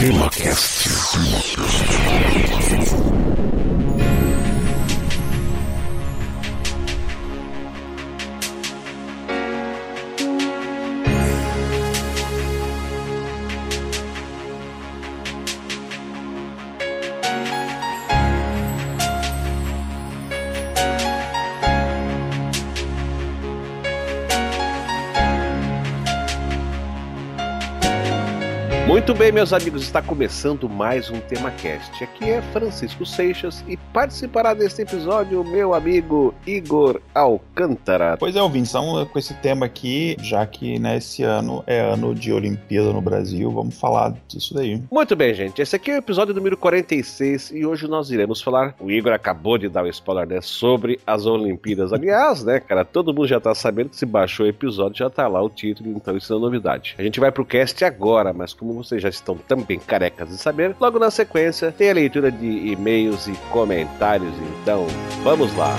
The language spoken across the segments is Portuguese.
TemaCast. Muito bem, meus amigos, está começando mais um TemaCast. Aqui é Francisco Seixas e participará deste episódio o meu amigo Igor Alcântara. Pois é, ouvintes, então com esse tema aqui, já que né, esse ano é ano de Olimpíada no Brasil, vamos falar disso daí. Muito bem, gente, esse aqui é o episódio número 46 e hoje nós iremos falar. O Igor acabou de dar o um spoiler né, sobre as Olimpíadas. Aliás, né, cara, todo mundo já tá sabendo que se baixou o episódio, já tá lá o título, então isso não é novidade. A gente vai pro cast agora, mas como vocês já estão também carecas de saber, logo na sequência tem a leitura de e-mails e comentários, então vamos lá.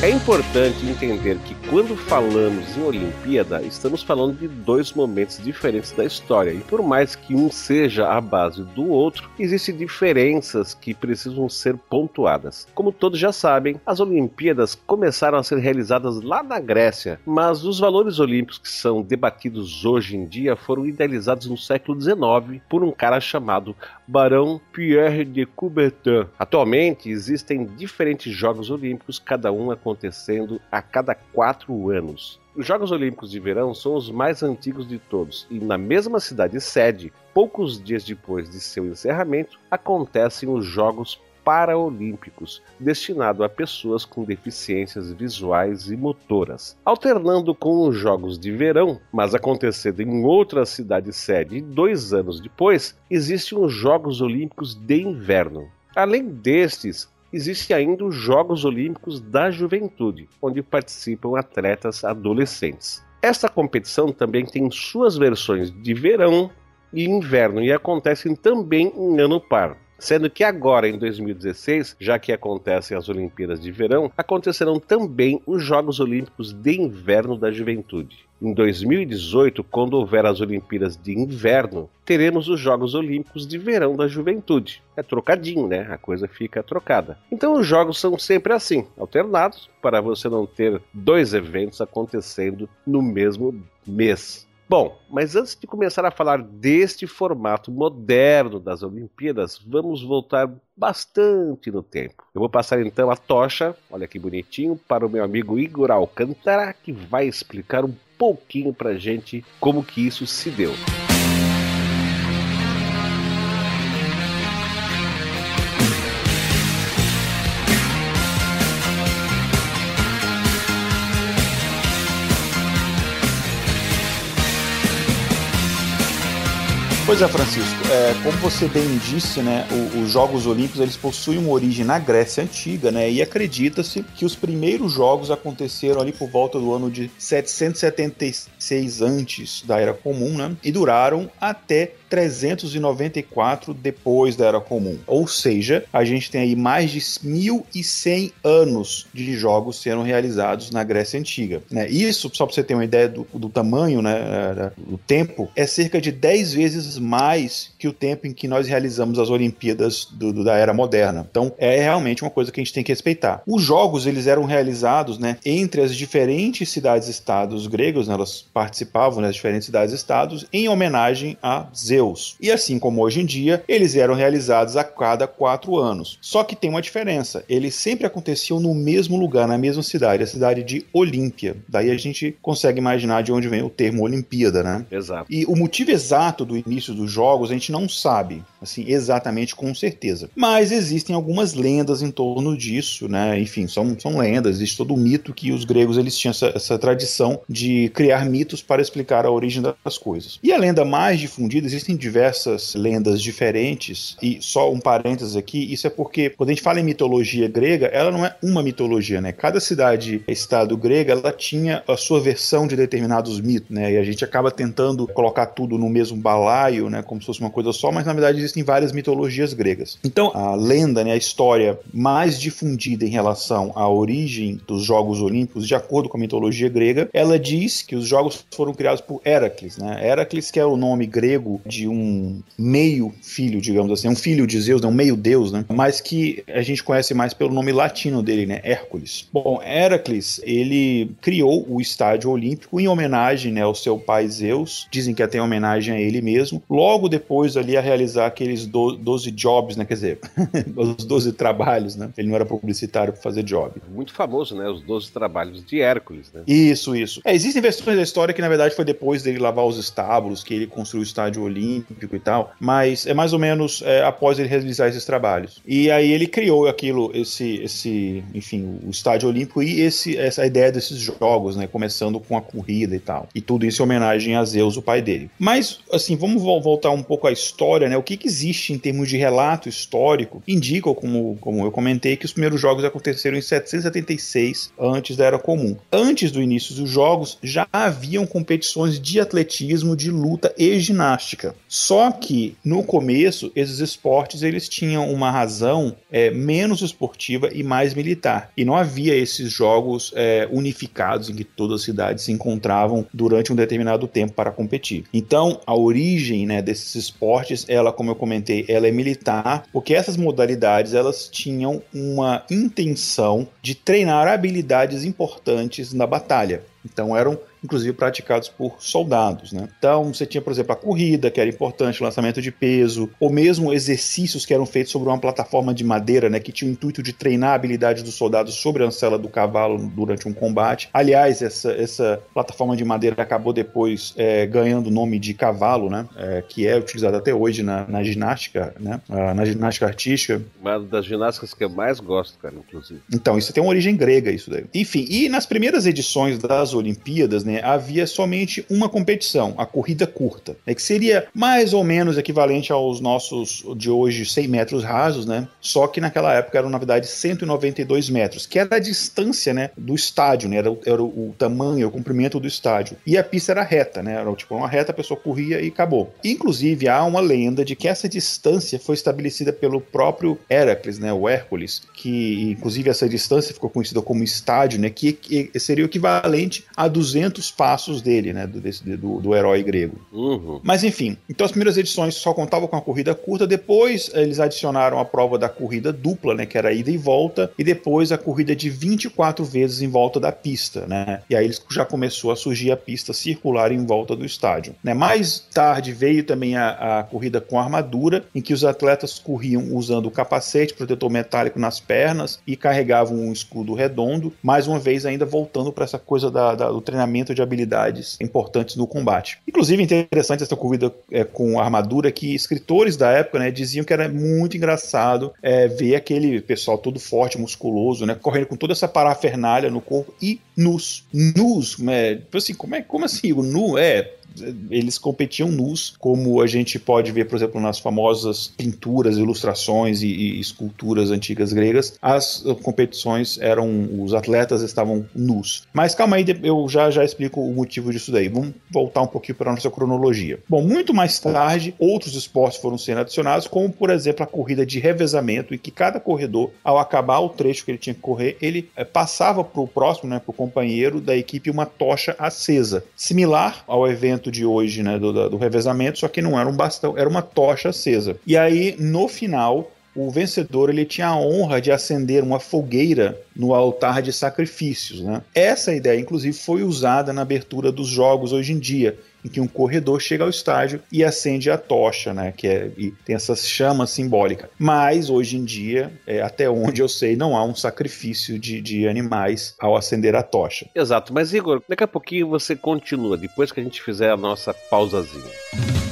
É importante entender que quando falamos em Olimpíada, estamos falando de dois momentos diferentes da história. E por mais que um seja a base do outro, existem diferenças que precisam ser pontuadas. Como todos já sabem, as Olimpíadas começaram a ser realizadas lá na Grécia, mas os valores olímpicos que são debatidos hoje em dia foram idealizados no século XIX por um cara chamado Barão Pierre de Coubertin. Atualmente existem diferentes Jogos Olímpicos, cada um acontecendo a cada quatro anos. Os Jogos Olímpicos de Verão são os mais antigos de todos e na mesma cidade sede, poucos dias depois de seu encerramento, acontecem os Jogos Paraolímpicos, destinado a pessoas com deficiências visuais e motoras. Alternando com os Jogos de Verão, mas acontecendo em outra cidade sede dois anos depois, existem os Jogos Olímpicos de Inverno. Além destes, existem ainda os Jogos Olímpicos da Juventude, onde participam atletas adolescentes. Esta competição também tem suas versões de verão e inverno e acontecem também em ano par. Sendo que agora, em 2016, já que acontecem as Olimpíadas de Verão, acontecerão também os Jogos Olímpicos de Inverno da Juventude. Em 2018, quando houver as Olimpíadas de Inverno, teremos os Jogos Olímpicos de Verão da Juventude. É trocadinho, né? A coisa fica trocada. Então os jogos são sempre assim, alternados, para você não ter dois eventos acontecendo no mesmo mês. Bom, mas antes de começar a falar deste formato moderno das Olimpíadas, vamos voltar bastante no tempo. Eu vou passar então a tocha, olha que bonitinho, para o meu amigo Igor Alcântara, que vai explicar um pouquinho pra gente como que isso se deu. Pois é, Francisco. É, como você bem disse, né, os Jogos Olímpicos eles possuem uma origem na Grécia antiga, né, e acredita-se que os primeiros jogos aconteceram ali por volta do ano de 776 antes da Era Comum, né, e duraram até 394 depois da Era Comum. Ou seja, a gente tem aí mais de 1100 anos de jogos sendo realizados na Grécia Antiga. Né? Isso, só para você ter uma ideia do, do tamanho, né, do tempo, é cerca de 10 vezes mais que o tempo em que nós realizamos as Olimpíadas do, do, da Era Moderna. Então, é realmente uma coisa que a gente tem que respeitar. Os jogos eles eram realizados né, entre as diferentes cidades-estados gregos, né, elas participavam das né, diferentes cidades-estados em homenagem a Zeus. Zeus. E assim como hoje em dia, eles eram realizados a cada quatro anos. Só que tem uma diferença: eles sempre aconteciam no mesmo lugar, na mesma cidade, a cidade de Olímpia. Daí a gente consegue imaginar de onde vem o termo Olimpíada, né? Exato. E o motivo exato do início dos jogos a gente não sabe, assim, exatamente com certeza. Mas existem algumas lendas em torno disso, né? Enfim, são, são lendas, existe todo o mito que os gregos eles tinham essa, essa tradição de criar mitos para explicar a origem das coisas. E a lenda mais difundida, existem diversas lendas diferentes, e só um parênteses aqui, isso é porque quando a gente fala em mitologia grega, ela não é uma mitologia, né? Cada cidade-estado grega, ela tinha a sua versão de determinados mitos, né? E a gente acaba tentando colocar tudo no mesmo balaio né, como se fosse uma coisa só, mas na verdade existem várias mitologias gregas. Então, a lenda, né, a história mais difundida em relação à origem dos Jogos Olímpicos, de acordo com a mitologia grega, ela diz que os Jogos foram criados por Heracles, né? Heracles que é o nome grego de um meio filho, digamos assim, um filho de Zeus, né, um meio deus, né? Mas que a gente conhece mais pelo nome latino dele, né, Hércules. Bom, Heracles, ele criou o estádio olímpico em homenagem, né, ao seu pai Zeus. Dizem que até em homenagem a ele mesmo. Logo depois ali a realizar aqueles 12 jobs, né, quer dizer, os 12 trabalhos, né? Ele não era publicitário para fazer job. Muito famoso, né, os 12 trabalhos de Hércules, né? Isso, isso. É, existem versões da história que na verdade foi depois dele lavar os estábulos, que ele construiu o estádio olímpico e tal, mas é mais ou menos é, após ele realizar esses trabalhos. E aí ele criou aquilo, esse, esse, enfim, o estádio olímpico e esse, essa ideia desses jogos, né, começando com a corrida e tal. E tudo isso em homenagem a Zeus, o pai dele. Mas, assim, vamos voltar um pouco à história, né? O que, que existe em termos de relato histórico indica, como, como eu comentei, que os primeiros jogos aconteceram em 776, antes da Era Comum. Antes do início dos jogos, já haviam competições de atletismo, de luta e ginástica. Só que, no começo, esses esportes eles tinham uma razão é, menos esportiva e mais militar. E não havia esses jogos é, unificados em que todas as cidades se encontravam durante um determinado tempo para competir. Então, a origem né, desses esportes, ela, como eu comentei, ela é militar, porque essas modalidades elas tinham uma intenção de treinar habilidades importantes na batalha. Então eram inclusive praticados por soldados. Né? Então, você tinha, por exemplo, a corrida, que era importante, o lançamento de peso, ou mesmo exercícios que eram feitos sobre uma plataforma de madeira, né, que tinha o intuito de treinar a habilidade dos soldados sobre a ancela do cavalo durante um combate. Aliás, essa, essa plataforma de madeira acabou depois é, ganhando o nome de cavalo, né, é, que é utilizado até hoje na, na ginástica, né, na ginástica artística. Uma das ginásticas que eu mais gosto, cara, inclusive. Então, isso tem uma origem grega, isso daí. Enfim, e nas primeiras edições das Olimpíadas, né, havia somente uma competição, a corrida curta, né, que seria mais ou menos equivalente aos nossos de hoje 100 metros rasos, né? Só que naquela época eram na verdade 192 metros, que era a distância, né, do estádio, né? Era, o, era o tamanho, o comprimento do estádio. E a pista era reta, né? Era tipo uma reta, a pessoa corria e acabou. Inclusive há uma lenda de que essa distância foi estabelecida pelo próprio Heracles, né, o Hércules, que inclusive essa distância ficou conhecida como estádio, né, que, que seria o equivalente a 200 os passos dele, né? Do, desse, do, do herói grego. Uhum. Mas enfim, então as primeiras edições só contavam com a corrida curta, depois eles adicionaram a prova da corrida dupla, né? Que era ida e volta, e depois a corrida de 24 vezes em volta da pista, né? E aí já começou a surgir a pista circular em volta do estádio. Né? Mais tarde veio também a, a corrida com armadura, em que os atletas corriam usando o capacete, protetor metálico nas pernas e carregavam um escudo redondo, mais uma vez ainda voltando para essa coisa da, da, do treinamento de habilidades importantes no combate. Inclusive, interessante essa corrida é, com armadura que escritores da época né, diziam que era muito engraçado é, ver aquele pessoal todo forte, musculoso, né, correndo com toda essa parafernália no corpo e nus. Nus, né, tipo assim, como, é, como assim? O nu é eles competiam nus, como a gente pode ver, por exemplo, nas famosas pinturas, ilustrações e, e esculturas antigas gregas. As competições eram, os atletas estavam nus. Mas calma aí, eu já já explico o motivo disso daí. Vamos voltar um pouquinho para a nossa cronologia. Bom, muito mais tarde, outros esportes foram sendo adicionados, como por exemplo a corrida de revezamento, em que cada corredor, ao acabar o trecho que ele tinha que correr, ele é, passava para o próximo, né, para o companheiro da equipe, uma tocha acesa, similar ao evento de hoje, né, do, do revezamento, só que não era um bastão, era uma tocha acesa. E aí, no final, o vencedor ele tinha a honra de acender uma fogueira no altar de sacrifícios. Né? Essa ideia, inclusive, foi usada na abertura dos jogos hoje em dia, em que um corredor chega ao estádio e acende a tocha, né? Que é, e tem essa chama simbólica. Mas hoje em dia, é, até onde eu sei, não há um sacrifício de, de animais ao acender a tocha. Exato, mas Igor, daqui a pouquinho você continua, depois que a gente fizer a nossa pausazinha.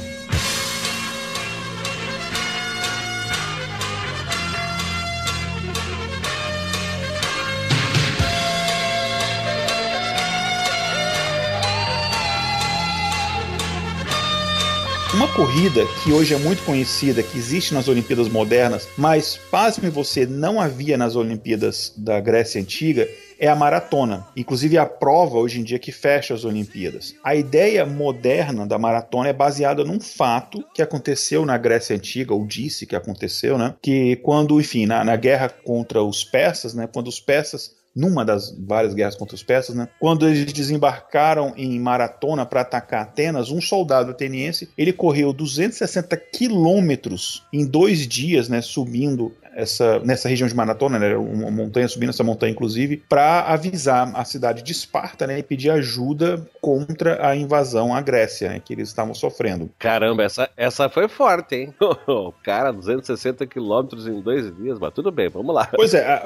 Corrida que hoje é muito conhecida, que existe nas Olimpíadas modernas, mas pasme você, não havia nas Olimpíadas da Grécia Antiga, é a maratona. Inclusive a prova hoje em dia que fecha as Olimpíadas. A ideia moderna da maratona é baseada num fato que aconteceu na Grécia Antiga, ou disse que aconteceu, né? Que quando, enfim, na, na guerra contra os persas, né? Quando os persas numa das várias guerras contra os persas, né? Quando eles desembarcaram em Maratona para atacar Atenas, um soldado ateniense ele correu 260 quilômetros em dois dias, né? Subindo essa, nessa região de Maratona, né, uma montanha, subindo essa montanha, inclusive, para avisar a cidade de Esparta né, e pedir ajuda contra a invasão à Grécia, né, que eles estavam sofrendo. Caramba, essa, essa foi forte, hein? Cara, 260 quilômetros em dois dias, mas tudo bem, vamos lá. Pois é, a,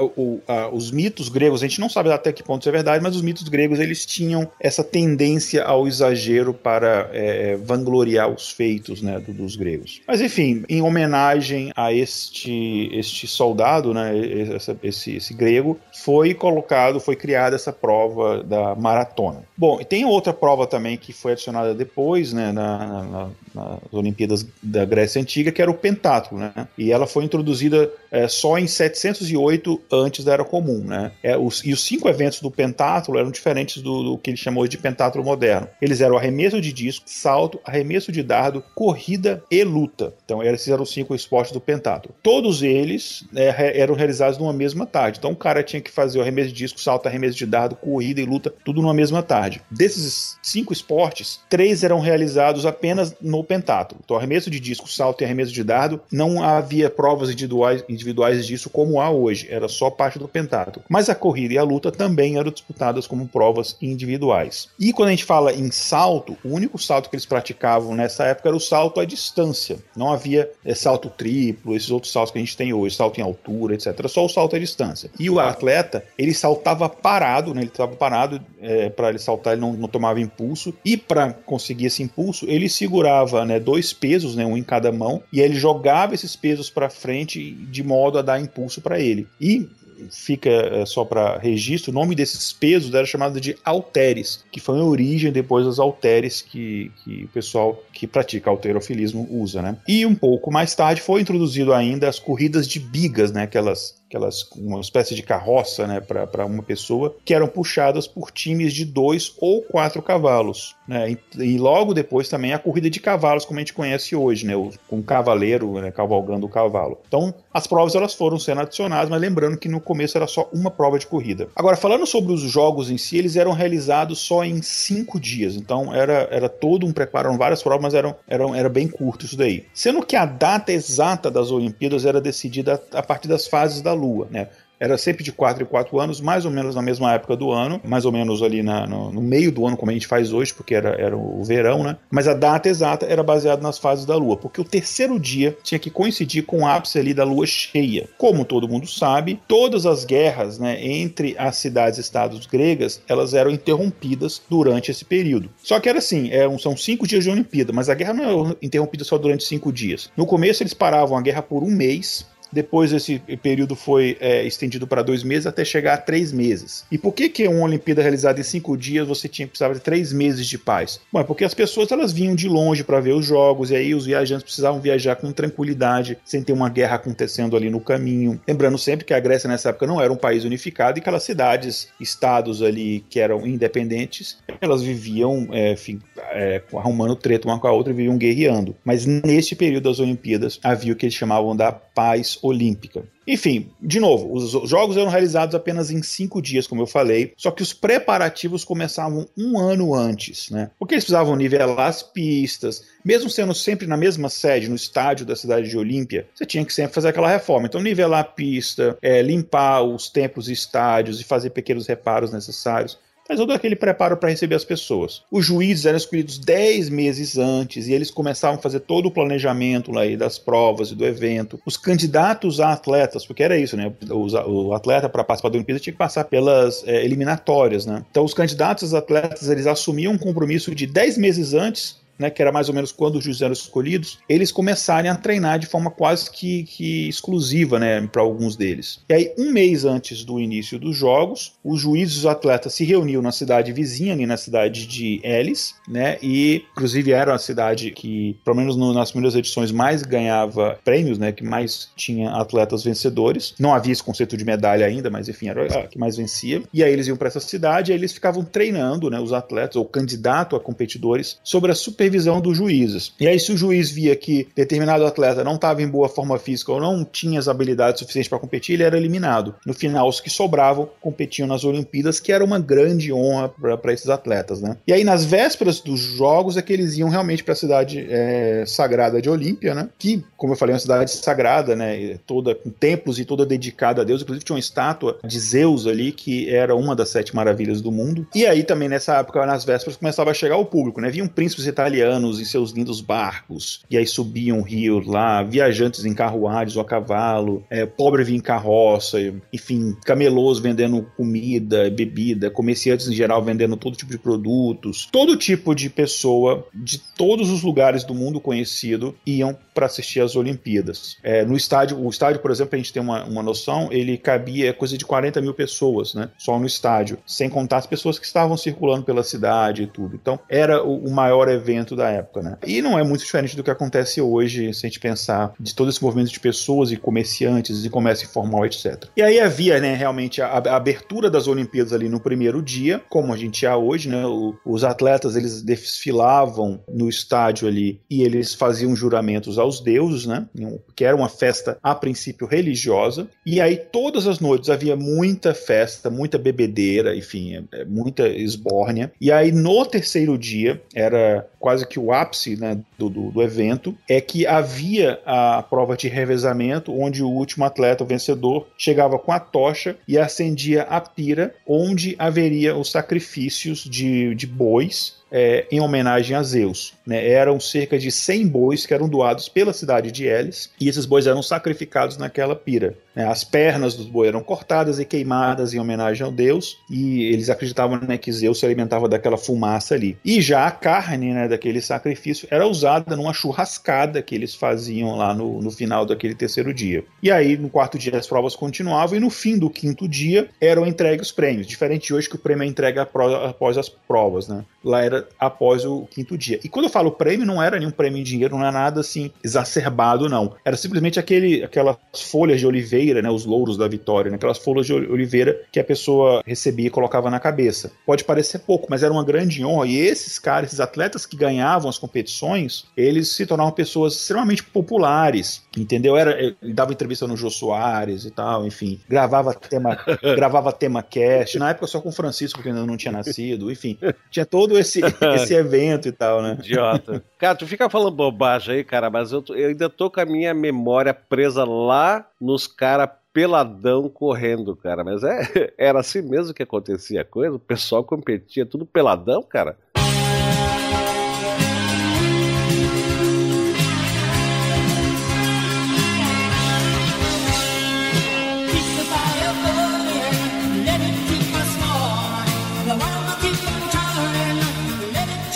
a, os mitos gregos, a gente não sabe até que ponto isso é verdade, mas os mitos gregos eles tinham essa tendência ao exagero para é, vangloriar os feitos né, do, dos gregos. Mas enfim, em homenagem a este, este este soldado, né, esse, esse, esse, grego, foi colocado, foi criada essa prova da maratona. Bom, e tem outra prova também que foi adicionada depois, né, na, na, nas Olimpíadas da Grécia Antiga, que era o pentatlo, né, e ela foi introduzida é, só em 708 antes da Era Comum, né, é, os, e os cinco eventos do pentatlo eram diferentes do, do que ele chamou de pentatlo moderno. Eles eram arremesso de disco, salto, arremesso de dardo, corrida e luta. Então, esses eram os cinco esportes do pentatlo. Todos eles é, eram realizados numa mesma tarde. Então o cara tinha que fazer o arremesso de disco, salto, arremesso de dardo, corrida e luta, tudo numa mesma tarde. Desses cinco esportes, três eram realizados apenas no pentatlo. Então arremesso de disco, salto e arremesso de dardo, não havia provas individuais, individuais disso como há hoje, era só parte do pentatlo. Mas a corrida e a luta também eram disputadas como provas individuais. E quando a gente fala em salto, o único salto que eles praticavam nessa época era o salto à distância. Não havia é, salto triplo, esses outros saltos que a gente tem hoje salto em altura, etc. Só o salto à distância. E o atleta, ele saltava parado, né? Ele estava parado é, para ele saltar, ele não, não tomava impulso. E para conseguir esse impulso, ele segurava né, dois pesos, né, um em cada mão, e aí ele jogava esses pesos para frente de modo a dar impulso para ele. E fica é, só para registro, o nome desses pesos era chamado de halteres, que foi a origem depois das halteres que, que o pessoal que pratica alterofilismo usa, né? E um pouco mais tarde foi introduzido ainda as corridas de bigas, né? Aquelas aquelas uma espécie de carroça né, para uma pessoa, que eram puxadas por times de dois ou quatro cavalos. Né, e, e, logo depois também a corrida de cavalos, como a gente conhece hoje, né, com o cavaleiro né, cavalgando o cavalo. Então, as provas elas foram sendo adicionadas, mas lembrando que no começo era só uma prova de corrida. Agora, falando sobre os jogos em si, eles eram realizados só em cinco dias. Então, era, era todo um preparo, eram várias provas, mas eram, eram, era bem curto isso daí. Sendo que a data exata das Olimpíadas era decidida a partir das fases da Lua, né? era sempre de 4 em 4 anos, mais ou menos na mesma época do ano, mais ou menos ali na, no, no, meio do ano, como a gente faz hoje, porque era, era o verão, né? Mas a data exata era baseada nas fases da Lua, porque o terceiro dia tinha que coincidir com o ápice ali da Lua cheia. Como todo mundo sabe, todas as guerras né, entre as cidades-estados gregas, elas eram interrompidas durante esse período. Só que era assim, eram, são cinco dias de Olimpíada, mas a guerra não é interrompida só durante cinco dias. No começo eles paravam a guerra por um mês, depois esse período foi é, estendido para dois meses até chegar a três meses. E por que que uma Olimpíada realizada em cinco dias você tinha precisava de três meses de paz? Bom, é porque as pessoas elas vinham de longe para ver os jogos e aí os viajantes precisavam viajar com tranquilidade, sem ter uma guerra acontecendo ali no caminho. Lembrando sempre que a Grécia nessa época não era um país unificado e aquelas cidades, estados ali que eram independentes, elas viviam é, enfim, é, arrumando treta uma com a outra e viviam guerreando. Mas neste período das Olimpíadas havia o que eles chamavam da paz olímpica. Enfim, de novo, os jogos eram realizados apenas em cinco dias, como eu falei, só que os preparativos começavam um ano antes, né? Porque eles precisavam nivelar as pistas, mesmo sendo sempre na mesma sede, no estádio da cidade de Olímpia, você tinha que sempre fazer aquela reforma. Então, nivelar a pista, é, limpar os templos e estádios e fazer pequenos reparos necessários faz todo aquele preparo para receber as pessoas. Os juízes eram escolhidos 10 meses antes e eles começavam a fazer todo o planejamento lá das provas e do evento. Os candidatos a atletas, porque era isso, né? O, atleta para participar da Olimpíada tinha que passar pelas é, eliminatórias, né? Então os candidatos a atletas eles assumiam um compromisso de 10 meses antes né, que era mais ou menos quando os juízes eram escolhidos, eles começarem a treinar de forma quase que, que exclusiva, né, para alguns deles. E aí, um mês antes do início dos jogos, os juízes e os atletas se reuniam na cidade vizinha, ali na cidade de Ellis, né, e inclusive era a cidade que, pelo menos no, nas primeiras edições, mais ganhava prêmios, né, que mais tinha atletas vencedores. Não havia esse conceito de medalha ainda, mas enfim, era a que mais vencia. E aí eles iam para essa cidade, e aí eles ficavam treinando, né, os atletas ou candidato a competidores sobre a supervisão dos juízes. E aí se o juiz via que determinado atleta não estava em boa forma física ou não tinha as habilidades suficientes para competir, ele era eliminado. No final, os que sobravam competiam nas Olimpíadas, que era uma grande honra para esses atletas, né? E aí nas vésperas dos jogos é que eles iam realmente para a cidade é, sagrada de Olímpia, né? Que, como eu falei, é uma cidade sagrada, né? Toda com templos e toda dedicada a Deus. Inclusive tinha uma estátua de Zeus ali que era uma das sete maravilhas do mundo. E aí também nessa época, nas vésperas, começava a chegar o público, né? Vinham príncipes italianos em seus lindos barcos, e aí subiam rios lá, viajantes em carruagens ou a cavalo, é, pobre vinha em carroça, enfim, camelôs vendendo comida, bebida, comerciantes em geral vendendo todo tipo de produtos. Todo tipo de pessoa de todos os lugares do mundo conhecido iam para assistir às Olimpíadas. É, no estádio, o estádio, por exemplo, a gente tem uma, uma noção, ele cabia coisa de 40 mil pessoas, né? Só no estádio, sem contar as pessoas que estavam circulando pela cidade e tudo. Então, era o, o maior evento da época, né? E não é muito diferente do que acontece hoje, se a gente pensar de todo esse movimento de pessoas e comerciantes e comércio informal, etc. E aí havia, né, realmente a, a abertura das Olimpíadas ali no primeiro dia, como a gente há hoje, né? O, os atletas eles desfilavam no estádio ali e eles faziam juramentos aos deuses, né? Que era uma festa a princípio religiosa. E aí todas as noites havia muita festa, muita bebedeira, enfim, é, é muita esbórnia. E aí no terceiro dia era quase que o ápice né, do, do, do, evento, é que havia a prova de revezamento, onde o último atleta, o vencedor, chegava com a tocha e acendia a pira, onde haveria os sacrifícios de, de bois é, em homenagem a Zeus. Né? Eram cerca de 100 bois que eram doados pela cidade de Elis, e esses bois eram sacrificados naquela pira. Né? As pernas dos bois eram cortadas e queimadas em homenagem ao deus, e eles acreditavam né, que Zeus se alimentava daquela fumaça ali. E já a carne né, daquele sacrifício era usada numa churrascada que eles faziam lá no, no final daquele terceiro dia. E aí, no quarto dia, as provas continuavam, e no fim do quinto dia eram entregues os prêmios, diferente de hoje que o prêmio é entregue após as provas. Né? Lá era após o quinto dia. E quando eu falo prêmio, não era nenhum prêmio em dinheiro, não é nada assim exacerbado, não. Era simplesmente aquele, aquelas folhas de oliveira, né, os louros da vitória, né, aquelas folhas de oliveira que a pessoa recebia e colocava na cabeça. Pode parecer pouco, mas era uma grande honra. E esses caras, esses atletas que ganhavam as competições, eles se tornavam pessoas extremamente populares, entendeu? Era, ele dava entrevista no Jô Soares e tal, enfim, gravava tema, gravava tema cast, na época só com o Francisco, que ainda não tinha nascido, enfim, tinha todo esse esse evento e tal, né? Idiota. Cara, tu fica falando bobagem aí, cara, mas eu, eu ainda tô com a minha memória presa lá nos caras peladão correndo, cara. Mas é, era assim mesmo que acontecia a coisa? O pessoal competia tudo peladão, cara?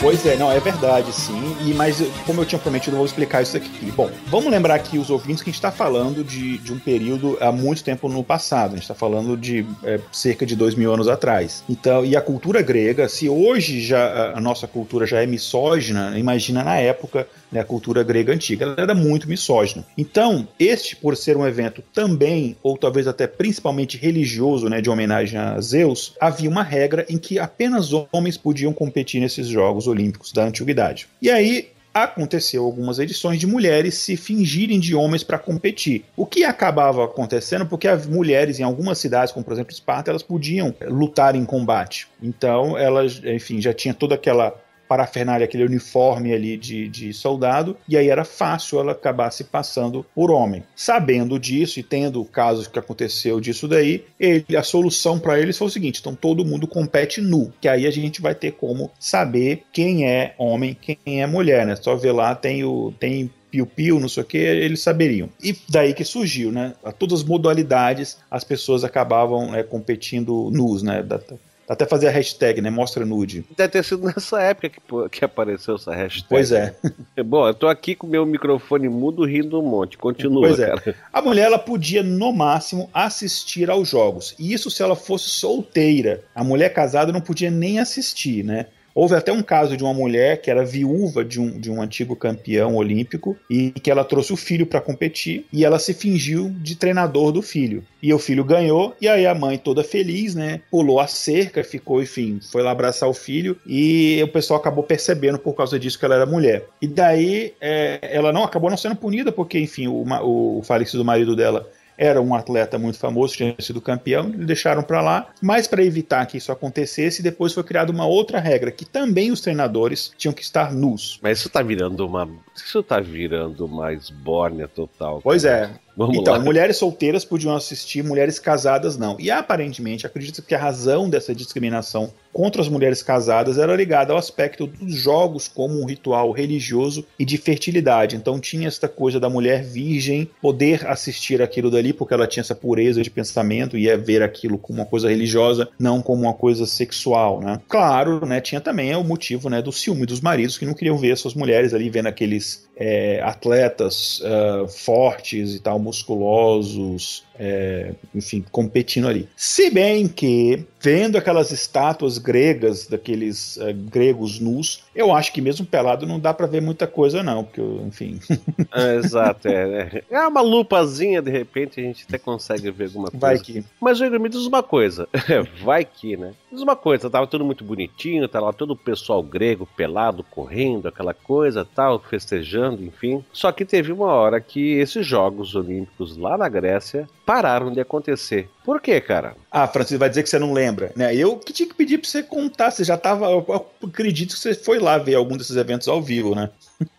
Pois é, não, é verdade, sim. E, mas, como eu tinha prometido, eu vou explicar isso aqui. Bom, vamos lembrar aqui os ouvintes que a gente está falando de, de um período há muito tempo no passado. A gente está falando de é, cerca de dois mil anos atrás. Então, e a cultura grega, se hoje já a nossa cultura já é misógina, imagina na época né, a cultura grega antiga. Ela era muito misógina. Então, este, por ser um evento também, ou talvez até principalmente religioso, né, de homenagem a Zeus, havia uma regra em que apenas homens podiam competir nesses Jogos Olímpicos da Antiguidade. E aí, aconteceu algumas edições de mulheres se fingirem de homens para competir. O que acabava acontecendo porque as mulheres em algumas cidades, como por exemplo Esparta, elas podiam lutar em combate. Então, elas, enfim, já tinha toda aquela parafernália, aquele uniforme ali de, de soldado, e aí era fácil ela acabar se passando por homem. Sabendo disso e tendo o caso que aconteceu disso daí, ele, a solução para eles foi o seguinte: então todo mundo compete nu, que aí a gente vai ter como saber quem é homem, quem é mulher, né? Só ver lá tem o tem piu-piu, não sei o que, eles saberiam. E daí que surgiu, né? A todas as modalidades as pessoas acabavam né, competindo nus, né? Da, Até fazer a hashtag, né? Mostra nude. Deve ter sido nessa época que, que apareceu essa hashtag. Pois é. Bom, eu tô aqui com meu microfone mudo rindo um monte. Continua, pois é. cara. A mulher ela podia, no máximo, assistir aos jogos. E isso se ela fosse solteira. A mulher casada não podia nem assistir, né? Houve até um caso de uma mulher que era viúva de um, de um antigo campeão olímpico e que ela trouxe o filho para competir e ela se fingiu de treinador do filho. E o filho ganhou, e aí a mãe, toda feliz, né, pulou a cerca, ficou, enfim, foi lá abraçar o filho e o pessoal acabou percebendo por causa disso que ela era mulher. E daí é, ela não acabou não sendo punida porque, enfim, o, o falecido marido dela era um atleta muito famoso, tinha sido campeão, e deixaram para lá. Mas para evitar que isso acontecesse, depois foi criada uma outra regra, que também os treinadores tinham que estar nus. Mas isso tá virando uma. Isso tá virando uma esbórnia total. Pois é. Vamos então, lá. mulheres solteiras podiam assistir, mulheres casadas não. E aparentemente, acredito que a razão dessa discriminação contra as mulheres casadas era ligada ao aspecto dos jogos como um ritual religioso e de fertilidade. Então tinha esta coisa da mulher virgem poder assistir aquilo dali porque ela tinha essa pureza de pensamento e ia ver aquilo como uma coisa religiosa, não como uma coisa sexual, né? Claro, né, tinha também o motivo, né, do ciúme dos maridos que não queriam ver suas mulheres ali vendo aqueles é, atletas uh, fortes e tal, musculosos, é, enfim, competindo ali. Se bem que, vendo aquelas estátuas gregas, daqueles uh, gregos nus, eu acho que mesmo pelado não dá para ver muita coisa, não, porque, enfim. É, exato, é, é. É uma lupazinha, de repente, a gente até consegue ver alguma coisa. Vai que. Mas, Igor, me diz uma coisa. Vai que, né? Diz uma coisa, tava tudo muito bonitinho, tá lá todo o pessoal grego pelado, correndo, aquela coisa tal, festejando, enfim. Só que teve uma hora que esses Jogos Olímpicos lá na Grécia pararam de acontecer. Por quê, cara? Ah, Francisco, vai dizer que você não lembra, né? Eu que tinha que pedir pra você contar, você já tava. Eu acredito que você foi lá ver algum desses eventos ao vivo, né?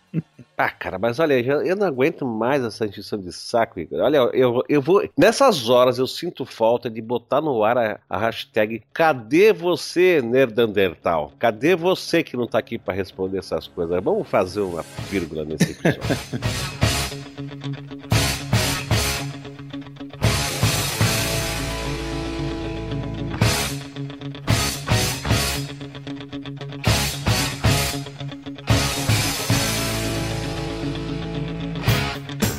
Ah, cara, mas olha, eu não aguento mais essa encheção de saco, Igor. Olha, eu, eu vou. Nessas horas eu sinto falta de botar no ar a, a hashtag Cadê você, Nerdandertal? Cadê você que não tá aqui para responder essas coisas? Vamos fazer uma vírgula nesse episódio.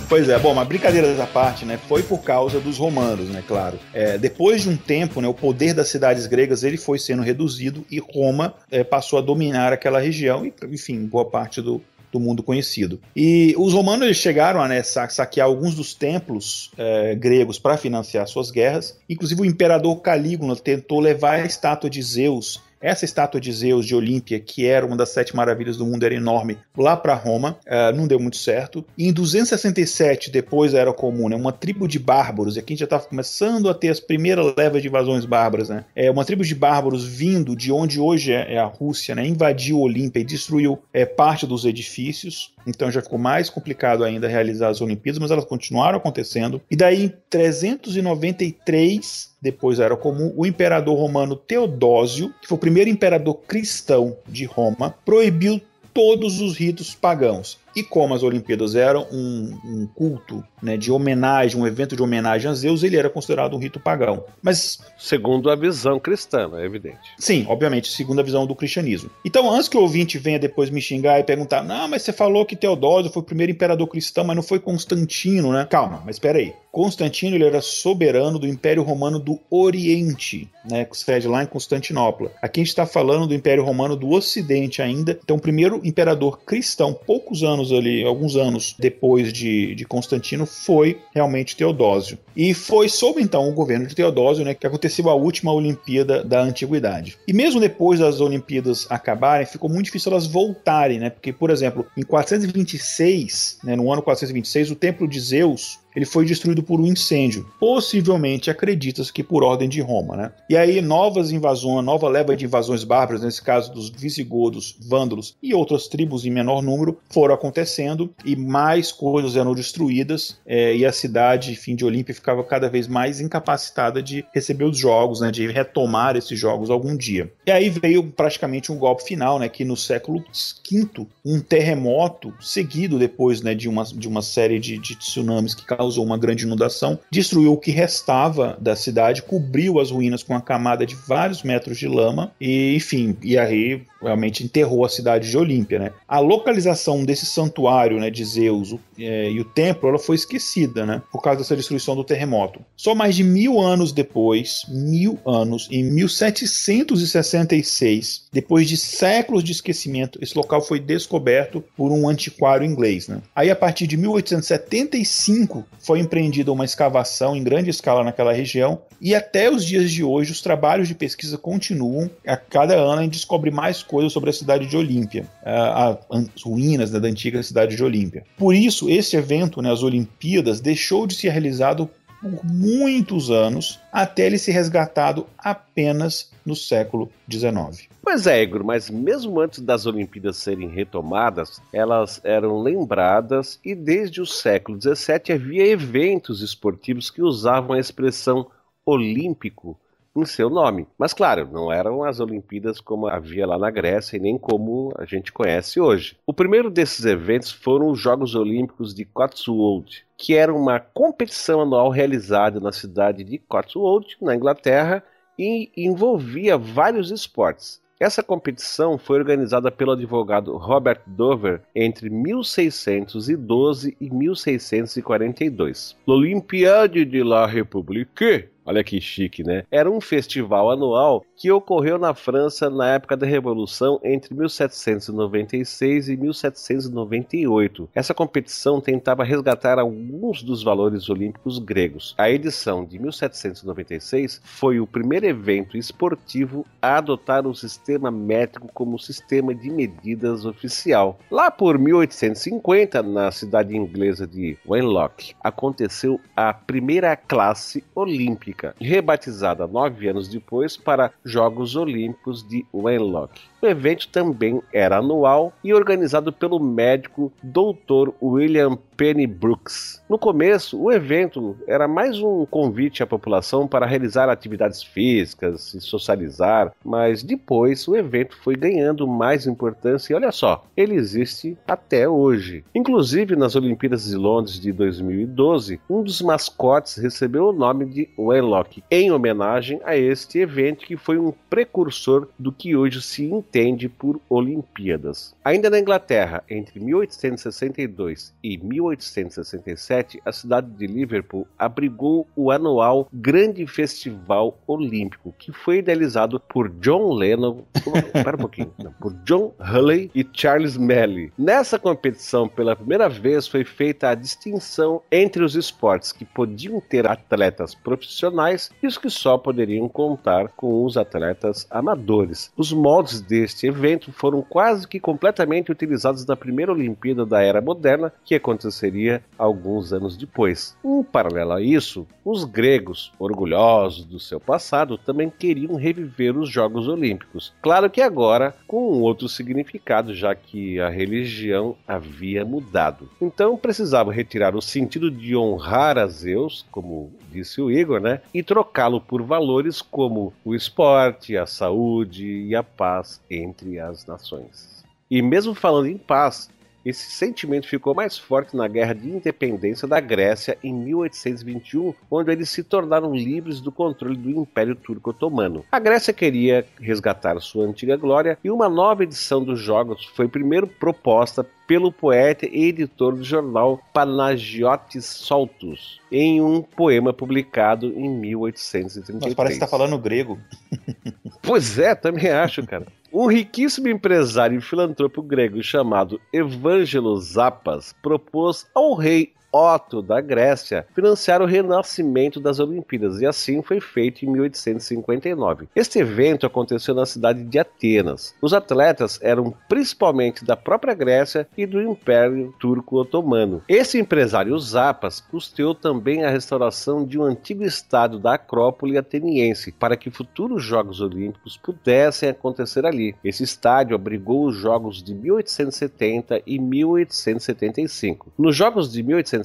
Pois é, bom, mas brincadeiras à parte, né? Foi por causa dos romanos, né? Claro. É, depois de um tempo, né? O poder das cidades gregas ele foi sendo reduzido e Roma é, passou a dominar aquela região e, enfim, boa parte do, do mundo conhecido. E os romanos eles chegaram a né, saquear alguns dos templos é, gregos para financiar suas guerras. Inclusive o imperador Calígula tentou levar a estátua de Zeus essa estátua de Zeus de Olímpia, que era uma das sete maravilhas do mundo, era enorme, lá para Roma, uh, não deu muito certo. E em 267, depois da Era Comum, né, uma tribo de bárbaros, e aqui a gente já estava começando a ter as primeiras levas de invasões bárbaras, né? É uma tribo de bárbaros vindo de onde hoje é, é a Rússia, né? Invadiu Olímpia e destruiu é, parte dos edifícios. Então já ficou mais complicado ainda realizar as Olimpíadas, mas elas continuaram acontecendo. E daí em 393 depois era comum, o imperador romano Teodósio, que foi o primeiro imperador cristão de Roma, proibiu todos os ritos pagãos. E como as Olimpíadas eram um, um, culto né, de homenagem, um evento de homenagem a Zeus, ele era considerado um rito pagão. Mas. Segundo a visão cristã, é evidente. Sim, obviamente, segundo a visão do cristianismo. Então, antes que o ouvinte venha depois me xingar e perguntar, não, mas você falou que Teodósio foi o primeiro imperador cristão, mas não foi Constantino, né? Calma, mas espera aí. Constantino ele era soberano do Império Romano do Oriente, né, que sede lá em Constantinopla. Aqui a gente está falando do Império Romano do Ocidente ainda. Então, o primeiro imperador cristão, poucos anos ali, alguns anos depois de, de Constantino, foi realmente Teodósio. E foi sob então o governo de Teodósio né, que aconteceu a última Olimpíada da Antiguidade. E mesmo depois das Olimpíadas acabarem, ficou muito difícil elas voltarem, né? Porque, por exemplo, em 426, né, no ano 426, o Templo de Zeus ele foi destruído por um incêndio. Possivelmente acredita-se que por ordem de Roma, né? E aí novas invasões, nova leva de invasões bárbaras, nesse caso dos visigodos, vândalos e outras tribos em menor número, foram acontecendo e mais coisas eram destruídas é, e a cidade, fim de Olímpia, ficava cada vez mais incapacitada de receber os jogos, né, de retomar esses jogos algum dia. E aí veio praticamente um golpe final, né, que no século V, um terremoto seguido depois né, de, uma, de uma série de, de tsunamis que causou uma grande inundação, destruiu o que restava da cidade, cobriu as ruínas com uma camada de vários metros de lama e, enfim, e aí realmente enterrou a cidade de Olímpia, né? A localização desse santuário, né, de Zeus é, e o templo, ela foi esquecida, né, por causa dessa destruição do terremoto. Só mais de mil anos depois, mil anos, em 1766, depois de séculos de esquecimento, esse local foi descoberto por um antiquário inglês, né? Aí a partir de 1875 foi empreendida uma escavação em grande escala naquela região e até os dias de hoje os trabalhos de pesquisa continuam. A cada ano a gente descobre mais coisas sobre a cidade de Olímpia, as ruínas né, da antiga cidade de Olímpia. Por isso, esse evento, né, as Olimpíadas, deixou de ser realizado por muitos anos até ele ser resgatado apenas no século XIX. Pois é, Igor, mas mesmo antes das Olimpíadas serem retomadas, elas eram lembradas e desde o século XVII havia eventos esportivos que usavam a expressão olímpico em seu nome. Mas claro, não eram as Olimpíadas como havia lá na Grécia e nem como a gente conhece hoje. O primeiro desses eventos foram os Jogos Olímpicos de Cotswold, que era uma competição anual realizada na cidade de Cotswold, na Inglaterra, e envolvia vários esportes. Essa competição foi organizada pelo advogado Robert Dover entre 1612 e 1642. L'Olympiade de la République Olha que chique, né? Era um festival anual que ocorreu na França na época da Revolução entre 1796 e 1798. Essa competição tentava resgatar alguns dos valores olímpicos gregos. A edição de 1796 foi o primeiro evento esportivo a adotar o sistema métrico como sistema de medidas oficial. Lá por 1850, na cidade inglesa de Wenlock, aconteceu a primeira classe olímpica rebatizada nove anos depois para Jogos Olímpicos de Wenlock. O evento também era anual e organizado pelo médico Dr. William Penny Brooks. No começo, o evento era mais um convite à população para realizar atividades físicas e socializar, mas depois o evento foi ganhando mais importância e olha só, ele existe até hoje. Inclusive nas Olimpíadas de Londres de 2012, um dos mascotes recebeu o nome de Wenlock, em homenagem a este evento que foi um precursor do que hoje se entende por Olimpíadas. Ainda na Inglaterra, entre 1862 e 1867, a cidade de Liverpool abrigou o anual Grande Festival Olímpico, que foi idealizado por John Lennon, espera um pouquinho, não, por John Hulley e Charles Melly. Nessa competição, pela primeira vez, foi feita a distinção entre os esportes que podiam ter atletas profissionais e os que só poderiam contar com os atletas amadores. Os moldes deste evento foram quase que completamente utilizados na primeira Olimpíada da Era Moderna, que aconteceria alguns anos depois. Em paralelo a isso, os gregos, orgulhosos do seu passado, também queriam reviver os Jogos Olímpicos. Claro que agora com um outro significado, já que a religião havia mudado. Então precisavam retirar o sentido de honrar a Zeus, como disse o Igor, né? E trocá-lo por valores como o esporte, a saúde e a paz entre as nações. E mesmo falando em paz, esse sentimento ficou mais forte na Guerra de Independência da Grécia em 1821, onde eles se tornaram livres do controle do Império Turco Otomano. A Grécia queria resgatar sua antiga glória e uma nova edição dos Jogos foi primeiro proposta pelo poeta e editor do jornal Panagiotis Soltus, em um poema publicado em 1833. Mas parece que está falando grego. pois é, também acho, cara. Um riquíssimo empresário e filantropo grego chamado Evangelos Zapas propôs ao rei Otto da Grécia financiar o renascimento das Olimpíadas, e assim foi feito em 1859. Este evento aconteceu na cidade de Atenas. Os atletas eram principalmente da própria Grécia e do Império Turco Otomano. Esse empresário Zapas custeou também a restauração de um antigo estádio da Acrópole ateniense para que futuros Jogos Olímpicos pudessem acontecer ali. Esse estádio abrigou os Jogos de 1870 e 1875. Nos Jogos de 1870,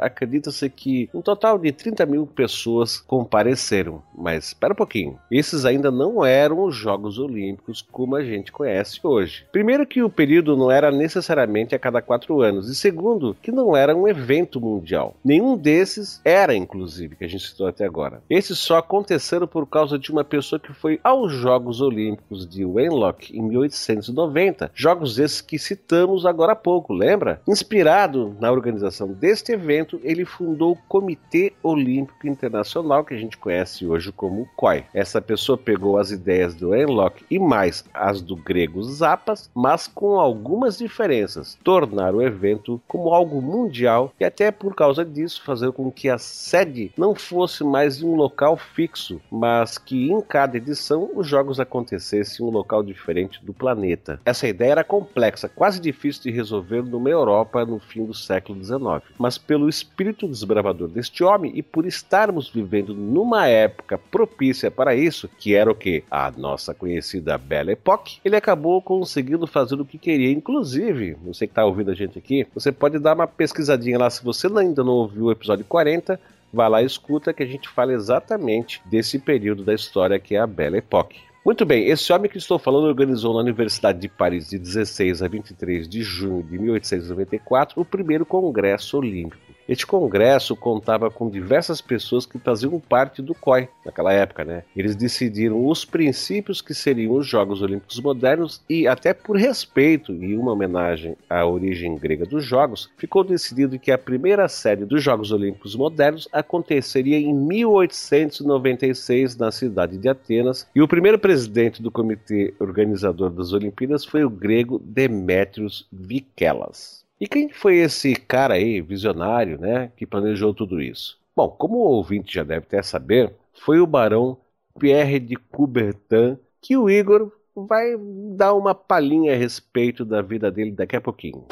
acredita-se que um total de 30 mil pessoas compareceram. Mas espera um pouquinho, esses ainda não eram os Jogos Olímpicos como a gente conhece hoje. Primeiro que o período não era necessariamente a cada quatro anos, e segundo que não era um evento mundial. Nenhum desses era, inclusive, que a gente citou até agora. Esses só aconteceram por causa de uma pessoa que foi aos Jogos Olímpicos de Wenlock em 1890, jogos esses que citamos agora há pouco, lembra? Inspirado na organização deste evento, ele fundou o Comitê Olímpico Internacional, que a gente conhece hoje como COI. Essa pessoa pegou as ideias do Enlock e mais as do grego Zapas, mas com algumas diferenças, tornar o evento como algo mundial e até por causa disso fazer com que a sede não fosse mais em um local fixo, mas que em cada edição os jogos acontecessem em um local diferente do planeta. Essa ideia era complexa, quase difícil de resolver numa Europa no fim do século XIX, mas pelo espírito desbravador deste homem e por estarmos vivendo numa época propícia para isso, que era o que? A nossa conhecida Belle Époque, ele acabou conseguindo fazer o que queria. Inclusive, você que está ouvindo a gente aqui, você pode dar uma pesquisadinha lá se você ainda não ouviu o episódio 40 vai lá e escuta que a gente fala exatamente desse período da história que é a Belle Époque. Muito bem, esse homem que estou falando organizou na Universidade de Paris de 16 a 23 de junho de 1894 o primeiro Congresso Olímpico. Este congresso contava com diversas pessoas que faziam parte do COI naquela época, né? Eles decidiram os princípios que seriam os Jogos Olímpicos modernos e até por respeito e uma homenagem à origem grega dos jogos, ficou decidido que a primeira série dos Jogos Olímpicos modernos aconteceria em 1896 na cidade de Atenas e o primeiro presidente do comitê organizador das Olimpíadas foi o grego Demetrios Vikelas. E quem foi esse cara aí, visionário, né, que planejou tudo isso? Bom, como o ouvinte já deve até saber, foi o barão Pierre de Coubertin que o Igor vai dar uma palhinha a respeito da vida dele daqui a pouquinho.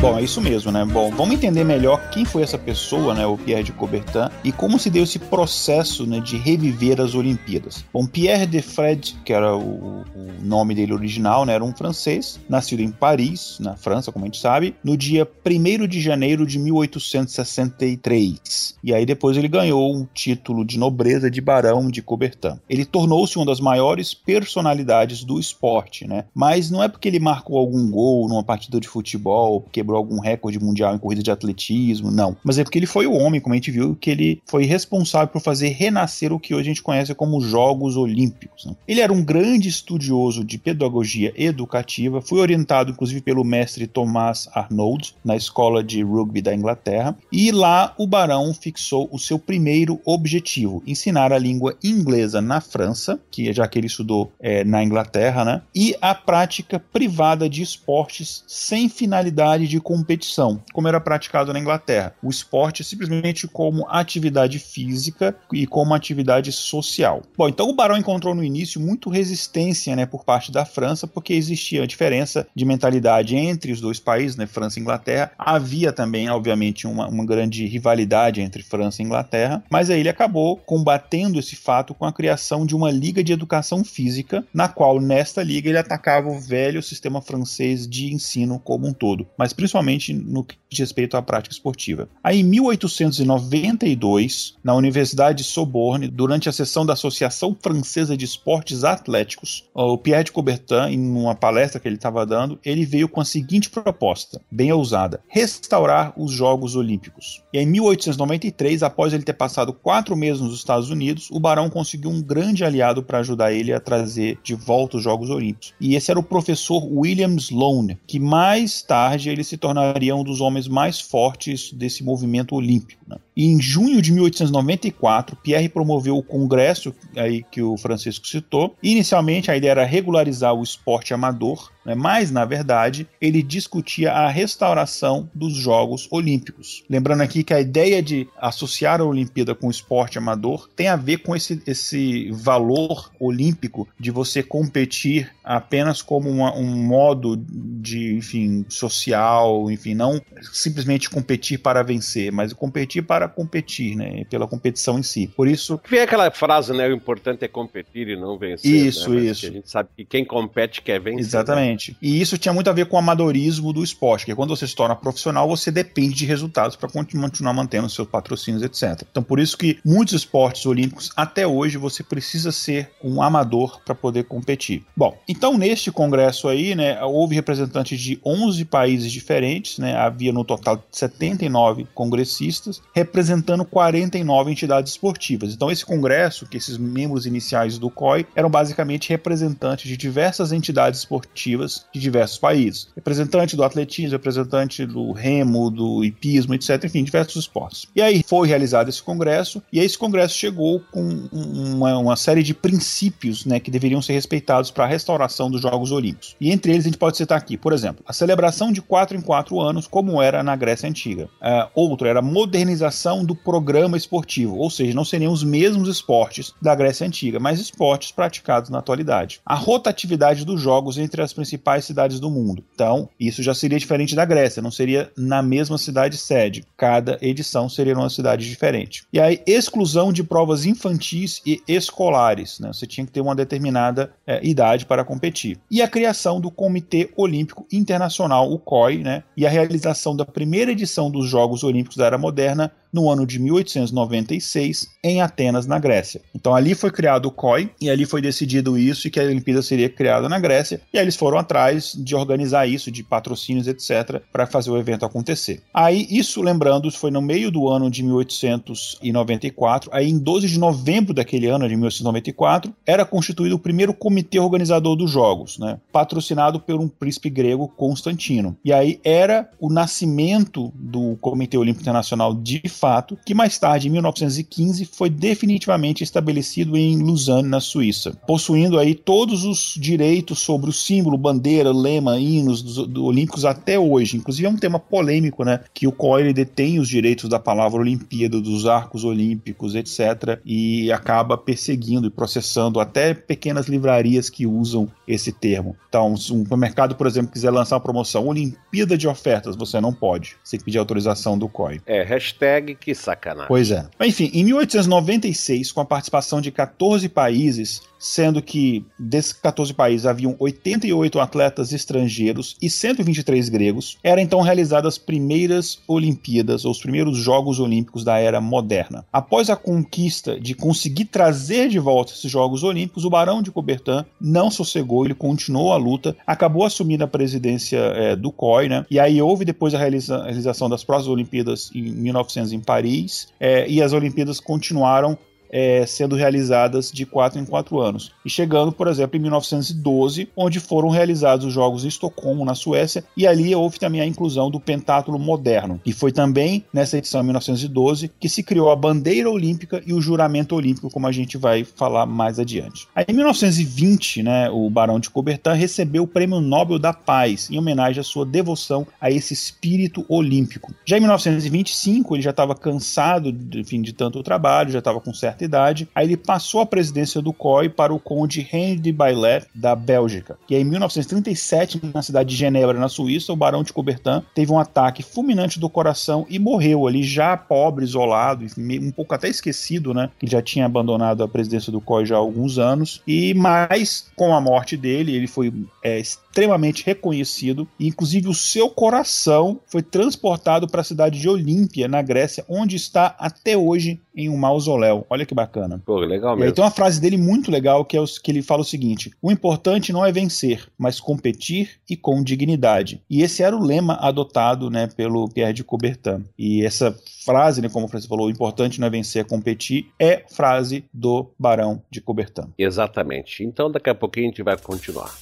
Bom, é isso mesmo, né? Bom, vamos entender melhor quem foi essa pessoa, né, o Pierre de Coubertin, e como se deu esse processo, né, de reviver as Olimpíadas. Bom, Pierre de Fred, que era o, o nome dele original, né, era um francês, nascido em Paris, na França, como a gente sabe, no dia 1 de janeiro de 1863. E aí depois ele ganhou um título de nobreza de barão de Coubertin. Ele tornou-se uma das maiores personalidades do esporte, né? Mas não é porque ele marcou algum gol numa partida de futebol, porque quebrou algum recorde mundial em corrida de atletismo, não. Mas é porque ele foi o homem, como a gente viu, que ele foi responsável por fazer renascer o que hoje a gente conhece como Jogos Olímpicos. Né? Ele era um grande estudioso de pedagogia educativa, foi orientado inclusive pelo mestre Thomas Arnold na escola de rugby da Inglaterra, e lá o barão fixou o seu primeiro objetivo, ensinar a língua inglesa na França, que já que ele estudou é, na Inglaterra, né? E a prática privada de esportes sem finalidade de de competição, como era praticado na Inglaterra. O esporte simplesmente como atividade física e como atividade social. Bom, então o Barão encontrou no início muito resistência né, por parte da França, porque existia a diferença de mentalidade entre os dois países, né, França e Inglaterra. Havia também, obviamente, uma, uma grande rivalidade entre França e Inglaterra, mas aí ele acabou combatendo esse fato com a criação de uma liga de educação física, na qual, nesta liga, ele atacava o velho sistema francês de ensino como um todo. Mas principalmente no que diz respeito à prática esportiva. Aí, em 1892, na Universidade de Sorbonne, durante a sessão da Associação Francesa de Esportes Atléticos, o Pierre de Coubertin, em uma palestra que ele estava dando, ele veio com a seguinte proposta, bem ousada: restaurar os Jogos Olímpicos. E em 1893, após ele ter passado quatro meses nos Estados Unidos, o Barão conseguiu um grande aliado para ajudar ele a trazer de volta os Jogos Olímpicos. E esse era o professor William Sloane, que mais tarde ele se tornaria um dos homens mais fortes desse movimento olímpico. Né? E em junho de 1894, Pierre promoveu o congresso aí que o Francisco citou. Inicialmente, a ideia era regularizar o esporte amador, né? mas, na verdade, ele discutia a restauração dos Jogos Olímpicos. Lembrando aqui que a ideia de associar a Olimpíada com o esporte amador tem a ver com esse, esse valor olímpico de você competir apenas como uma, um modo de, enfim, social, enfim, não simplesmente competir para vencer, mas competir para competir, né? Pela competição em si. Por isso. Vem aquela frase, né? O importante é competir e não vencer. Isso, né? isso. a gente sabe que quem compete quer vencer. Exatamente. Né? E isso tinha muito a ver com o amadorismo do esporte, que quando você se torna profissional, você depende de resultados para continuar mantendo seus patrocínios, etc. Então, por isso que muitos esportes olímpicos, até hoje, você precisa ser um amador para poder competir. Bom, então neste congresso aí, né, houve representantes de 11 países diferentes, né? Havia no total 79 congressistas, representando 49 entidades esportivas. Então, esse congresso, que esses membros iniciais do COI eram basicamente representantes de diversas entidades esportivas de diversos países. Representante do atletismo, representante do remo, do hipismo, etc. Enfim, diversos esportes. E aí foi realizado esse congresso, e esse congresso chegou com uma, uma série de princípios né, que deveriam ser respeitados para a restauração dos Jogos Olímpicos. E entre eles a gente pode citar aqui, por exemplo, a celebração de quatro em quatro anos, como era na Grécia Antiga. Uh, outro era a modernização do programa esportivo, ou seja, não seriam os mesmos esportes da Grécia Antiga, mas esportes praticados na atualidade. A rotatividade dos jogos entre as principais cidades do mundo. Então, isso já seria diferente da Grécia, não seria na mesma cidade sede. Cada edição seria numa cidade diferente. E aí, exclusão de provas infantis e escolares. Né? Você tinha que ter uma determinada é, idade para competir. E a criação do Comitê Olímpico Internacional, o COI, né? e a realização da primeira edição dos Jogos Olímpicos da Era Moderna no ano de 1896 em Atenas, na Grécia. Então ali foi criado o COI e ali foi decidido isso e que a Olimpíada seria criada na Grécia e aí eles foram atrás de organizar isso, de patrocínios, etc, para fazer o evento acontecer. Aí isso, lembrando, foi no meio do ano de 1894, aí em 12 de novembro daquele ano de 1894, era constituído o primeiro comitê organizador dos jogos, né, patrocinado por um príncipe grego Constantino. E aí era o nascimento do Comitê Olímpico Internacional de fato, que mais tarde, em 1915, foi definitivamente estabelecido em Lausanne, na Suíça, possuindo aí todos os direitos sobre o símbolo, bandeira, lema, hinos dos, do olímpicos até hoje. Inclusive é um tema polêmico, né, que o COI detém os direitos da palavra Olimpíada, dos arcos olímpicos, etc, e acaba perseguindo e processando até pequenas livrarias que usam esse termo. Então, se um supermercado, por exemplo, quiser lançar uma promoção Olimpíada de ofertas, você não pode. Você tem que pedir autorização do COI. É, hashtag que sacanagem. Pois é. Enfim, em 1896, com a participação de 14 países, sendo que desses 14 países haviam 88 atletas estrangeiros e 123 gregos, eram então realizadas as primeiras Olimpíadas, ou os primeiros Jogos Olímpicos da era moderna. Após a conquista de conseguir trazer de volta esses Jogos Olímpicos, o Barão de Coubertin não sossegou, ele continuou a luta, acabou assumindo a presidência é, do COI, né? E aí houve depois a, realiza realização das próximas Olimpíadas em 1900 em Paris, é, e as Olimpíadas continuaram é, sendo realizadas de quatro em quatro anos. E chegando, por exemplo, em 1912, onde foram realizados os Jogos em Estocolmo, na Suécia, e ali houve também a inclusão do pentátulo moderno. E foi também nessa edição, em 1912, que se criou a bandeira olímpica e o juramento olímpico, como a gente vai falar mais adiante. Aí, em 1920, né, o Barão de Coubertin recebeu o Prêmio Nobel da Paz, em homenagem à sua devoção a esse espírito olímpico. Já em 1925, ele já estava cansado enfim, de tanto trabalho, já estava com certa certa idade. Aí ele passou a presidência do COI para o conde Henri de Bailet, da Bélgica. E aí, em 1937, na cidade de Genebra, na Suíça, o barão de Coubertin teve um ataque fulminante do coração e morreu ali, já pobre, isolado, um pouco até esquecido, né? Que já tinha abandonado a presidência do COI já há alguns anos. E mais, com a morte dele, ele foi é, extremamente reconhecido, e inclusive o seu coração foi transportado para a cidade de Olímpia, na Grécia, onde está até hoje em um mausoléu. Olha que bacana. Pô, legal mesmo. E aí tem uma frase dele muito legal que, é o, que ele fala o seguinte: o importante não é vencer, mas competir e com dignidade. E esse era o lema adotado né, pelo Pierre de Coubertin. E essa frase, né, como o Francisco falou, o importante não é vencer, é competir, é frase do Barão de Coubertin. Exatamente. Então daqui a pouquinho a gente vai continuar.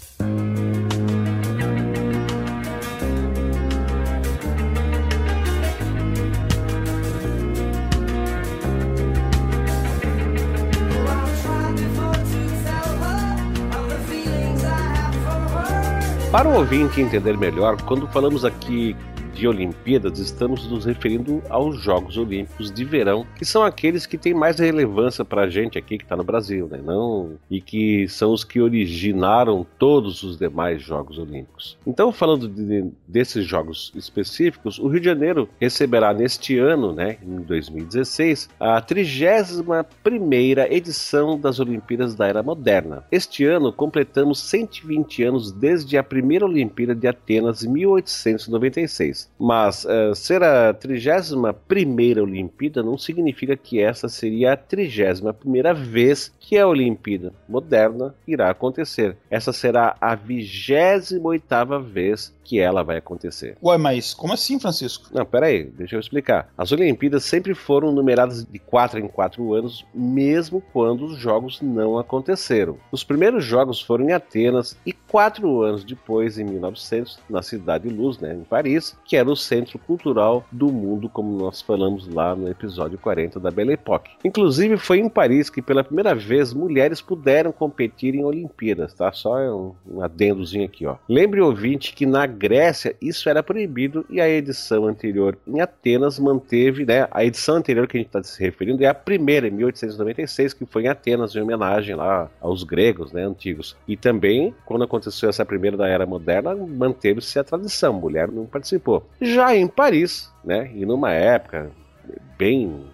Para o ouvinte entender melhor, quando falamos aqui de Olimpíadas, estamos nos referindo aos Jogos Olímpicos de Verão, que são aqueles que têm mais relevância para a gente aqui que está no Brasil, né? Não, e que são os que originaram todos os demais Jogos Olímpicos. Então, falando de, desses Jogos específicos, o Rio de Janeiro receberá neste ano, né, em 2016, a 31 edição das Olimpíadas da Era Moderna. Este ano completamos 120 anos desde a primeira Olimpíada de Atenas, 1896. Mas uh, ser a 31 Olimpíada não significa que essa seria a 31 vez que a Olimpíada moderna irá acontecer. Essa será a 28 vez que ela vai acontecer. Ué, mas como assim, Francisco? Não, peraí, deixa eu explicar. As Olimpíadas sempre foram numeradas de 4 em 4 anos, mesmo quando os Jogos não aconteceram. Os primeiros Jogos foram em Atenas e quatro anos depois, em 1900, na Cidade Luz, né, em Paris, que era o centro cultural do mundo, como nós falamos lá no episódio 40 da Belle Époque. Inclusive, foi em Paris que pela primeira vez mulheres puderam competir em Olimpíadas, tá? Só um, um adendozinho aqui, ó. Lembre ouvinte que na Grécia isso era proibido e a edição anterior em Atenas manteve, né? A edição anterior que a gente está se referindo é a primeira, em 1896, que foi em Atenas, em homenagem lá aos gregos, né? Antigos. E também, quando aconteceu essa primeira da Era Moderna, manteve-se a tradição, mulher não participou. Já em Paris, né? E numa época bem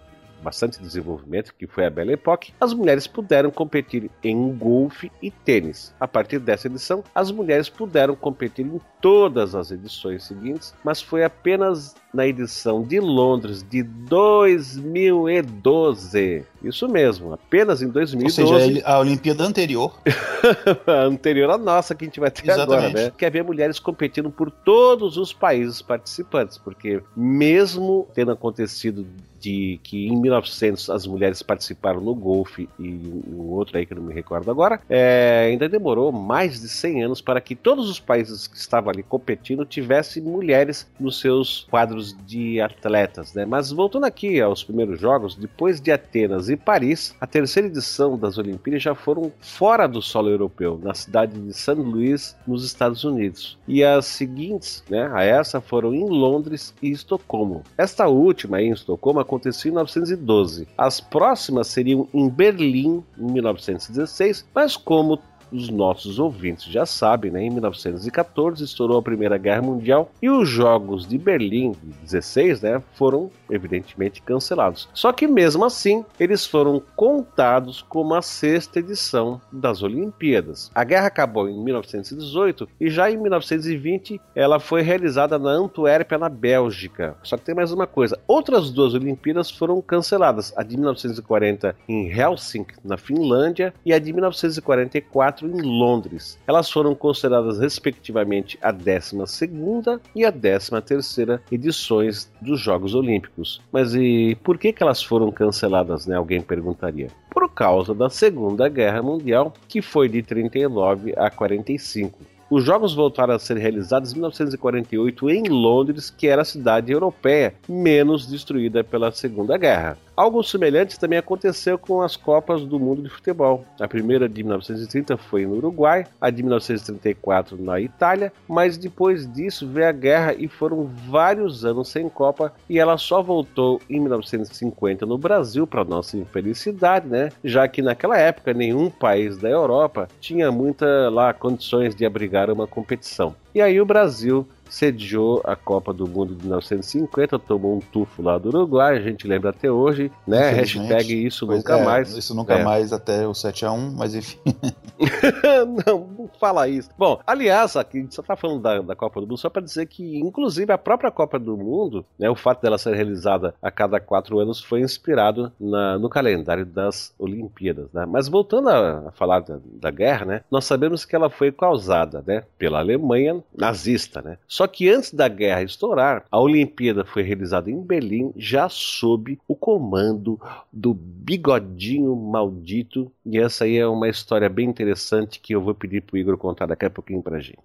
bastante desenvolvimento, que foi a Belle Époque, as mulheres puderam competir em golfe e tênis. A partir dessa edição, as mulheres puderam competir em todas as edições seguintes, mas foi apenas na edição de Londres de 2012. Isso mesmo, apenas em 2012. Ou seja, a Olimpíada anterior. a anterior à nossa que a gente vai ter Exatamente. agora, né? Que havia mulheres competindo por todos os países participantes, porque mesmo tendo acontecido de que em 1900 as mulheres participaram no golfe e um outro aí que eu não me recordo agora, é, ainda demorou mais de 100 anos para que todos os países que estavam ali competindo tivessem mulheres nos seus quadros de atletas, né? Mas voltando aqui aos primeiros jogos, depois de Atenas e Paris, a terceira edição das Olimpíadas já foram fora do solo europeu, na cidade de St. Louis, nos Estados Unidos. E as seguintes, né, a essa foram em Londres e Estocolmo. Esta última em Estocolmo aconteceu em 1912. As próximas seriam em Berlim em 1916, mas como os nossos ouvintes já sabem, né? Em 1914 estourou a Primeira Guerra Mundial e os Jogos de Berlim, 16, né, foram evidentemente cancelados. Só que mesmo assim, eles foram contados como a sexta edição das Olimpíadas. A guerra acabou em 1918 e já em 1920 ela foi realizada na Antuérpia, na Bélgica. Só que tem mais uma coisa: outras duas Olimpíadas foram canceladas, a de 1940 em Helsinki, na Finlândia, e a de 1944 em Londres. Elas foram consideradas respectivamente a 12ª e a 13ª edições dos Jogos Olímpicos. Mas e por que, que elas foram canceladas, né? Alguém perguntaria. Por causa da Segunda Guerra Mundial, que foi de 39 a 45. Os jogos voltaram a ser realizados em 1948 em Londres, que era a cidade europeia menos destruída pela Segunda Guerra. Algo semelhante também aconteceu com as Copas do Mundo de Futebol. A primeira de 1930 foi no Uruguai, a de 1934 na Itália, mas depois disso veio a guerra e foram vários anos sem Copa e ela só voltou em 1950 no Brasil, para nossa infelicidade, né? Já que naquela época nenhum país da Europa tinha muita lá condições de abrigar uma competição. E aí o Brasil sediou a Copa do Mundo de 1950, tomou um tufo lá do Uruguai, a gente lembra até hoje, né? Hashtag isso nunca é, mais. Isso nunca é. mais até o 7x1, mas enfim. não, não fala isso. Bom, aliás, aqui a gente só tá falando da, da Copa do Mundo só para dizer que, inclusive, a própria Copa do Mundo, né, o fato dela ser realizada a cada quatro anos foi inspirado na, no calendário das Olimpíadas, né? Mas voltando a, a falar da, da, guerra, né? Nós sabemos que ela foi causada, né, pela Alemanha nazista, né? Só que antes da guerra estourar, a Olimpíada foi realizada em Berlim, já sob o comando do bigodinho maldito. E essa aí é uma história bem interessante que eu vou pedir pro Igor contar daqui a pouquinho pra gente.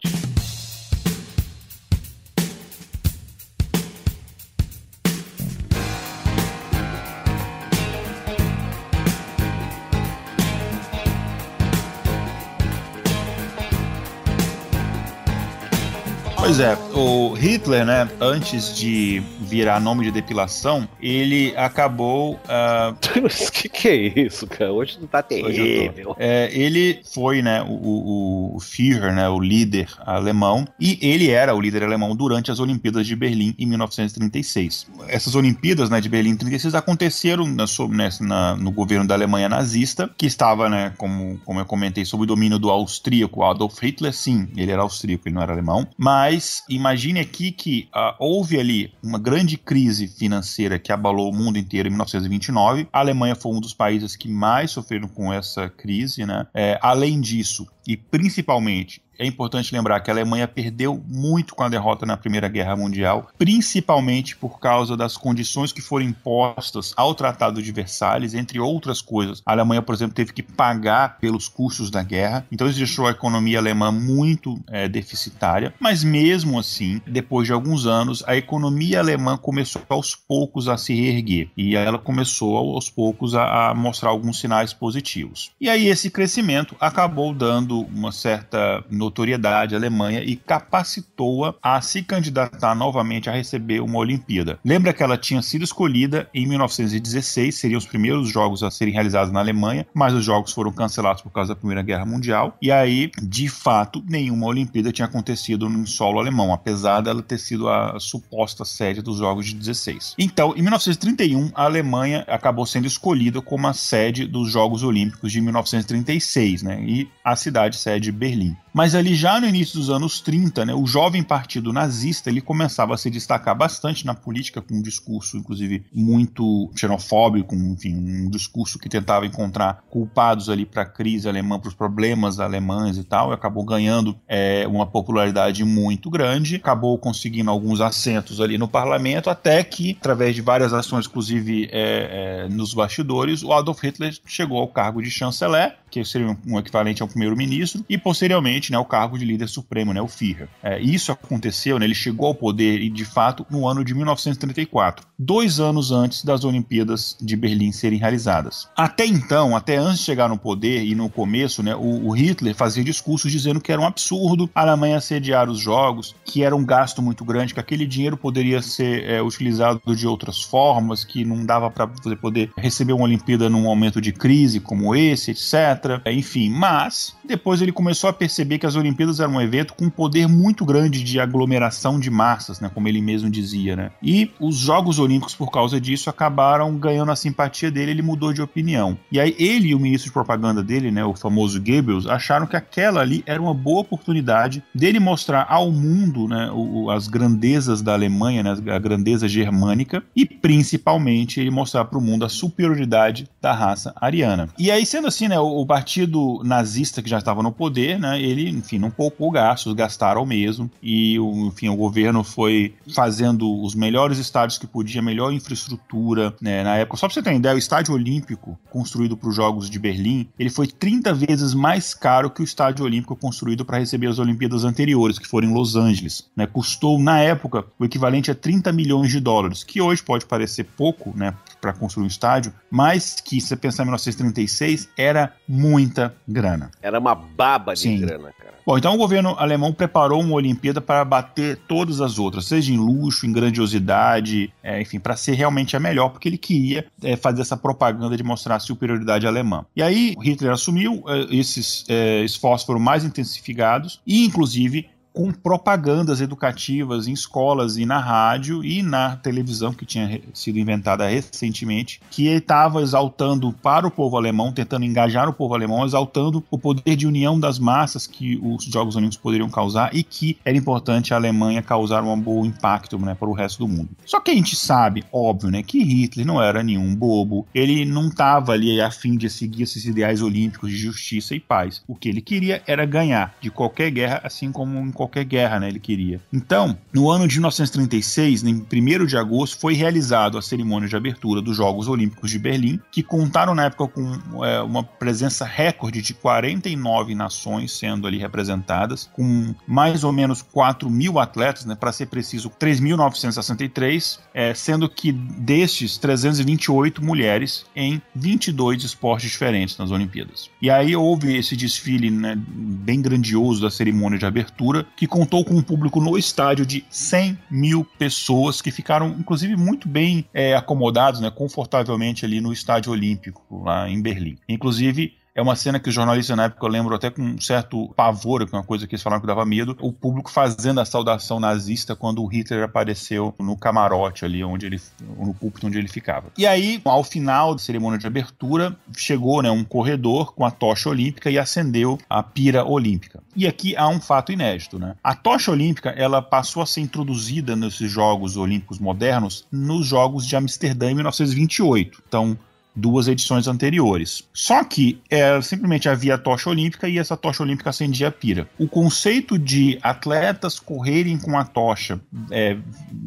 Pois é, o Hitler, né, antes de virar nome de depilação, ele acabou. Uh... Mas que que é isso, cara? Hoje não tá terrível. É, ele foi, né, o, o, o Führer, né, o líder alemão, e ele era o líder alemão durante as Olimpíadas de Berlim em 1936. Essas Olimpíadas, né, de Berlim em 36 aconteceram na, né, na, no governo da Alemanha nazista, que estava, né, como, como eu comentei, sob o domínio do austríaco Adolf Hitler. Sim, ele era austríaco, ele não era alemão, mas mas imagine aqui que uh, houve ali uma grande crise financeira que abalou o mundo inteiro em 1929. A Alemanha foi um dos países que mais sofreram com essa crise, né? É, além disso, e principalmente é importante lembrar que a Alemanha perdeu muito com a derrota na Primeira Guerra Mundial, principalmente por causa das condições que foram impostas ao Tratado de Versalhes, entre outras coisas. A Alemanha, por exemplo, teve que pagar pelos custos da guerra, então isso deixou a economia alemã muito é, deficitária. Mas mesmo assim, depois de alguns anos, a economia alemã começou aos poucos a se reerguer e ela começou aos poucos a, a mostrar alguns sinais positivos. E aí esse crescimento acabou dando uma certa notoriedade à Alemanha e capacitou-a a se candidatar novamente a receber uma Olimpíada. Lembra que ela tinha sido escolhida em 1916, seriam os primeiros jogos a serem realizados na Alemanha, mas os jogos foram cancelados por causa da Primeira Guerra Mundial, e aí, de fato, nenhuma Olimpíada tinha acontecido no solo alemão, apesar dela ter sido a suposta sede dos Jogos de 16. Então, em 1931, a Alemanha acabou sendo escolhida como a sede dos Jogos Olímpicos de 1936, né? E a cidade sede Berlim. Mas ali já no início dos anos 30, né, o jovem partido nazista ele começava a se destacar bastante na política com um discurso, inclusive, muito xenofóbico, enfim, um discurso que tentava encontrar culpados ali para a crise alemã, para os problemas alemães e tal, e acabou ganhando é, uma popularidade muito grande, acabou conseguindo alguns assentos ali no parlamento, até que, através de várias ações, inclusive é, é, nos bastidores, o Adolf Hitler chegou ao cargo de chanceler, que seria um equivalente ao primeiro-ministro, e posteriormente né, o cargo de líder supremo, né, o Führer. É, isso aconteceu, né, ele chegou ao poder, e de fato, no ano de 1934, dois anos antes das Olimpíadas de Berlim serem realizadas. Até então, até antes de chegar no poder e no começo, né, o, o Hitler fazia discursos dizendo que era um absurdo a Alemanha sediar os Jogos, que era um gasto muito grande, que aquele dinheiro poderia ser é, utilizado de outras formas, que não dava para você poder receber uma Olimpíada num momento de crise como esse, etc. Enfim, mas depois ele começou a perceber que as Olimpíadas eram um evento com um poder muito grande de aglomeração de massas, né, como ele mesmo dizia, né? E os Jogos Olímpicos, por causa disso, acabaram ganhando a simpatia dele, ele mudou de opinião. E aí ele e o ministro de propaganda dele, né, o famoso Goebbels, acharam que aquela ali era uma boa oportunidade dele mostrar ao mundo, né, o, as grandezas da Alemanha, né, a grandeza germânica e principalmente ele mostrar para o mundo a superioridade da raça ariana. E aí sendo assim, né, o, o partido nazista que já estava no poder, né, ele, enfim, não poupou gastos, gastaram mesmo, e, enfim, o governo foi fazendo os melhores estádios que podia, melhor infraestrutura, né, na época. Só pra você ter uma ideia, o estádio olímpico construído para os Jogos de Berlim, ele foi 30 vezes mais caro que o estádio olímpico construído para receber as Olimpíadas anteriores, que foram em Los Angeles, né, custou, na época, o equivalente a 30 milhões de dólares, que hoje pode parecer pouco, né, para construir um estádio, mas que, se você pensar em 1936, era muita grana. Era uma baba de Sim. grana, cara. Bom, então o governo alemão preparou uma Olimpíada para bater todas as outras, seja em luxo, em grandiosidade, é, enfim, para ser realmente a melhor, porque ele queria é, fazer essa propaganda de mostrar a superioridade alemã. E aí Hitler assumiu, é, esses é, esforços foram mais intensificados e, inclusive, com propagandas educativas em escolas e na rádio e na televisão que tinha sido inventada recentemente, que estava exaltando para o povo alemão, tentando engajar o povo alemão, exaltando o poder de união das massas que os Jogos Olímpicos poderiam causar e que era importante a Alemanha causar um bom impacto né, para o resto do mundo. Só que a gente sabe, óbvio, né, que Hitler não era nenhum bobo, ele não estava ali a fim de seguir esses ideais olímpicos de justiça e paz. O que ele queria era ganhar de qualquer guerra, assim como em qualquer qualquer guerra, né? Ele queria. Então, no ano de 1936, em 1 de agosto, foi realizado a cerimônia de abertura dos Jogos Olímpicos de Berlim, que contaram na época com é, uma presença recorde de 49 nações sendo ali representadas, com mais ou menos 4 mil atletas, né? Para ser preciso, 3.963, é, sendo que destes 328 mulheres em 22 esportes diferentes nas Olimpíadas. E aí houve esse desfile né, bem grandioso da cerimônia de abertura, que contou com um público no estádio de 100 mil pessoas, que ficaram, inclusive, muito bem é, acomodados, né, confortavelmente ali no estádio olímpico, lá em Berlim. Inclusive, é uma cena que os jornalistas na época, eu lembro até com um certo pavor, que é uma coisa que eles falaram que dava medo, o público fazendo a saudação nazista quando o Hitler apareceu no camarote ali, onde ele, no púlpito onde ele ficava. E aí, ao final da cerimônia de abertura, chegou né, um corredor com a tocha olímpica e acendeu a pira olímpica. E aqui há um fato inédito, né? A tocha olímpica, ela passou a ser introduzida nesses Jogos Olímpicos modernos nos Jogos de Amsterdã em 1928. Então, duas edições anteriores. Só que é, simplesmente havia a tocha olímpica e essa tocha olímpica acendia a pira. O conceito de atletas correrem com a tocha é,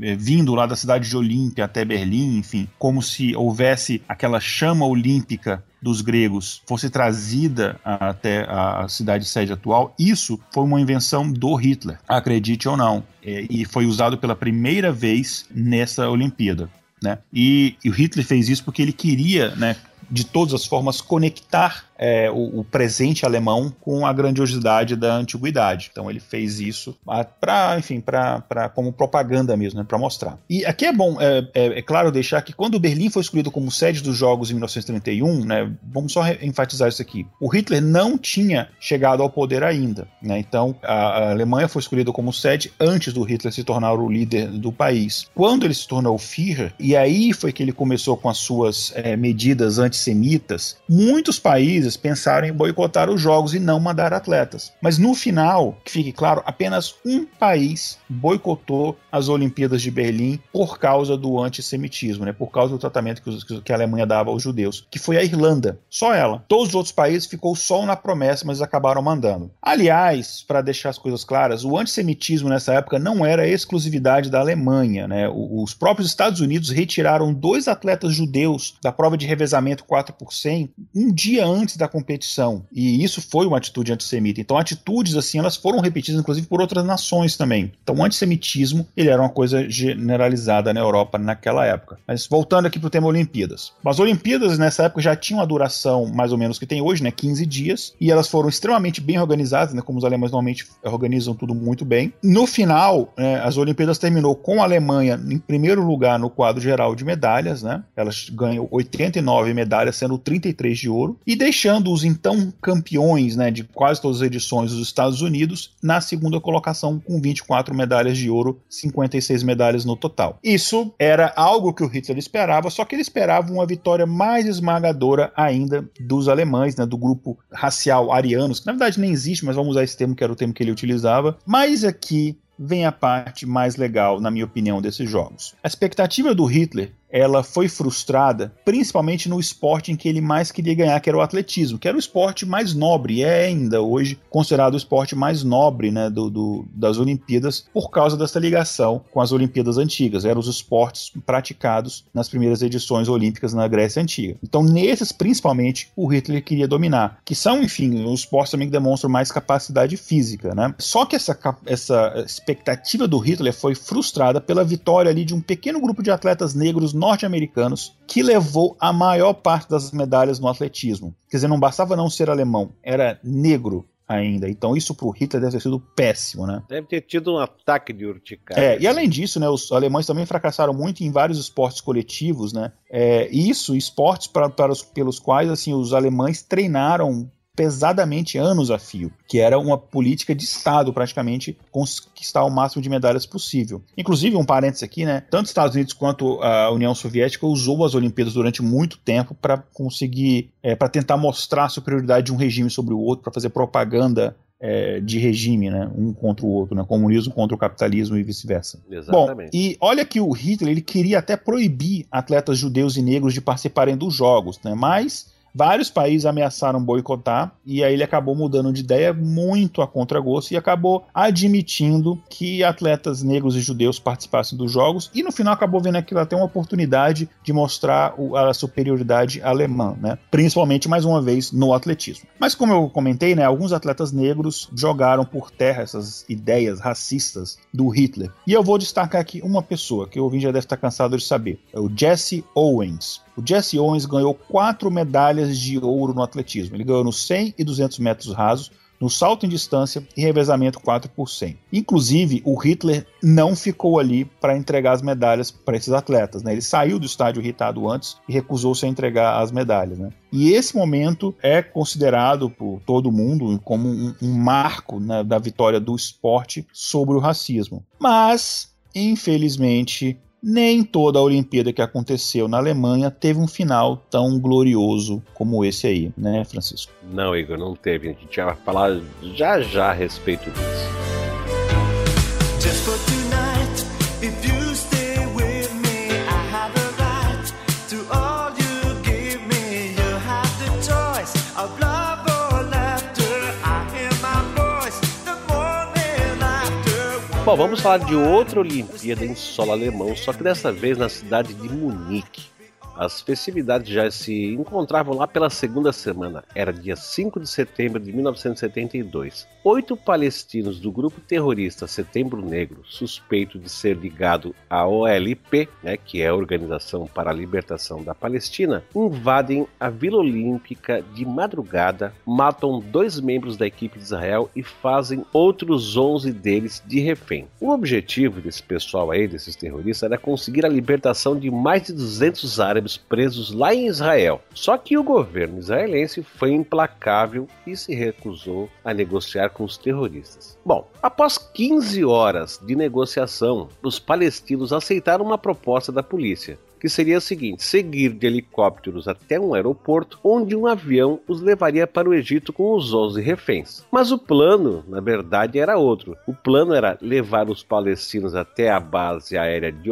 é, vindo lá da cidade de Olímpia até Berlim, enfim, como se houvesse aquela chama olímpica dos gregos fosse trazida até a cidade sede atual, isso foi uma invenção do Hitler, acredite ou não, é, e foi usado pela primeira vez nessa Olimpíada. Né? E, e o Hitler fez isso porque ele queria, né, de todas as formas, conectar é, o, o, presente alemão com a grandiosidade da antiguidade. Então ele fez isso para, enfim, para como propaganda mesmo, né, para mostrar. E aqui é bom, é, é, é, claro, deixar que quando Berlim foi escolhido como sede dos Jogos em 1931, né, vamos só enfatizar isso aqui. O Hitler não tinha chegado ao poder ainda, né? Então a, a Alemanha foi escolhida como sede antes do Hitler se tornar o líder do país. Quando ele se tornou Führer, e aí foi que ele começou com as suas é, medidas antissemitas, muitos países países pensaram em boicotar os jogos e não mandar atletas. Mas no final, que fique claro, apenas um país boicotou as Olimpíadas de Berlim por causa do antissemitismo, né? por causa do tratamento que, que a Alemanha dava aos judeus, que foi a Irlanda. Só ela. Todos os outros países ficou só na promessa, mas acabaram mandando. Aliás, para deixar as coisas claras, o antissemitismo nessa época não era exclusividade da Alemanha. Né? Os próprios Estados Unidos retiraram dois atletas judeus da prova de revezamento 4 por 100 um dia antes da competição. E isso foi uma atitude antissemita. Então, atitudes assim, elas foram repetidas, inclusive, por outras nações também. Então, o antissemitismo, ele era uma coisa generalizada na Europa naquela época. Mas voltando aqui para o tema Olimpíadas. As Olimpíadas, nessa época, já tinham a duração mais ou menos que tem hoje, né? 15 dias. E elas foram extremamente bem organizadas, né? Como os alemães normalmente organizam tudo muito bem. No final, né, as Olimpíadas terminou com a Alemanha em primeiro lugar no quadro geral de medalhas, né? Elas ganham 89 medalhas, sendo 33 de ouro. E deixando deixando os então campeões né, de quase todas as edições dos Estados Unidos na segunda colocação com 24 medalhas de ouro, 56 medalhas no total. Isso era algo que o Hitler esperava, só que ele esperava uma vitória mais esmagadora ainda dos alemães, né, do grupo racial arianos, que na verdade nem existe, mas vamos usar esse termo que era o termo que ele utilizava. Mas aqui vem a parte mais legal, na minha opinião, desses jogos. A expectativa do Hitler ela foi frustrada, principalmente no esporte em que ele mais queria ganhar, que era o atletismo, que era o esporte mais nobre, é ainda hoje considerado o esporte mais nobre né, do, do, das Olimpíadas, por causa dessa ligação com as Olimpíadas antigas. Eram os esportes praticados nas primeiras edições olímpicas na Grécia Antiga. Então, nesses, principalmente, o Hitler queria dominar, que são, enfim, os esportes também que demonstram mais capacidade física. Né? Só que essa, essa expectativa do Hitler foi frustrada pela vitória ali de um pequeno grupo de atletas negros norte-americanos que levou a maior parte das medalhas no atletismo. Quer dizer, não bastava não ser alemão, era negro ainda. Então isso pro Hitler deve ter sido péssimo, né? Deve ter tido um ataque de urticária. É, e além disso, né, os alemães também fracassaram muito em vários esportes coletivos, né? É, isso, esportes para, para os, pelos quais assim os alemães treinaram pesadamente anos a fio, que era uma política de Estado praticamente conquistar o máximo de medalhas possível. Inclusive, um parênteses aqui, né? Tanto os Estados Unidos quanto a União Soviética usou as Olimpíadas durante muito tempo para conseguir, é, para tentar mostrar a superioridade de um regime sobre o outro, para fazer propaganda é, de regime, né? Um contra o outro, né? Comunismo contra o capitalismo e vice-versa. Bom, e olha que o Hitler ele queria até proibir atletas judeus e negros de participarem dos jogos, né? Mas Vários países ameaçaram boicotar e aí ele acabou mudando de ideia muito a contragosto e acabou admitindo que atletas negros e judeus participassem dos jogos e no final acabou vendo aquilo até uma oportunidade de mostrar a superioridade alemã, né? Principalmente mais uma vez no atletismo. Mas como eu comentei, né, alguns atletas negros jogaram por terra essas ideias racistas do Hitler. E eu vou destacar aqui uma pessoa que o ouvinte já deve estar cansado de saber, é o Jesse Owens. O Jesse Owens ganhou quatro medalhas de ouro no atletismo. Ele ganhou nos 100 e 200 metros rasos, no salto em distância e revezamento 4 por 100. Inclusive, o Hitler não ficou ali para entregar as medalhas para esses atletas. Né? Ele saiu do estádio irritado antes e recusou-se a entregar as medalhas. Né? E esse momento é considerado por todo mundo como um, um marco né, da vitória do esporte sobre o racismo. Mas, infelizmente, nem toda a Olimpíada que aconteceu na Alemanha teve um final tão glorioso como esse aí, né, Francisco? Não, Igor, não teve. A gente vai falar já já a respeito disso. Bom, vamos falar de outra Olimpíada em solo alemão, só que dessa vez na cidade de Munique. As festividades já se encontravam lá pela segunda semana. Era dia 5 de setembro de 1972. Oito palestinos do grupo terrorista Setembro Negro, suspeito de ser ligado à OLP, né, que é a Organização para a Libertação da Palestina, invadem a Vila Olímpica de madrugada, matam dois membros da equipe de Israel e fazem outros 11 deles de refém. O objetivo desse pessoal aí, desses terroristas, era conseguir a libertação de mais de 200 árabes presos lá em Israel. Só que o governo israelense foi implacável e se recusou a negociar com os terroristas. Bom, após 15 horas de negociação, os palestinos aceitaram uma proposta da polícia que seria o seguinte: seguir de helicópteros até um aeroporto, onde um avião os levaria para o Egito com os 11 reféns. Mas o plano, na verdade, era outro. O plano era levar os palestinos até a base aérea de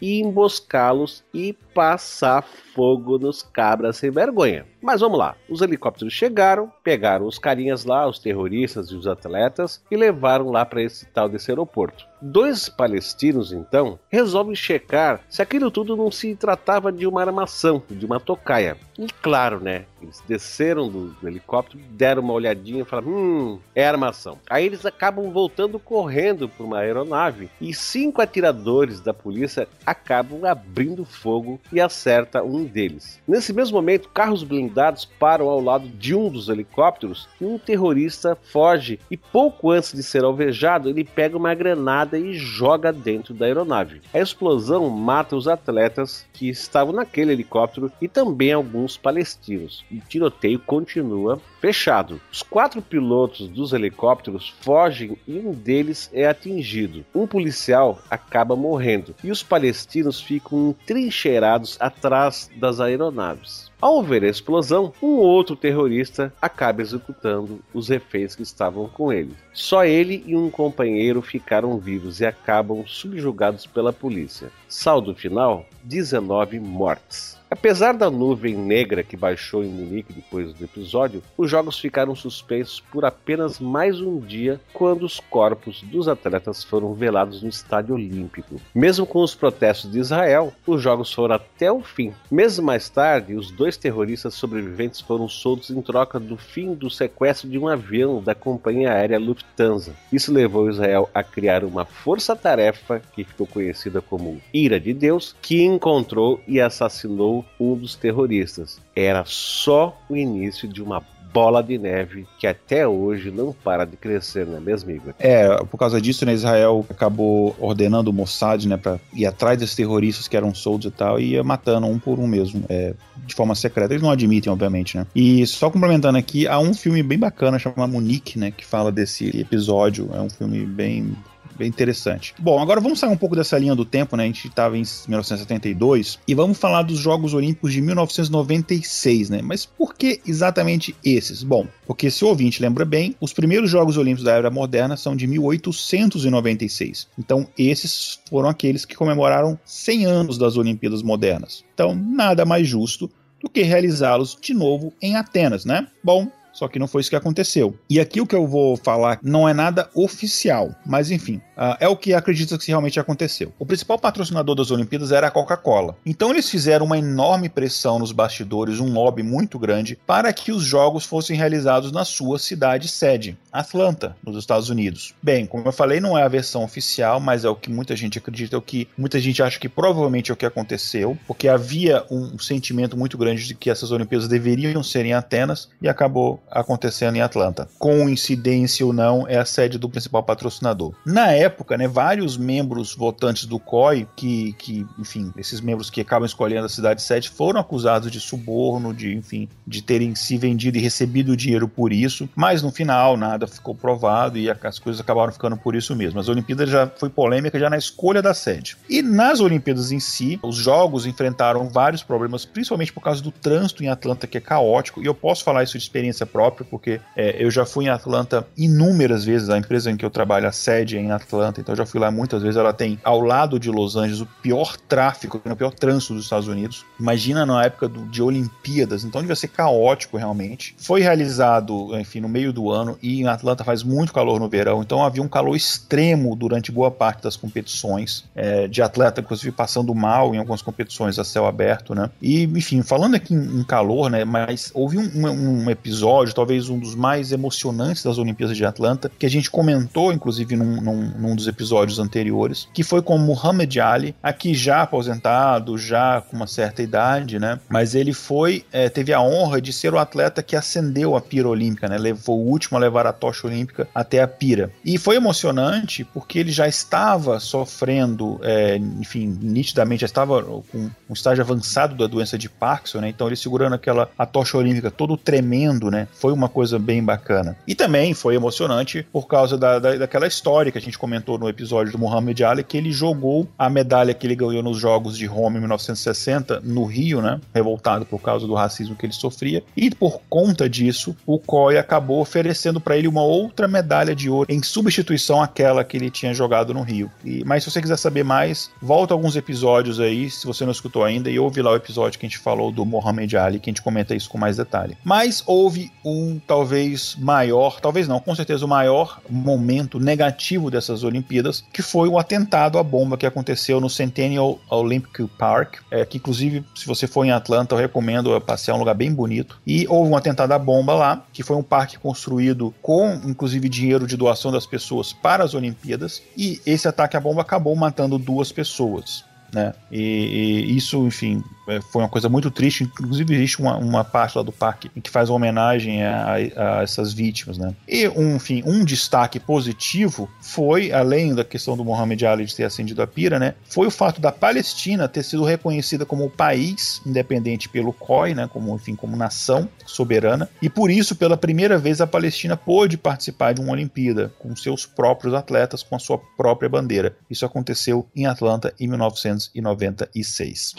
E emboscá-los e passar fogo nos cabras sem vergonha. Mas vamos lá, os helicópteros chegaram, pegaram os carinhas lá, os terroristas e os atletas e levaram lá para esse tal desse aeroporto. Dois palestinos, então, resolvem checar se aquilo tudo não se tratava de uma armação, de uma tocaia. E claro, né? Eles desceram do, do helicóptero, deram uma olhadinha e falaram: hum, é armação. Aí eles acabam voltando correndo por uma aeronave e cinco atiradores da polícia acabam abrindo fogo e acerta um deles. Nesse mesmo momento, carros blindados param ao lado de um dos helicópteros e um terrorista foge. E pouco antes de ser alvejado, ele pega uma granada e joga dentro da aeronave. A explosão mata os atletas que estavam naquele helicóptero e também alguns palestinos. E o tiroteio continua fechado. Os quatro pilotos dos helicópteros fogem e um deles é atingido. Um policial acaba morrendo e os palestinos ficam entrincheirados atrás das aeronaves. Ao ver a explosão, um outro terrorista acaba executando os reféns que estavam com ele. Só ele e um companheiro ficaram vivos e acabam subjugados pela polícia. Saldo final: 19 mortes. Apesar da nuvem negra que baixou em Munique depois do episódio, os jogos ficaram suspensos por apenas mais um dia quando os corpos dos atletas foram velados no Estádio Olímpico. Mesmo com os protestos de Israel, os jogos foram até o fim. Meses mais tarde, os dois terroristas sobreviventes foram soltos em troca do fim do sequestro de um avião da companhia aérea Lufthansa. Isso levou Israel a criar uma força-tarefa que ficou conhecida como Ira de Deus, que encontrou e assassinou um dos terroristas. Era só o início de uma bola de neve que até hoje não para de crescer, não é mesmo, Igor? É, por causa disso, né, Israel acabou ordenando o Mossad, né, pra ir atrás desses terroristas que eram soltos e tal, e ia matando um por um mesmo, é, de forma secreta. Eles não admitem, obviamente, né? E só complementando aqui, há um filme bem bacana chamado Munique, né, que fala desse episódio. É um filme bem bem interessante. Bom, agora vamos sair um pouco dessa linha do tempo, né? A gente estava em 1972 e vamos falar dos Jogos Olímpicos de 1996, né? Mas por que exatamente esses? Bom, porque se o ouvinte lembra bem, os primeiros Jogos Olímpicos da Era Moderna são de 1896. Então, esses foram aqueles que comemoraram 100 anos das Olimpíadas Modernas. Então, nada mais justo do que realizá-los de novo em Atenas, né? Bom, só que não foi isso que aconteceu. E aqui o que eu vou falar não é nada oficial, mas enfim, uh, é o que acredita que realmente aconteceu. O principal patrocinador das Olimpíadas era a Coca-Cola. Então eles fizeram uma enorme pressão nos bastidores, um lobby muito grande, para que os jogos fossem realizados na sua cidade sede, Atlanta, nos Estados Unidos. Bem, como eu falei, não é a versão oficial, mas é o que muita gente acredita, é o que muita gente acha que provavelmente é o que aconteceu, porque havia um sentimento muito grande de que essas Olimpíadas deveriam ser em Atenas e acabou acontecendo em Atlanta. Coincidência ou não, é a sede do principal patrocinador. Na época, né, vários membros votantes do COI, que, que, enfim, esses membros que acabam escolhendo a cidade sede, foram acusados de suborno, de, enfim, de terem se vendido e recebido dinheiro por isso, mas no final nada ficou provado e as coisas acabaram ficando por isso mesmo. As Olimpíadas já foi polêmica já na escolha da sede. E nas Olimpíadas em si, os jogos enfrentaram vários problemas, principalmente por causa do trânsito em Atlanta, que é caótico, e eu posso falar isso de experiência própria, porque é, eu já fui em Atlanta inúmeras vezes, a empresa em que eu trabalho, a sede é em Atlanta, então eu já fui lá muitas vezes, ela tem ao lado de Los Angeles o pior tráfego, o pior trânsito dos Estados Unidos. Imagina na época do, de Olimpíadas, então devia ser caótico realmente. Foi realizado, enfim, no meio do ano, e em Atlanta faz muito calor no verão, então havia um calor extremo durante boa parte das competições, é, de atleta, inclusive passando mal em algumas competições a céu aberto, né? E, enfim, falando aqui em, em calor, né? Mas houve um, um, um, episódio, talvez um dos mais emocionantes das Olimpíadas de Atlanta, que a gente comentou, inclusive, num, num, num dos episódios anteriores, que foi com Muhammad Ali, aqui já aposentado, já com uma certa idade, né? Mas ele foi, é, teve a honra de ser o atleta que acendeu a pira olímpica, né? Levou o último a levar a tocha olímpica até a pira. E foi emocionante porque ele já estava sofrendo, é, enfim, nitidamente já estava com um estágio avançado da doença de Parkinson, né? Então ele segurando aquela a tocha olímpica todo tremendo, né? Foi uma coisa bem bacana. E também foi emocionante por causa da, da, daquela história que a gente comentou no episódio do Muhammad Ali, que ele jogou a medalha que ele ganhou nos Jogos de Roma em 1960 no Rio, né? Revoltado por causa do racismo que ele sofria. E por conta disso, o COI acabou oferecendo para ele uma outra medalha de ouro em substituição àquela que ele tinha jogado no Rio. E, mas se você quiser saber mais, volta alguns episódios aí, se você não escutou ainda, e ouve lá o episódio que a gente falou do Mohamed Ali, que a gente comenta isso com mais detalhe. Mas houve um talvez maior, talvez não, com certeza o maior momento negativo dessas Olimpíadas, que foi o atentado à bomba que aconteceu no Centennial Olympic Park, é, que inclusive, se você for em Atlanta, eu recomendo passear, é um lugar bem bonito. E houve um atentado à bomba lá, que foi um parque construído com, inclusive, dinheiro de doação das pessoas para as Olimpíadas, e esse ataque à bomba acabou matando duas pessoas. Né? E, e, isso, enfim, foi uma coisa muito triste. Inclusive, existe uma, uma parte lá do parque que faz uma homenagem a, a, essas vítimas. Né? E, um, enfim, um destaque positivo foi, além da questão do Mohamed Ali de ter acendido a pira, né, foi o fato da Palestina ter sido reconhecida como país independente pelo COI, né, como, enfim, como nação soberana, e por isso, pela primeira vez, a Palestina pôde participar de uma Olimpíada com seus próprios atletas, com a sua própria bandeira. Isso aconteceu em Atlanta em 1900 1996.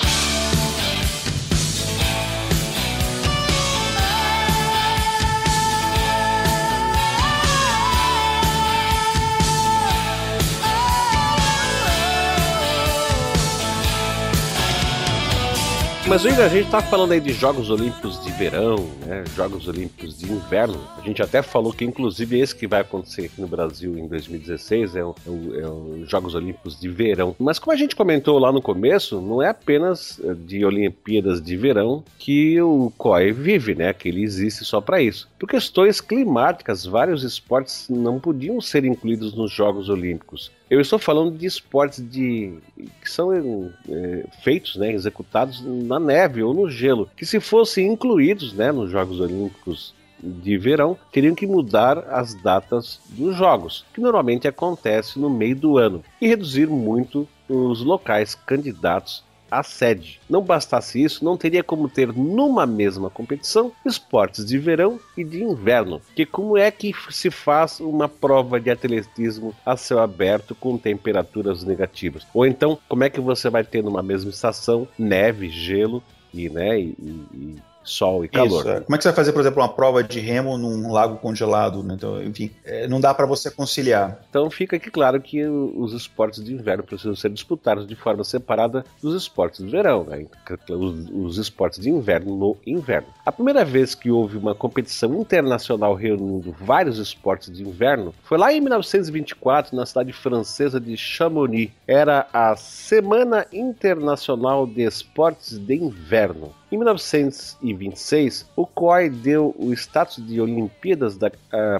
Mas ainda a gente tá falando aí de Jogos Olímpicos de verão, né? Jogos Olímpicos de inverno. A gente até falou que, inclusive, esse que vai acontecer aqui no Brasil em 2016 é o, é o, é Jogos Olímpicos de verão. Mas como a gente comentou lá no começo, não é apenas eh, de Olimpíadas de verão que o COI vive, né? Que ele existe só para isso. Por questões climáticas, vários esportes não podiam ser incluídos nos Jogos Olímpicos. Eu estou falando de esportes de que são é, feitos, né, executados na neve ou no gelo, que se fossem incluídos, né, nos Jogos Olímpicos de verão, teriam que mudar as datas dos jogos, que normalmente acontece no meio do ano, e reduzir muito os locais candidatos a sede. Não bastasse isso, não teria como ter numa mesma competição esportes de verão e de inverno. Que como é que se faz uma prova de atletismo a céu aberto com temperaturas negativas? Ou então, como é que você vai ter numa mesma estação neve, gelo e, né, e, e sol e calor. Isso, é. Como é que você vai fazer, por exemplo, uma prova de remo num lago congelado? Né? Então, enfim, é, não dá para você conciliar. Então fica aqui claro que os esportes de inverno precisam ser disputados de forma separada dos esportes de verão, né? os, os esportes de inverno no inverno. A primeira vez que houve uma competição internacional reunindo vários esportes de inverno foi lá em 1924 na cidade francesa de Chamonix. Era a Semana Internacional de Esportes de Inverno. Em 1926, o COI deu o status de Olimpíadas uh,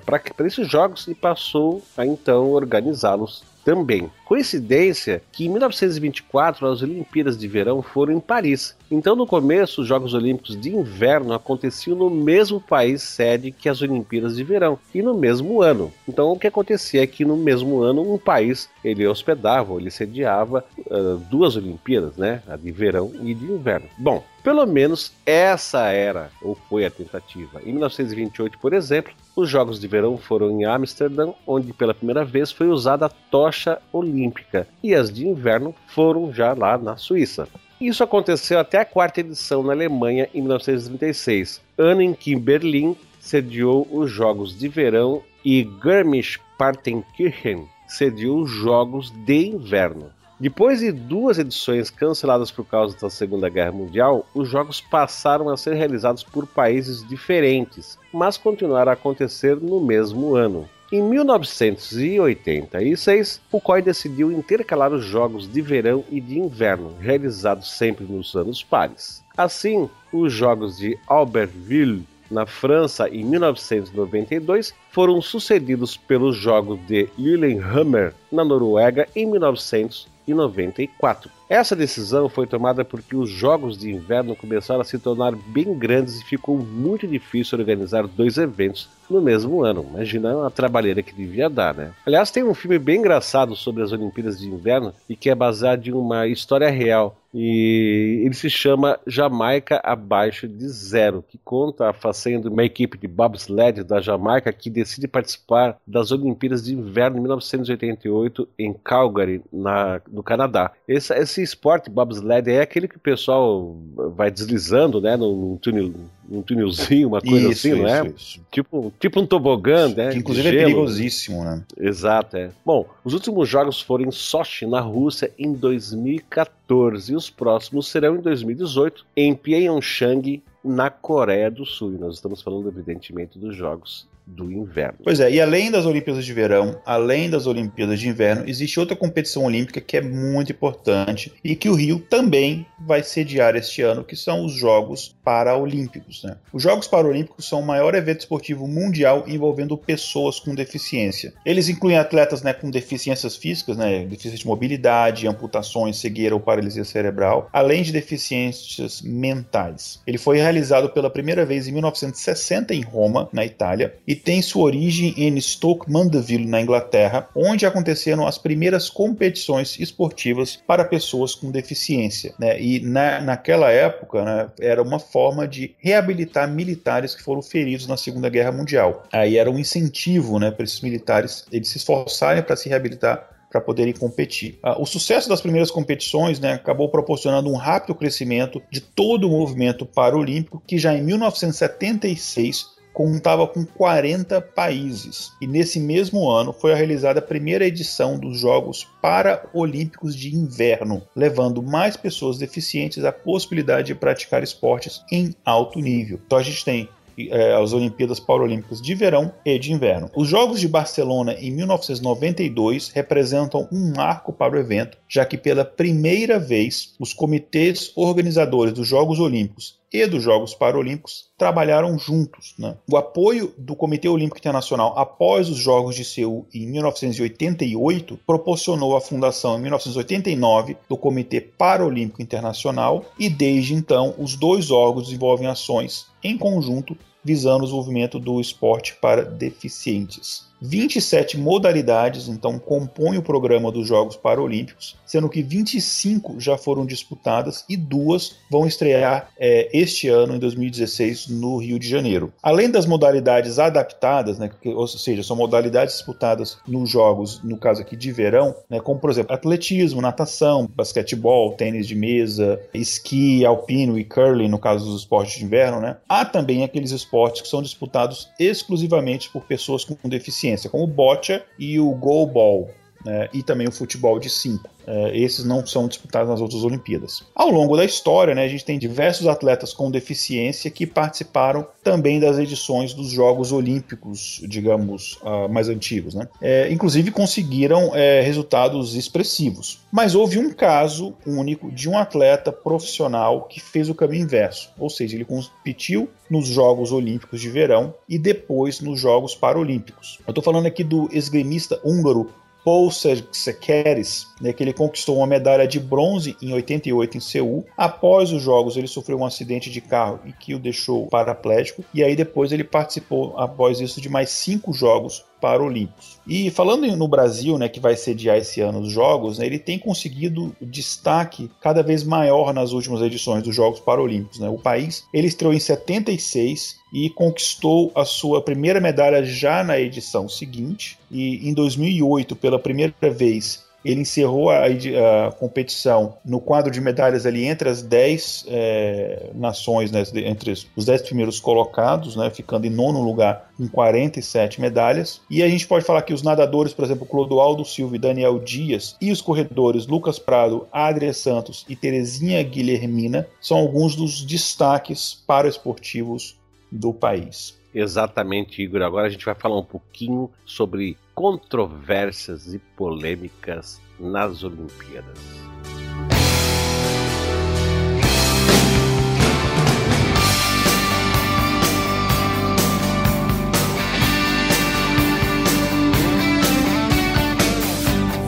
para esses jogos e passou a então organizá-los também. Coincidência que em 1924 as Olimpíadas de Verão foram em Paris. Então, no começo, os Jogos Olímpicos de Inverno aconteciam no mesmo país sede que as Olimpíadas de Verão e no mesmo ano. Então, o que acontecia é que no mesmo ano um país ele hospedava, ele sediava uh, duas Olimpíadas, né? A de verão e de inverno. Bom, pelo menos essa era ou foi a tentativa. Em 1928, por exemplo, os Jogos de Verão foram em Amsterdã, onde pela primeira vez foi usada a tocha olímpica, e as de inverno foram já lá na Suíça. Isso aconteceu até a quarta edição na Alemanha em 1936, ano em que Berlim sediou os Jogos de Verão e Garmisch-Partenkirchen sediou os Jogos de Inverno. Depois de duas edições canceladas por causa da Segunda Guerra Mundial, os jogos passaram a ser realizados por países diferentes, mas continuaram a acontecer no mesmo ano. Em 1986, o COI decidiu intercalar os jogos de verão e de inverno, realizados sempre nos anos pares. Assim, os jogos de Albertville na França em 1992 foram sucedidos pelos jogos de Lillehammer na Noruega em 1900 1994. Essa decisão foi tomada porque os jogos de inverno começaram a se tornar bem grandes e ficou muito difícil organizar dois eventos no mesmo ano. Imagina a trabalheira que devia dar, né? Aliás, tem um filme bem engraçado sobre as Olimpíadas de Inverno e que é baseado em uma história real e ele se chama Jamaica Abaixo de Zero, que conta a façanha de uma equipe de bobsled da Jamaica que decide participar das Olimpíadas de Inverno em 1988 em Calgary, na, no Canadá. Esse, esse esporte bobsled é aquele que o pessoal vai deslizando né, num, túnel, num túnelzinho, uma coisa isso, assim, isso, não é? Isso. Tipo, tipo um tobogã, né? Que inclusive é perigosíssimo, né? Exato, é. Bom, os últimos jogos foram em Sochi, na Rússia, em 2014 e os próximos serão em 2018 em Pyeongchang, na Coreia do Sul. E nós estamos falando, evidentemente, dos Jogos do inverno. Pois é, e além das Olimpíadas de Verão, além das Olimpíadas de Inverno, existe outra competição olímpica que é muito importante e que o Rio também vai sediar este ano, que são os Jogos Paralímpicos. Né? Os Jogos Paralímpicos são o maior evento esportivo mundial envolvendo pessoas com deficiência. Eles incluem atletas né, com deficiências físicas, né, deficiência de mobilidade, amputações, cegueira ou paralisia cerebral, além de deficiências mentais. Ele foi realizado pela primeira vez em 1960 em Roma, na Itália, e e tem sua origem em Stoke Mandeville, na Inglaterra, onde aconteceram as primeiras competições esportivas para pessoas com deficiência. Né? E na, naquela época né, era uma forma de reabilitar militares que foram feridos na Segunda Guerra Mundial. Aí era um incentivo né, para esses militares eles se esforçarem para se reabilitar para poderem competir. Ah, o sucesso das primeiras competições né, acabou proporcionando um rápido crescimento de todo o movimento paralímpico, que já em 1976 contava com 40 países. E nesse mesmo ano foi realizada a primeira edição dos Jogos Paraolímpicos de Inverno, levando mais pessoas deficientes a possibilidade de praticar esportes em alto nível. Então a gente tem é, as Olimpíadas Paralímpicas de Verão e de Inverno. Os Jogos de Barcelona em 1992 representam um marco para o evento, já que pela primeira vez os comitês organizadores dos Jogos Olímpicos e dos Jogos Paralímpicos trabalharam juntos. Né? O apoio do Comitê Olímpico Internacional após os Jogos de Seul em 1988 proporcionou a fundação em 1989 do Comitê Paralímpico Internacional e desde então os dois órgãos desenvolvem ações em conjunto visando o desenvolvimento do esporte para deficientes. 27 modalidades então compõem o programa dos Jogos Paralímpicos, sendo que 25 já foram disputadas e duas vão estrear é, este ano, em 2016, no Rio de Janeiro. Além das modalidades adaptadas, né, que, ou seja, são modalidades disputadas nos Jogos, no caso aqui de verão, né, como por exemplo atletismo, natação, basquetebol, tênis de mesa, esqui, alpino e curling, no caso dos esportes de inverno, né, há também aqueles esportes que são disputados exclusivamente por pessoas com deficiência como o boccia e o goalball, né, e também o futebol de 5. É, esses não são disputados nas outras Olimpíadas. Ao longo da história, né, a gente tem diversos atletas com deficiência que participaram também das edições dos Jogos Olímpicos, digamos, uh, mais antigos. Né? É, inclusive conseguiram é, resultados expressivos. Mas houve um caso único de um atleta profissional que fez o caminho inverso, ou seja, ele competiu nos Jogos Olímpicos de Verão e depois nos Jogos Paralímpicos. Eu estou falando aqui do esgrimista húngaro Paul Sekeres, né, que ele conquistou uma medalha de bronze em 88 em Seul. Após os Jogos, ele sofreu um acidente de carro e que o deixou paraplégico. E aí depois ele participou, após isso, de mais cinco Jogos Paralímpicos. E falando no Brasil, né, que vai sediar esse ano os Jogos, né, ele tem conseguido destaque cada vez maior nas últimas edições dos Jogos Paralímpicos. Né? O país ele estreou em 76 e conquistou a sua primeira medalha já na edição seguinte. E em 2008, pela primeira vez, ele encerrou a, a, competição no quadro de medalhas ali entre as 10 é, nações, né, entre os 10 primeiros colocados, né, ficando em nono lugar com 47 medalhas. E a gente pode falar que os nadadores, por exemplo, Clodoaldo Silva e Daniel Dias, e os corredores Lucas Prado, Adria Santos e Terezinha Guilhermina, são alguns dos destaques para esportivos do país. Exatamente, Igor. Agora a gente vai falar um pouquinho sobre controvérsias e polêmicas nas Olimpíadas.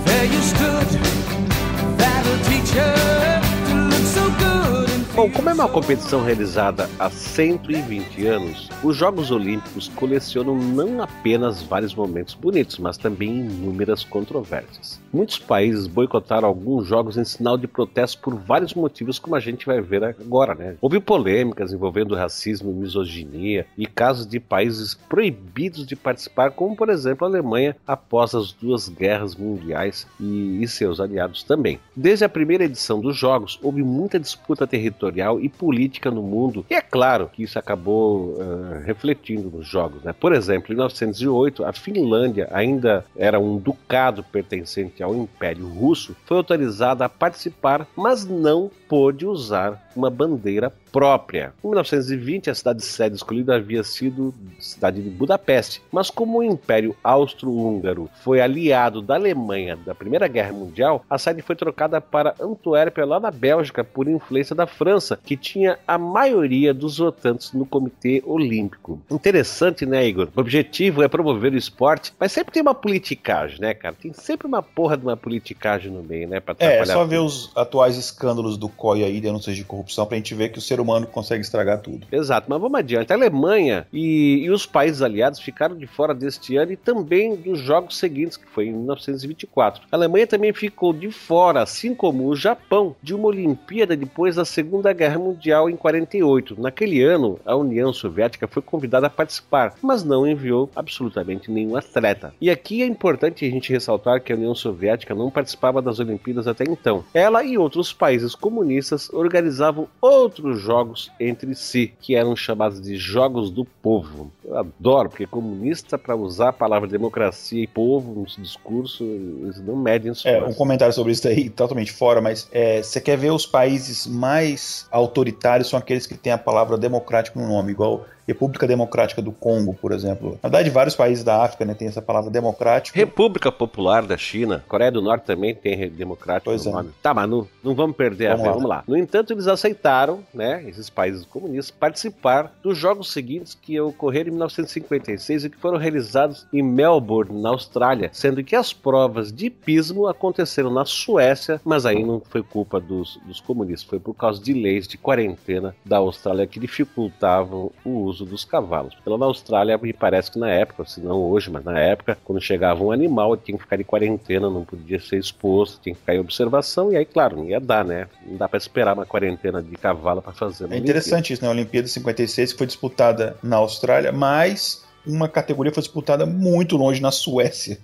There you stood, Bom, como é uma competição realizada há 120 anos, os Jogos Olímpicos colecionam não apenas vários momentos bonitos, mas também inúmeras controvérsias. Muitos países boicotaram alguns jogos em sinal de protesto por vários motivos, como a gente vai ver agora, né? Houve polêmicas envolvendo racismo misoginia e casos de países proibidos de participar, como por exemplo a Alemanha após as duas guerras mundiais e, e seus aliados também. Desde a primeira edição dos Jogos, houve muita disputa territorial territorial e política no mundo. E é claro que isso acabou uh, refletindo nos jogos. Né? Por exemplo, em 1908, a Finlândia ainda era um ducado pertencente ao Império Russo, foi autorizada a participar, mas não pôde usar uma bandeira própria. Em 1920, a cidade sede escolhida havia sido a cidade de Budapeste, mas como o Império Austro-Húngaro foi aliado da Alemanha da Primeira Guerra Mundial, a sede foi trocada para Antuérpia, lá na Bélgica, por influência da França, que tinha a maioria dos votantes no Comitê Olímpico. Interessante, né, Igor? O objetivo é promover o esporte, mas sempre tem uma politicagem, né, cara? Tem sempre uma porra de uma politicagem no meio, né? Pra é, é só ver os atuais escândalos do COI aí, denúncias de corrupção, pra gente ver que o ser humano consegue estragar tudo. Exato, mas vamos adiante. A Alemanha e, e os países aliados ficaram de fora deste ano e também dos jogos seguintes, que foi em 1924. A Alemanha também ficou de fora, assim como o Japão, de uma Olimpíada depois da Segunda Guerra Mundial em 48. Naquele ano, a União Soviética foi convidada a participar, mas não enviou absolutamente nenhum atleta. E aqui é importante a gente ressaltar que a União Soviética não participava das Olimpíadas até então. Ela e outros países comunistas organizavam outros jogos entre si, que eram chamados de Jogos do Povo. Eu adoro, porque comunista, para usar a palavra democracia e povo no discurso, eles não medem isso. É, um comentário sobre isso aí, totalmente fora, mas é, você quer ver os países mais autoritários são aqueles que têm a palavra democrático no nome, igual República Democrática do Congo, por exemplo. Na verdade, vários países da África né, tem essa palavra democrático. República Popular da China. Coreia do Norte também tem democrático pois no é. nome. Tá, mas não, não vamos perder vamos a fé. Vamos lá. No entanto, eles aceitaram, né, esses países comunistas, participar dos jogos seguintes que ocorreram em 1956 e que foram realizados em Melbourne, na Austrália, sendo que as provas de pismo aconteceram na Suécia, mas aí não foi culpa dos, dos comunistas, foi por causa de leis de quarentena da Austrália que dificultavam o uso dos cavalos. Pela na Austrália, me parece que na época, se não hoje, mas na época, quando chegava um animal, tinha que ficar em quarentena, não podia ser exposto, tinha que ficar em observação, e aí, claro, não ia dar, né? Não dá para esperar uma quarentena de cavalo para fazer. É interessante isso, né? A Olimpíada 56 que foi disputada na Austrália, mas uma categoria foi disputada muito longe na Suécia.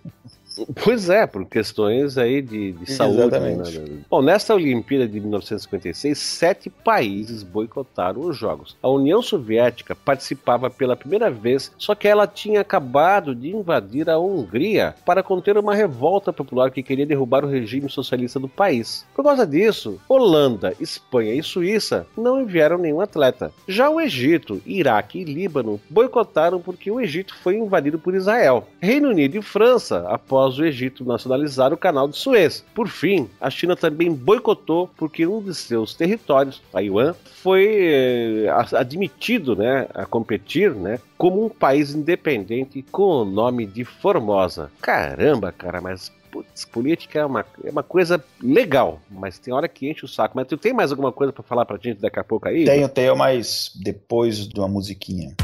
Pois é, por questões aí de, de saúde. Né? Bom, nesta Olimpíada de 1956, sete países boicotaram os Jogos. A União Soviética participava pela primeira vez, só que ela tinha acabado de invadir a Hungria para conter uma revolta popular que queria derrubar o regime socialista do país. Por causa disso, Holanda, Espanha e Suíça não enviaram nenhum atleta. Já o Egito, Iraque e Líbano boicotaram porque o Egito foi invadido por Israel. Reino Unido e França, após após o Egito nacionalizar o canal de Suez. Por fim, a China também boicotou porque um de seus territórios, Taiwan, foi eh, admitido né, a competir né, como um país independente com o nome de Formosa. Caramba, cara, mas política é uma, é uma coisa legal, mas tem hora que enche o saco. Mas tu tem mais alguma coisa para falar pra gente daqui a pouco aí? Tenho, tenho, mas depois de uma musiquinha.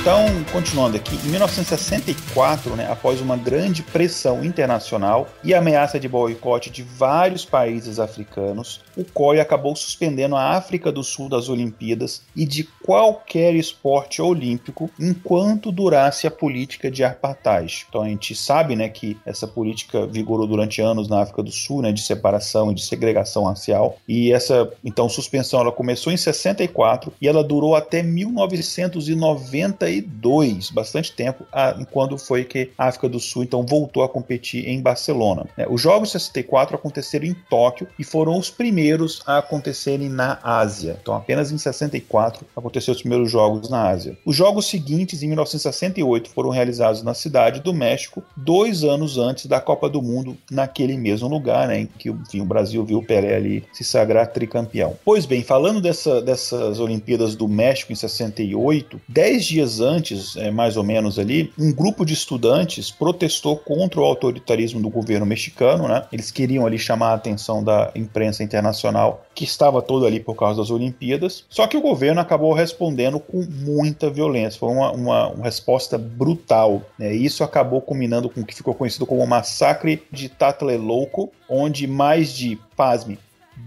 Então, continuando aqui, em 1964, né, após uma grande pressão internacional e ameaça de boicote de vários países africanos, o COI acabou suspendendo a África do Sul das Olimpíadas e de qualquer esporte olímpico enquanto durasse a política de apartheid. Então a gente sabe né, que essa política vigorou durante anos na África do Sul, né, de separação e de segregação racial, e essa então suspensão ela começou em 64 e ela durou até 1990 92, bastante tempo, a, quando foi que a África do Sul então voltou a competir em Barcelona. É, os Jogos 64 aconteceram em Tóquio e foram os primeiros a acontecerem na Ásia. Então, apenas em 64 aconteceram os primeiros Jogos na Ásia. Os Jogos seguintes, em 1968, foram realizados na cidade do México, dois anos antes da Copa do Mundo, naquele mesmo lugar, né, em que enfim, o Brasil viu o Pelé ali se sagrar tricampeão. Pois bem, falando dessa, dessas Olimpíadas do México em 68, dez dias antes, é, mais ou menos ali, um grupo de estudantes protestou contra o autoritarismo do governo mexicano, né? Eles queriam ali chamar a atenção da imprensa internacional, que estava toda ali por causa das Olimpíadas. Só que o governo acabou respondendo com muita violência. Foi uma, uma, uma resposta brutal. Né? Isso acabou culminando com o que ficou conhecido como o massacre de Tlatelolco, onde mais de, pasme,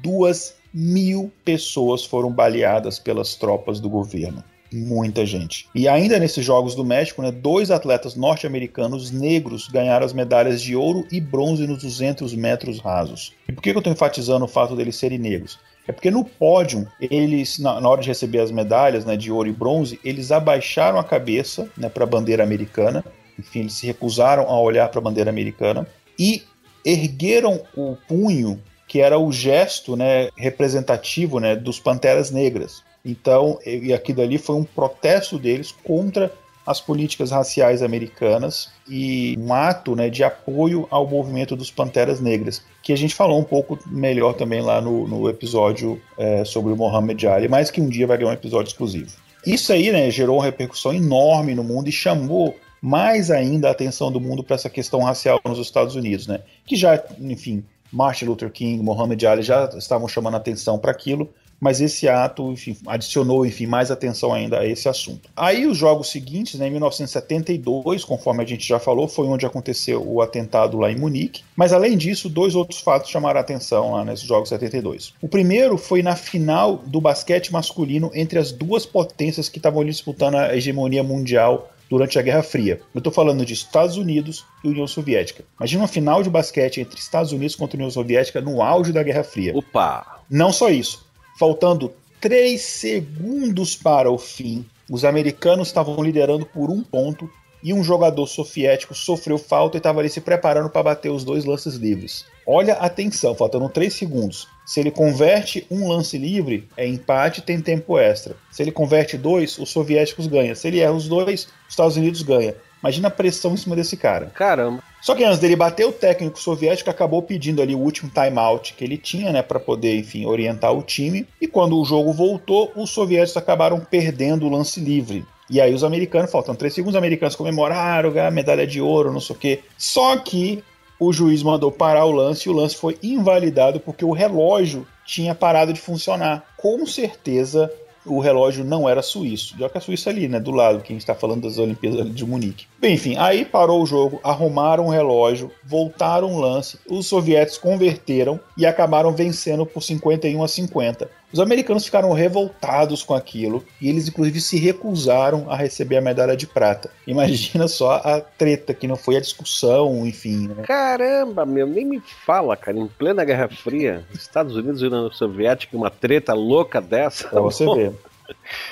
duas mil pessoas foram baleadas pelas tropas do governo muita gente. E ainda nesses Jogos do México, né, dois atletas norte-americanos negros ganharam as medalhas de ouro e bronze nos 200 metros rasos. E por que eu estou enfatizando o fato deles serem negros? É porque no pódio, eles, na, hora de receber as medalhas né, de ouro e bronze, eles abaixaram a cabeça né, para a bandeira americana. Enfim, eles se recusaram a olhar para a bandeira americana e ergueram o punho, que era o gesto né, representativo né, dos Panteras Negras. Então, e aquilo ali foi um protesto deles contra as políticas raciais americanas e um ato né, de apoio ao movimento dos Panteras Negras, que a gente falou um pouco melhor também lá no, no episódio é, sobre o Mohamed Ali, mas que um dia vai ter um episódio exclusivo. Isso aí né, gerou uma repercussão enorme no mundo e chamou mais ainda a atenção do mundo para essa questão racial nos Estados Unidos, né? Que já, enfim, Martin Luther King, Mohamed Ali já estavam chamando atenção para aquilo, mas esse ato enfim, adicionou enfim, mais atenção ainda a esse assunto. Aí os jogos seguintes, né, em 1972, conforme a gente já falou, foi onde aconteceu o atentado lá em Munique, mas além disso, dois outros fatos chamaram a atenção lá nesses Jogos 72. O primeiro foi na final do basquete masculino entre as duas potências que estavam disputando a hegemonia mundial durante a Guerra Fria. Eu estou falando de Estados Unidos e União Soviética. Imagina uma final de basquete entre Estados Unidos contra a União Soviética no auge da Guerra Fria. Opa! Não só isso faltando 3 segundos para o fim, os americanos estavam liderando por um ponto e um jogador soviético sofreu falta e estava ali se preparando para bater os dois lances livres. Olha a tensão, faltando 3 segundos. Se ele converte um lance livre, é empate tem tempo extra. Se ele converte dois, os soviéticos ganham. Se ele erra os dois, os Estados Unidos ganha. Imagina a pressão em cima desse cara. Caramba. Só que antes dele bater, o técnico soviético acabou pedindo ali o último timeout que ele tinha, né, para poder, enfim, orientar o time. E quando o jogo voltou, os soviéticos acabaram perdendo o lance livre. E aí os americanos, faltam três segundos, os americanos comemoraram, a medalha de ouro, não sei o quê. Só que o juiz mandou parar o lance e o lance foi invalidado porque o relógio tinha parado de funcionar. Com certeza o relógio não era suíço. Já que a Suíça ali, né, do lado, que a gente está falando das Olimpíadas de Munique. Bem, enfim, aí parou o jogo, arrumaram o relógio, voltaram o lance, os soviéticos converteram e acabaram vencendo por 51 a 50. Os americanos ficaram revoltados com aquilo e eles, inclusive, se recusaram a receber a medalha de prata. Imagina só a treta que não foi a discussão, enfim. Né? Caramba, meu, nem me fala, cara. Em plena Guerra Fria, Estados Unidos e União Soviética, uma treta louca dessa. Pra você ver.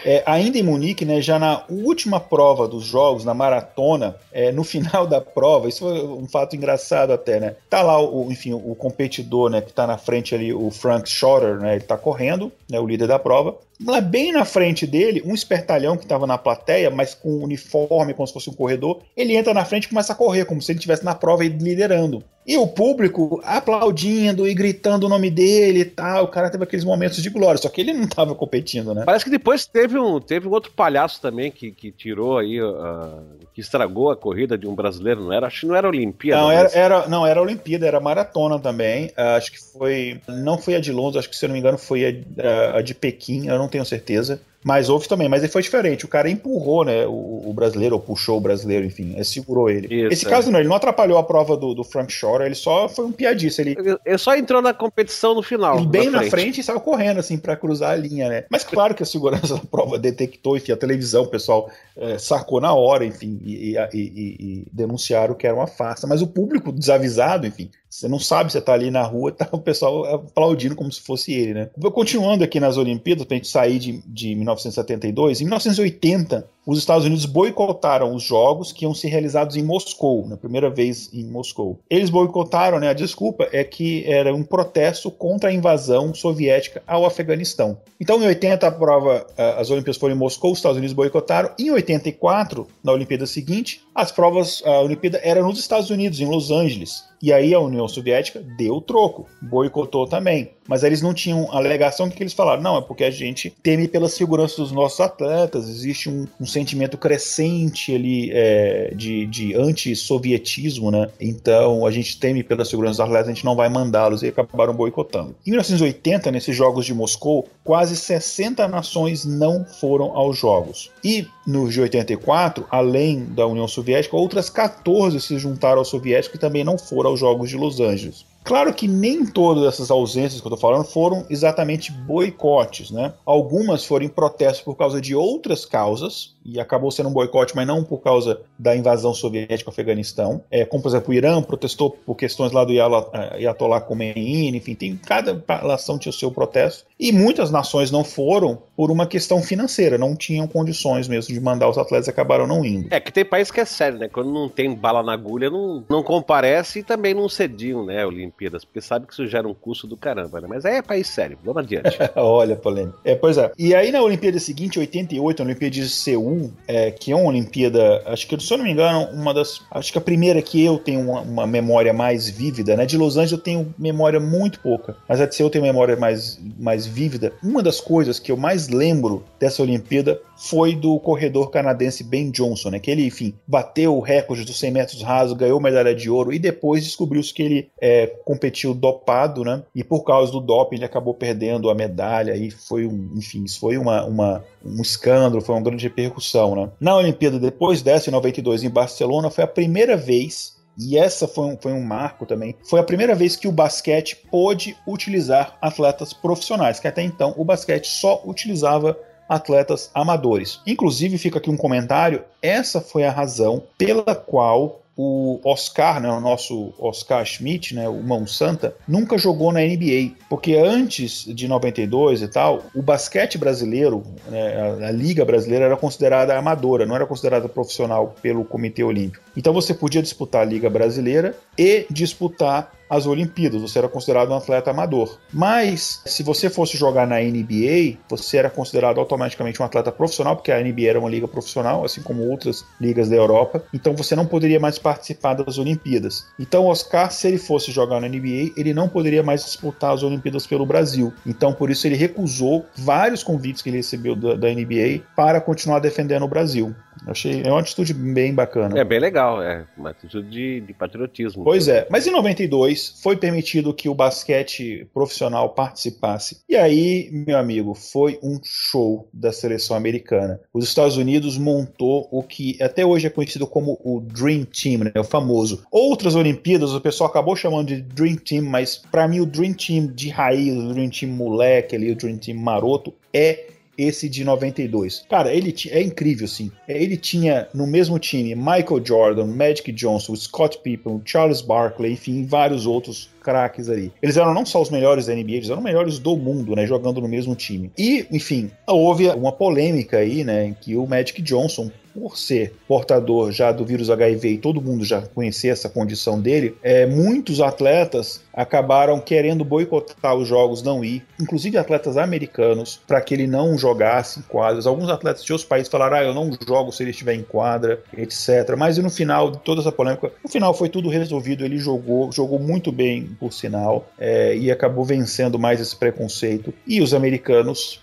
É, ainda em Munique, né, já na última prova dos jogos, na maratona, é, no final da prova, isso foi um fato engraçado até, né? Tá lá o, enfim, o competidor, né, que tá na frente ali, o Frank Schotter, né, ele tá correndo, né, o líder da prova. Lá bem na frente dele, um espertalhão que estava na plateia, mas com um uniforme, como se fosse um corredor, ele entra na frente e começa a correr, como se ele estivesse na prova e liderando. E o público aplaudindo e gritando o nome dele e tal. O cara teve aqueles momentos de glória, só que ele não estava competindo, né? Parece que depois teve um, teve um outro palhaço também que, que tirou aí, uh, que estragou a corrida de um brasileiro, não era? Acho que não era Olimpíada. Não, mas... era, era, não, era Olimpíada, era maratona também. Uh, acho que foi. Não foi a de Londres, acho que se eu não me engano foi a, a de Pequim, eu não tenho certeza. Mas houve também, mas ele foi diferente. O cara empurrou, né, o, o brasileiro, ou puxou o brasileiro, enfim, segurou ele. Isso, Esse é. caso não, ele não atrapalhou a prova do, do Frank Shore, ele só foi um piadista. Ele, ele só entrou na competição no final. Ele bem na frente. frente e saiu correndo, assim, para cruzar a linha, né? Mas claro que a segurança da prova detectou, enfim, a televisão, o pessoal é, sacou na hora, enfim, e, e, e, e denunciaram que era uma farsa. Mas o público desavisado, enfim, você não sabe, você tá ali na rua, tá o pessoal aplaudindo como se fosse ele, né? Continuando aqui nas Olimpíadas, pra gente sair de, de 1972, em 1980, os Estados Unidos boicotaram os jogos que iam ser realizados em Moscou, na primeira vez em Moscou. Eles boicotaram, né? A desculpa é que era um protesto contra a invasão soviética ao Afeganistão. Então, em 80, a prova, as Olimpíadas foram em Moscou, os Estados Unidos boicotaram. Em 84, na Olimpíada seguinte, as provas, a Olimpíada era nos Estados Unidos, em Los Angeles. E aí a União Soviética deu o troco, boicotou também. Mas eles não tinham alegação que, eles falaram, não, é porque a gente teme pela segurança dos nossos atletas, existe um, um sentimento crescente ali é, de, de anti-sovietismo, né? Então a gente teme pela segurança dos atletas, a gente não vai mandá-los e acabaram boicotando. Em 1980, nesses Jogos de Moscou, quase 60 nações não foram aos Jogos. E nos de 84, além da União Soviética, outras 14 se juntaram aos soviéticos que também não foram aos Jogos de Los Angeles. Claro que nem todas essas ausências que eu estou falando foram exatamente boicotes, né? Algumas foram em protesto por causa de outras causas, e acabou sendo um boicote, mas não por causa da invasão soviética ao Afeganistão. É, como, por exemplo, o Irã protestou por questões lá do Ayatollah Khomeini, enfim, tem, cada nação tinha o seu protesto. E muitas nações não foram por uma questão financeira, não tinham condições mesmo de mandar os atletas e acabaram não indo. É, que tem país que é sério, né? Quando não tem bala na agulha, não, não comparece e também não cediam, né, Olimpíadas, porque sabe que isso gera um custo do caramba, né? Mas aí é país sério, vamos adiante. Olha, polêmica. É, pois é. E aí na Olimpíada seguinte, 88, a Olimpíada de Seul, é, que é uma Olimpíada, acho que, se eu não me engano, uma das. Acho que a primeira que eu tenho uma, uma memória mais vívida, né? De Los Angeles eu tenho memória muito pouca, mas a de Seul eu tenho memória mais, mais vívida. Uma das coisas que eu mais lembro dessa Olimpíada foi do corredor canadense Ben Johnson, né? Que ele, enfim, bateu o recorde dos 100 metros rasos, ganhou medalha de ouro e depois descobriu-se que ele é, competiu dopado, né? E por causa do doping ele acabou perdendo a medalha e foi um, enfim, isso foi uma, uma, um escândalo, foi uma grande repercussão, né? Na Olimpíada, depois dessa, em 92, em Barcelona, foi a primeira vez e essa foi um, foi um marco também. Foi a primeira vez que o basquete pôde utilizar atletas profissionais, que até então o basquete só utilizava atletas amadores. Inclusive, fica aqui um comentário: essa foi a razão pela qual o Oscar, né, o nosso Oscar Schmidt, né, o Mão Santa, nunca jogou na NBA, porque antes de 92 e tal, o basquete brasileiro, né, a, a, liga brasileira era considerada amadora, não era considerada profissional pelo Comitê Olímpico. Então você podia disputar a liga brasileira e disputar as Olimpíadas, você era considerado um atleta amador. Mas, se você fosse jogar na NBA, você era considerado automaticamente um atleta profissional, porque a NBA era uma liga profissional, assim como outras ligas da Europa. Então, você não poderia mais participar das Olimpíadas. Então, Oscar, se ele fosse jogar na NBA, ele não poderia mais disputar as Olimpíadas pelo Brasil. Então, por isso, ele recusou vários convites que ele recebeu da, da NBA para continuar defendendo o Brasil. Achei, é uma atitude bem bacana. É bem legal, é uma atitude de, de patriotismo. Pois é, mas em 92 foi permitido que o basquete profissional participasse. E aí, meu amigo, foi um show da seleção americana. Os Estados Unidos montou o que até hoje é conhecido como o Dream Team, né, o famoso. Outras Olimpíadas o pessoal acabou chamando de Dream Team, mas para mim o Dream Team de raiz, o Dream Team moleque ali, o Dream Team maroto é esse de 92. Cara, ele é incrível, sim. É, ele tinha no mesmo time Michael Jordan, Magic Johnson, Scott Pippen, Charles Barkley, enfim, vários outros craques ali. Eles eram não só os melhores da NBA, eles eram os melhores do mundo, né, jogando no mesmo time. E, enfim, houve uma polêmica aí, né, em que o Magic Johnson por ser portador já do vírus HIV e todo mundo já conhecer essa condição dele, é, muitos atletas acabaram querendo boicotar os jogos, não ir, inclusive atletas americanos, para que ele não jogasse em quadras. Alguns atletas de outros países falaram: ah, eu não jogo se ele estiver em quadra, etc. Mas no final de toda essa polêmica, no final foi tudo resolvido. Ele jogou, jogou muito bem, por sinal, é, e acabou vencendo mais esse preconceito. E os americanos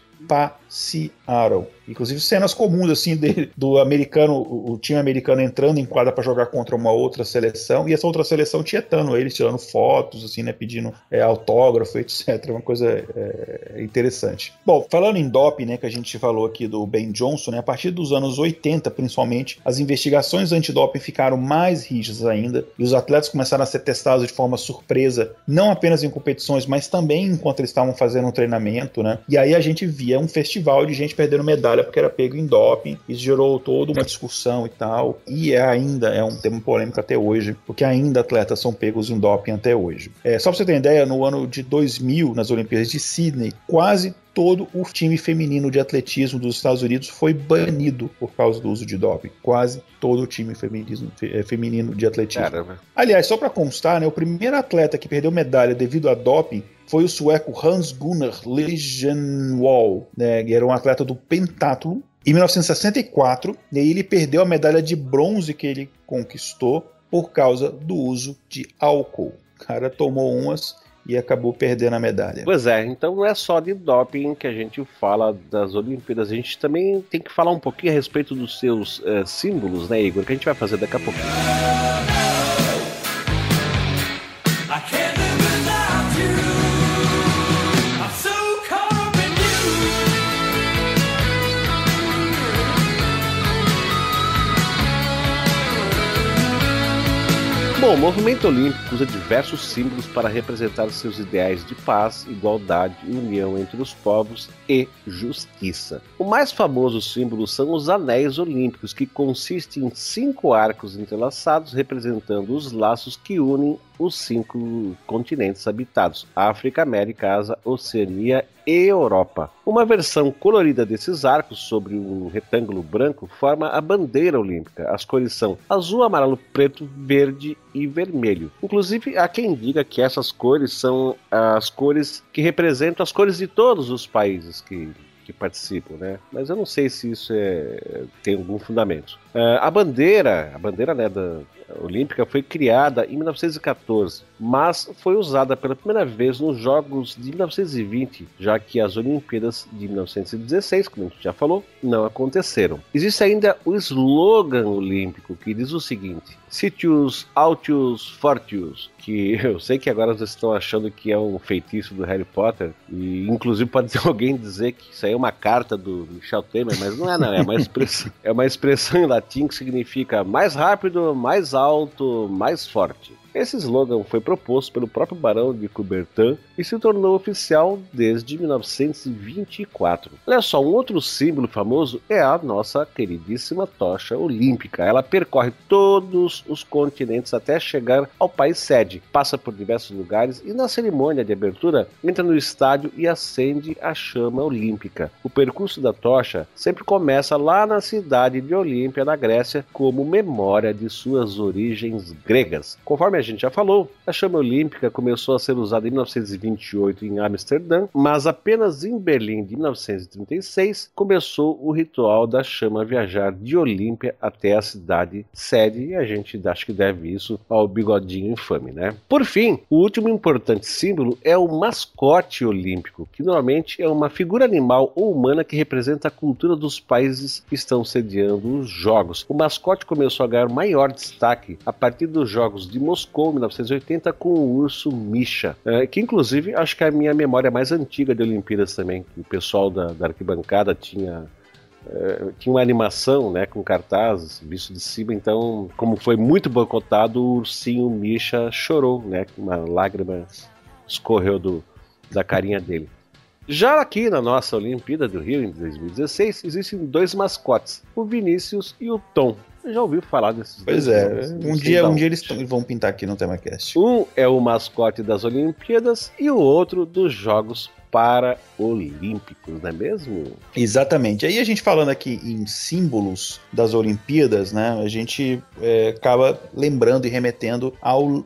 passearam. Inclusive cenas comuns assim dele, do americano, o, time americano entrando em quadra para jogar contra uma outra seleção e essa outra seleção tietando eles, tirando fotos, assim, né, pedindo é, autógrafo, etc. Uma coisa é, interessante. Bom, falando em doping, né, que a gente falou aqui do Ben Johnson, né, a partir dos anos 80, principalmente, as investigações antidoping ficaram mais rígidas ainda e os atletas começaram a ser testados de forma surpresa, não apenas em competições, mas também enquanto eles estavam fazendo um treinamento, né? E aí a gente via um festival de gente perdendo medalha porque era pego em doping. Isso gerou toda uma discussão e tal. E é ainda é um tema polêmico até hoje, porque ainda atletas são pegos em doping até hoje. É, só pra você ter ideia, no ano de 2000, nas Olimpíadas de Sydney, quase todo o time feminino de atletismo dos Estados Unidos foi banido por causa do uso de doping. Quase todo o time feminino, é, feminino de atletismo. Caramba. Aliás, só para constar, né, o primeiro atleta que perdeu medalha devido a doping foi o sueco Hans Gunnar Legenwall, né, que era um atleta do pentatlo. Em 1964, e aí ele perdeu a medalha de bronze que ele conquistou por causa do uso de álcool. O cara tomou umas e acabou perdendo a medalha. Pois é, então não é só de doping que a gente fala das Olimpíadas, a gente também tem que falar um pouquinho a respeito dos seus uh, símbolos, né, Igor? Que a gente vai fazer daqui a pouquinho. Bom, o movimento olímpico usa diversos símbolos para representar seus ideais de paz, igualdade, união entre os povos e justiça. O mais famoso símbolo são os anéis olímpicos, que consistem em cinco arcos entrelaçados representando os laços que unem os cinco continentes habitados: África, América, Ásia, Oceania e Europa. Uma versão colorida desses arcos sobre um retângulo branco forma a bandeira olímpica. As cores são azul, amarelo, preto, verde e vermelho. Inclusive, há quem diga que essas cores são as cores que representam as cores de todos os países que que participam, né? Mas eu não sei se isso é, tem algum fundamento. Uh, a bandeira, a bandeira né, da, olímpica foi criada em 1914, mas foi usada pela primeira vez nos Jogos de 1920, já que as Olimpíadas de 1916, como a gente já falou, não aconteceram. Existe ainda o slogan olímpico que diz o seguinte: Sitius Altius Fortius, que eu sei que agora vocês estão achando que é um feitiço do Harry Potter, e inclusive pode alguém dizer que isso aí é uma carta do Michel Temer, mas não é não, é uma expressão, é uma expressão em latim que significa mais rápido, mais alto, mais forte. Esse slogan foi proposto pelo próprio Barão de Coubertin e se tornou oficial desde 1924. Olha só, um outro símbolo famoso é a nossa queridíssima tocha olímpica. Ela percorre todos os continentes até chegar ao país sede, passa por diversos lugares e na cerimônia de abertura entra no estádio e acende a chama olímpica. O percurso da tocha sempre começa lá na cidade de Olímpia, na Grécia, como memória de suas origens gregas. Conforme a gente já falou, a chama olímpica começou a ser usada em 1928 em Amsterdã, mas apenas em Berlim de 1936 começou o ritual da chama viajar de Olímpia até a cidade sede, e a gente acho que deve isso ao bigodinho infame, né? Por fim, o último importante símbolo é o mascote olímpico, que normalmente é uma figura animal ou humana que representa a cultura dos países que estão sediando os jogos. O mascote começou a ganhar maior destaque a partir dos Jogos de Moscou Moscou, 1980, com o urso Misha, é, que inclusive acho que é a minha memória mais antiga de Olimpíadas também, o pessoal da, da arquibancada tinha é, tinha uma animação, né, com cartazes, visto de cima, então, como foi muito boicotado, o ursinho Misha chorou, né, uma lágrima escorreu do, da carinha dele. Já aqui na nossa Olimpíada do Rio, em 2016, existem dois mascotes, o Vinícius e o Tom. Você já ouviu falar desses Pois dois é, um dia, um dia eles vão pintar aqui no TemaCast. Um é o mascote das Olimpíadas e o outro dos Jogos Paralímpicos, não é mesmo? Exatamente. Aí a gente falando aqui em símbolos das Olimpíadas, né? A gente é, acaba lembrando e remetendo ao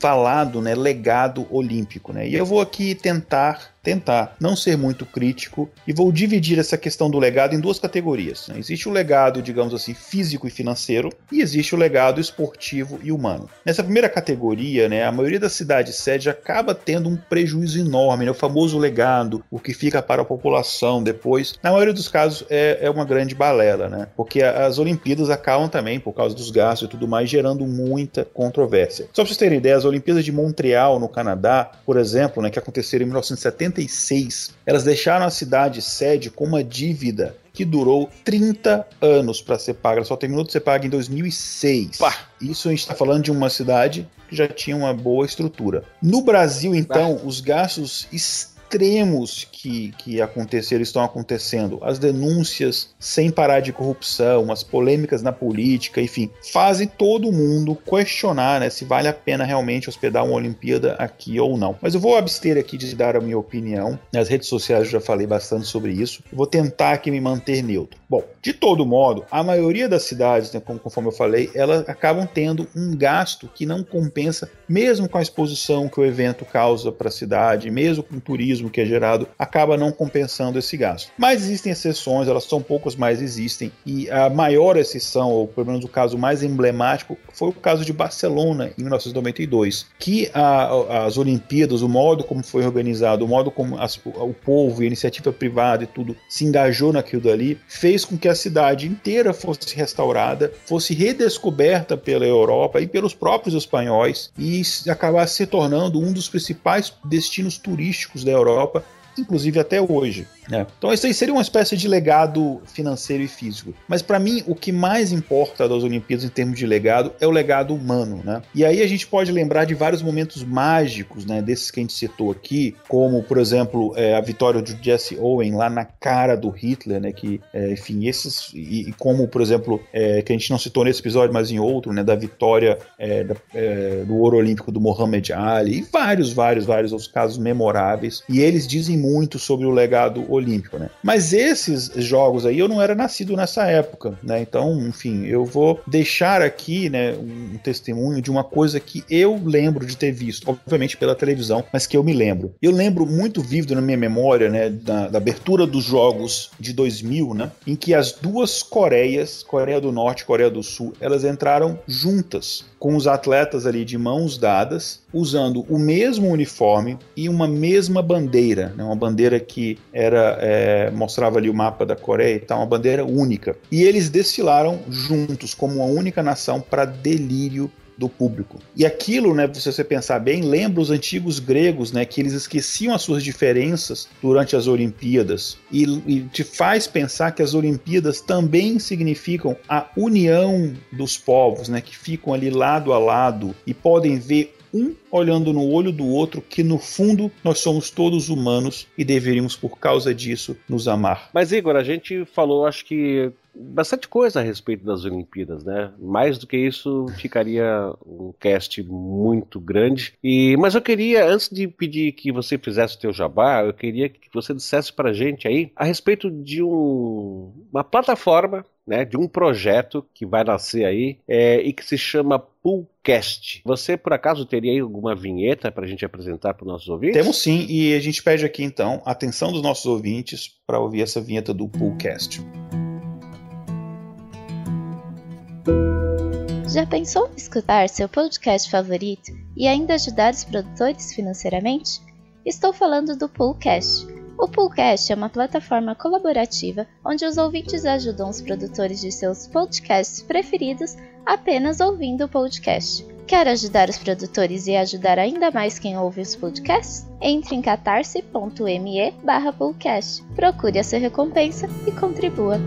falado, né, legado olímpico, né? E eu vou aqui tentar tentar não ser muito crítico e vou dividir essa questão do legado em duas categorias. né? Existe o legado, digamos assim, físico e financeiro e existe o legado esportivo e humano. Nessa primeira categoria, né, a maioria das cidades sede acaba tendo um prejuízo enorme, né? o famoso legado, o que fica para a população depois. Na maioria dos casos é, é uma grande balela, né? Porque as Olimpíadas acabam também, por causa dos gastos e tudo mais, gerando muita controvérsia. Só para vocês terem ideia, as Olimpíadas de Montreal, no Canadá, por exemplo, né, que aconteceram em 1976, elas deixaram a cidade sede com uma dívida que durou 30 anos para ser paga. Ela só terminou de ser paga em 2006. Pá. Isso a gente está falando de uma cidade que já tinha uma boa estrutura. No Brasil, então, os gastos extremos que, que aconteceram estão acontecendo. As denúncias sem parar de corrupção, as polêmicas na política, enfim, fazem todo mundo questionar né, se vale a pena realmente hospedar uma Olimpíada aqui ou não. Mas eu vou abster aqui de dar a minha opinião. Nas redes sociais eu já falei bastante sobre isso. Vou tentar aqui me manter neutro. Bom, de todo modo, a maioria das cidades, né, conforme eu falei, elas acabam tendo um gasto que não compensa, mesmo com a exposição que o evento causa para a cidade, mesmo com o turismo que é gerado, acaba não compensando esse gasto. Mas existem exceções, elas são poucas, mas existem. E a maior exceção, ou pelo menos o caso mais emblemático, foi o caso de Barcelona, em 1992, que a- as Olimpíadas, o modo como foi organizado, o modo como as- o povo, e a iniciativa privada e tudo se engajou naquilo dali, fez com que a cidade inteira fosse restaurada, fosse redescoberta pela Europa e pelos próprios espanhóis e acabasse se tornando um dos principais destinos turísticos da Europa inclusive até hoje. Né? Então isso aí seria uma espécie de legado financeiro e físico. Mas para mim o que mais importa das Olimpíadas em termos de legado é o legado humano, né? E aí a gente pode lembrar de vários momentos mágicos, né? Desses que a gente citou aqui, como por exemplo é, a vitória do Jesse Owen lá na cara do Hitler, né? Que é, enfim esses e, e como por exemplo é, que a gente não citou nesse episódio, mas em outro, né? Da vitória é, da- é, do ouro olímpico do Muhammad Ali e vários, vários, vários outros casos memoráveis. E eles dizem muito sobre o legado olímpico, né? Mas esses jogos aí eu não era nascido nessa época, né? Então, enfim, eu vou deixar aqui, né, um testemunho de uma coisa que eu lembro de ter visto, obviamente pela televisão, mas que eu me lembro. Eu lembro muito vívido na minha memória, né, da, da abertura dos jogos de 2000, né, em que as duas Coreias, Coreia do Norte e Coreia do Sul, elas entraram juntas com os atletas ali de mãos dadas, usando o mesmo uniforme e uma mesma bandeira, né? uma bandeira que era é, mostrava ali o mapa da Coreia e tal, uma bandeira única. E eles desfilaram juntos como uma única nação para delírio do público. E aquilo, né, se você pensar bem, lembra os antigos gregos, né, que eles esqueciam as suas diferenças durante as Olimpíadas e, e te faz pensar que as Olimpíadas também significam a união dos povos, né, que ficam ali lado a lado e podem ver um olhando no olho do outro que no fundo nós somos todos humanos e deveríamos por causa disso nos amar. Mas, Igor, a gente falou, acho que, bastante coisa a respeito das Olimpíadas, né? Mais do que isso, ficaria um cast muito grande. E, mas eu queria, antes de pedir que você fizesse o teu jabá, eu queria que você dissesse pra gente aí a respeito de um, uma plataforma né, de um projeto que vai nascer aí é, e que se chama Poolcast. Você, por acaso, teria aí alguma vinheta para a gente apresentar para os nossos ouvintes? Temos sim, e a gente pede aqui então a atenção dos nossos ouvintes para ouvir essa vinheta do Poolcast. Já pensou em escutar seu podcast favorito e ainda ajudar os produtores financeiramente? Estou falando do Poolcast. O Poolcast é uma plataforma colaborativa onde os ouvintes ajudam os produtores de seus podcasts preferidos apenas ouvindo o podcast. Quer ajudar os produtores e ajudar ainda mais quem ouve os podcasts? Entre em catarse.me barra procure a sua recompensa e contribua.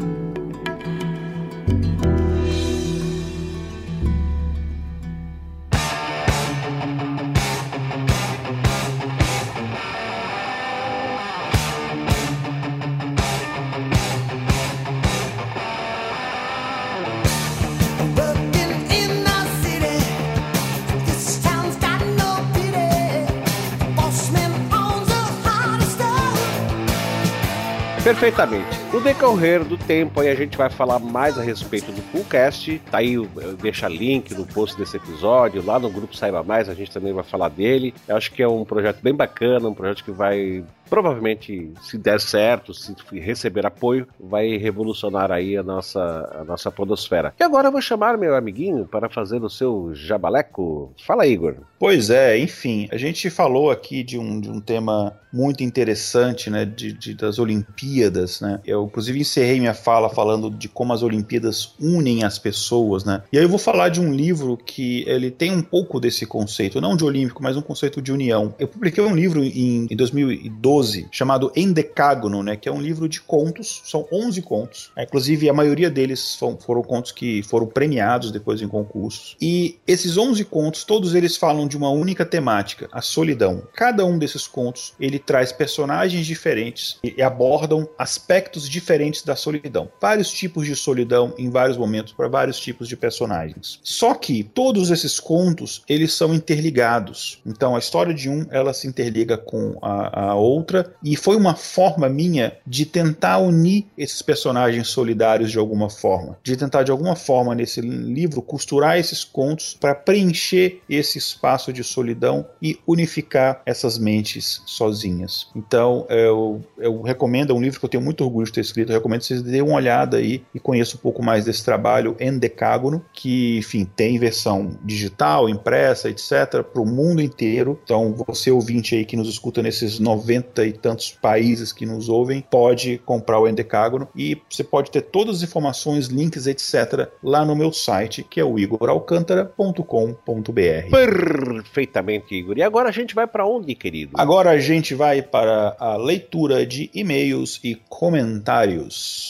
Perfeitamente. No decorrer do tempo aí a gente vai falar mais a respeito do Fullcast. Tá aí, deixa link no post desse episódio. Lá no grupo Saiba Mais a gente também vai falar dele. Eu acho que é um projeto bem bacana, um projeto que vai provavelmente, se der certo, se receber apoio, vai revolucionar aí a nossa, a nossa podosfera. E agora eu vou chamar meu amiguinho para fazer o seu jabaleco. Fala, Igor. Pois é, enfim, a gente falou aqui de um, de um tema muito interessante, né, de, de, das Olimpíadas, né? Eu, inclusive, encerrei minha fala falando de como as Olimpíadas unem as pessoas, né? E aí eu vou falar de um livro que ele tem um pouco desse conceito, não de olímpico, mas um conceito de união. Eu publiquei um livro em, em 2012 chamado Endecágono, né, que é um livro de contos, são 11 contos. Né? Inclusive, a maioria deles foram, foram contos que foram premiados depois em concursos. E esses 11 contos, todos eles falam de uma única temática, a solidão. Cada um desses contos, ele traz personagens diferentes e abordam aspectos diferentes da solidão. Vários tipos de solidão em vários momentos para vários tipos de personagens. Só que todos esses contos, eles são interligados. Então a história de um, ela se interliga com a, a outra e foi uma forma minha de tentar unir esses personagens solidários de alguma forma, de tentar de alguma forma nesse livro costurar esses contos para preencher esse espaço de solidão e unificar essas mentes sozinhas. Então, eu, eu recomendo, é um livro que eu tenho muito orgulho ter escrito, eu recomendo que vocês dêem uma olhada aí e conheçam um pouco mais desse trabalho em Decágono, que, enfim, tem versão digital, impressa, etc., para o mundo inteiro. Então, você ouvinte aí que nos escuta nesses 90 e tantos países que nos ouvem, pode comprar o Endecágono e você pode ter todas as informações, links, etc., lá no meu site, que é o igoralcantara.com.br. Perfeitamente, Igor. E agora a gente vai para onde, querido? Agora a gente vai para a leitura de e-mails e comentários.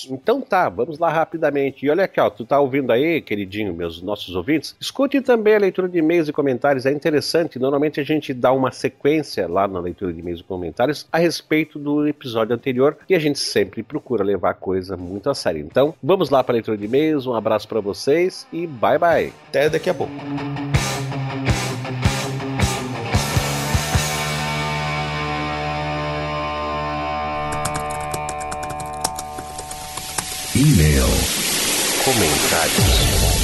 Então tá, vamos lá rapidamente. E olha aqui, ó, tu tá ouvindo aí, queridinho, meus nossos ouvintes? Escute também a leitura de e-mails e comentários, é interessante. Normalmente a gente dá uma sequência lá na leitura de e-mails e comentários a respeito do episódio anterior e a gente sempre procura levar a coisa muito a sério. Então, vamos lá para a leitura de e-mails. Um abraço para vocês e bye bye. Até daqui a pouco. E-mail. Comentários.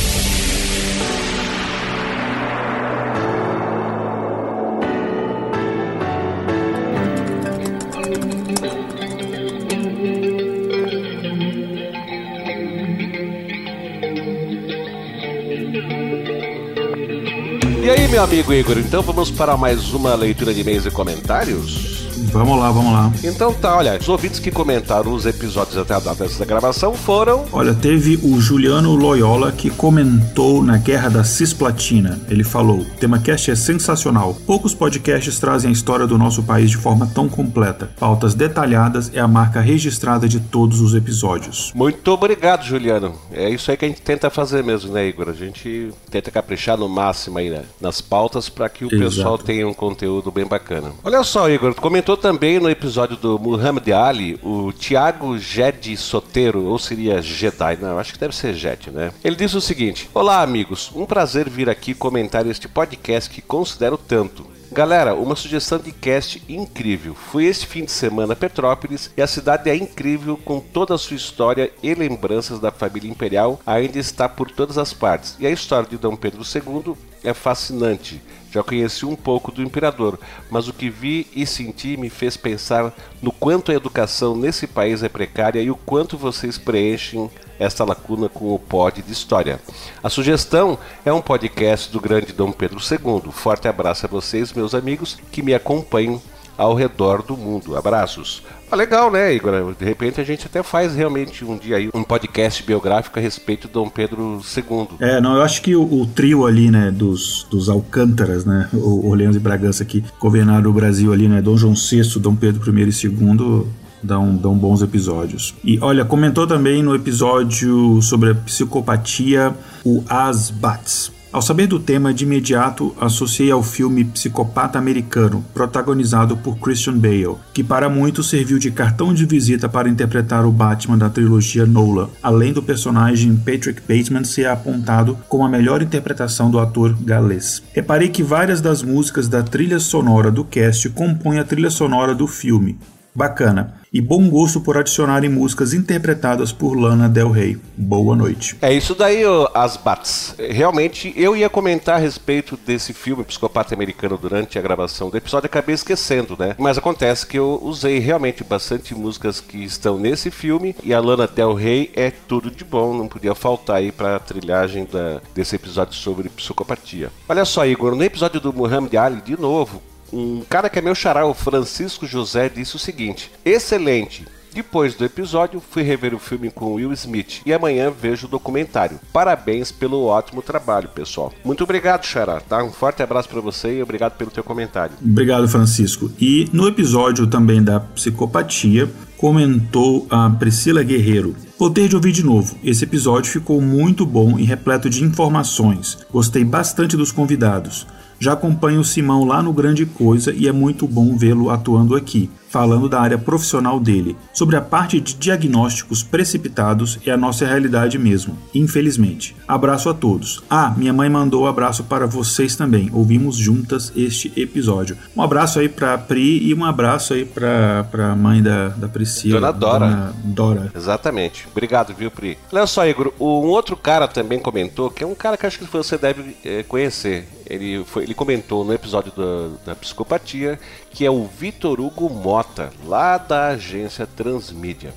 E aí, meu amigo Igor, então vamos para mais uma leitura de e-mails e comentários? Vamos lá, vamos lá. Então tá, olha, os ouvintes que comentaram os episódios até a data dessa gravação foram. Olha, teve o Juliano Loyola que comentou na Guerra da Cisplatina. Ele falou: o tema cast é sensacional. Poucos podcasts trazem a história do nosso país de forma tão completa. Pautas detalhadas é a marca registrada de todos os episódios. Muito obrigado, Juliano. É isso aí que a gente tenta fazer mesmo, né, Igor? A gente tenta caprichar no máximo aí né, nas pautas para que o Exato. pessoal tenha um conteúdo bem bacana. Olha só, Igor, comentou também no episódio do Muhammad Ali o Tiago Jedi Sotero, ou seria Jedi, não, acho que deve ser Jet, né? Ele diz o seguinte: Olá, amigos, um prazer vir aqui comentar este podcast que considero tanto. Galera, uma sugestão de cast incrível. Fui esse fim de semana a Petrópolis e a cidade é incrível com toda a sua história e lembranças da família imperial ainda está por todas as partes. E a história de Dom Pedro II é fascinante. Já conheci um pouco do imperador, mas o que vi e senti me fez pensar no quanto a educação nesse país é precária e o quanto vocês preenchem esta lacuna com o pod de história. A sugestão é um podcast do grande Dom Pedro II. Forte abraço a vocês, meus amigos, que me acompanham ao redor do mundo. Abraços. Ah, legal, né, Igor? De repente a gente até faz realmente um dia aí um podcast biográfico a respeito de Dom Pedro II. É, não, eu acho que o, o trio ali, né, dos, dos Alcântaras, né, o Orleans e Bragança que governaram o Brasil ali, né, Dom João VI, Dom Pedro I e II, dão, dão bons episódios. E olha, comentou também no episódio sobre a psicopatia o Asbats. Ao saber do tema, de imediato associei ao filme Psicopata Americano, protagonizado por Christian Bale, que para muitos serviu de cartão de visita para interpretar o Batman da trilogia Nolan, além do personagem Patrick Bateman ser apontado como a melhor interpretação do ator galês. Reparei que várias das músicas da trilha sonora do cast compõem a trilha sonora do filme, Bacana. E bom gosto por adicionarem músicas interpretadas por Lana Del Rey. Boa noite. É isso daí, as bats. Realmente, eu ia comentar a respeito desse filme Psicopata Americano durante a gravação do episódio, acabei esquecendo, né? Mas acontece que eu usei realmente bastante músicas que estão nesse filme e a Lana Del Rey é tudo de bom, não podia faltar aí pra trilhagem da, desse episódio sobre psicopatia. Olha só, Igor, no episódio do Muhammad Ali, de novo, um cara que é meu xará, o Francisco José, disse o seguinte: excelente. Depois do episódio, fui rever o filme com Will Smith e amanhã vejo o documentário. Parabéns pelo ótimo trabalho, pessoal. Muito obrigado, Xará, tá? Um forte abraço para você e obrigado pelo teu comentário. Obrigado, Francisco. E no episódio também da psicopatia, comentou a Priscila Guerreiro. Poder de ouvir de novo. Esse episódio ficou muito bom e repleto de informações. Gostei bastante dos convidados. Já acompanho o Simão lá no Grande Coisa e é muito bom vê-lo atuando aqui falando da área profissional dele. Sobre a parte de diagnósticos precipitados é a nossa realidade mesmo, infelizmente. Abraço a todos. Ah, minha mãe mandou um abraço para vocês também. Ouvimos juntas este episódio. Um abraço aí para Pri e um abraço aí para a mãe da, da Priscila. Dona Dora. Dona Dora. Exatamente. Obrigado, viu, Pri? Olha só, Igor, um outro cara também comentou, que é um cara que acho que você deve é, conhecer. Ele, foi, ele comentou no episódio da, da psicopatia que é o Vitor Hugo Mota, lá da agência Transmídia.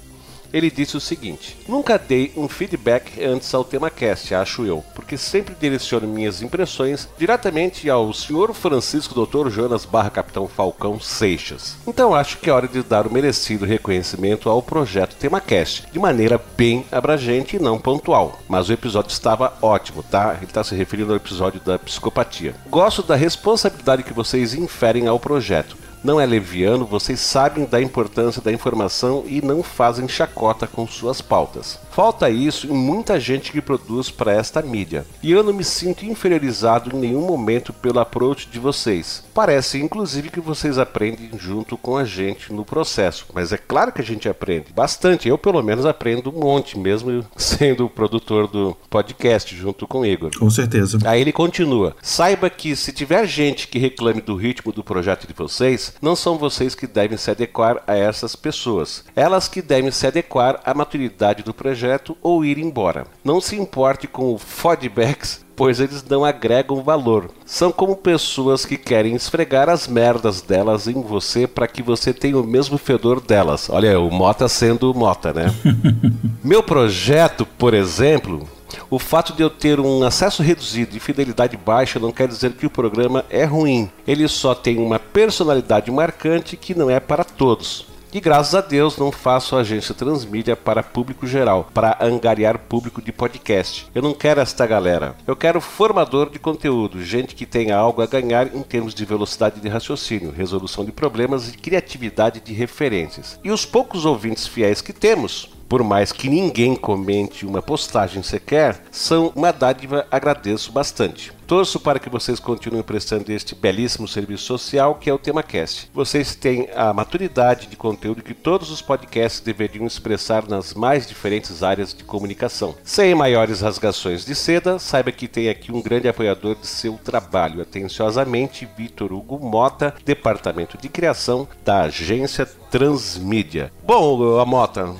Ele disse o seguinte: Nunca dei um feedback antes ao tema cast, acho eu, porque sempre direciono minhas impressões diretamente ao senhor Francisco Dr. Jonas barra Capitão Falcão Seixas. Então acho que é hora de dar o merecido reconhecimento ao projeto TemaCast, de maneira bem abrangente e não pontual. Mas o episódio estava ótimo, tá? Ele está se referindo ao episódio da psicopatia. Gosto da responsabilidade que vocês inferem ao projeto não é leviano, vocês sabem da importância da informação e não fazem chacota com suas pautas. Falta isso em muita gente que produz para esta mídia. E eu não me sinto inferiorizado em nenhum momento pelo approach de vocês. Parece inclusive que vocês aprendem junto com a gente no processo, mas é claro que a gente aprende bastante. Eu pelo menos aprendo um monte, mesmo sendo o produtor do podcast junto com o Igor. Com certeza. Aí ele continua: saiba que se tiver gente que reclame do ritmo do projeto de vocês, não são vocês que devem se adequar a essas pessoas. Elas que devem se adequar à maturidade do projeto ou ir embora. Não se importe com o feedbacks pois eles não agregam valor. São como pessoas que querem esfregar as merdas delas em você para que você tenha o mesmo fedor delas. Olha, o Mota sendo Mota, né? Meu projeto, por exemplo, o fato de eu ter um acesso reduzido e fidelidade baixa não quer dizer que o programa é ruim. Ele só tem uma personalidade marcante que não é para todos. E graças a Deus não faço agência transmídia para público geral, para angariar público de podcast. Eu não quero esta galera. Eu quero formador de conteúdo, gente que tenha algo a ganhar em termos de velocidade de raciocínio, resolução de problemas e criatividade de referências. E os poucos ouvintes fiéis que temos, por mais que ninguém comente uma postagem sequer, são uma dádiva, agradeço bastante. Torço para que vocês continuem prestando este belíssimo serviço social que é o TemaCast. Vocês têm a maturidade de conteúdo que todos os podcasts deveriam expressar nas mais diferentes áreas de comunicação. Sem maiores rasgações de seda, saiba que tem aqui um grande apoiador de seu trabalho. Atenciosamente, Vitor Hugo Mota, Departamento de Criação da Agência Transmídia. Bom, a Mota,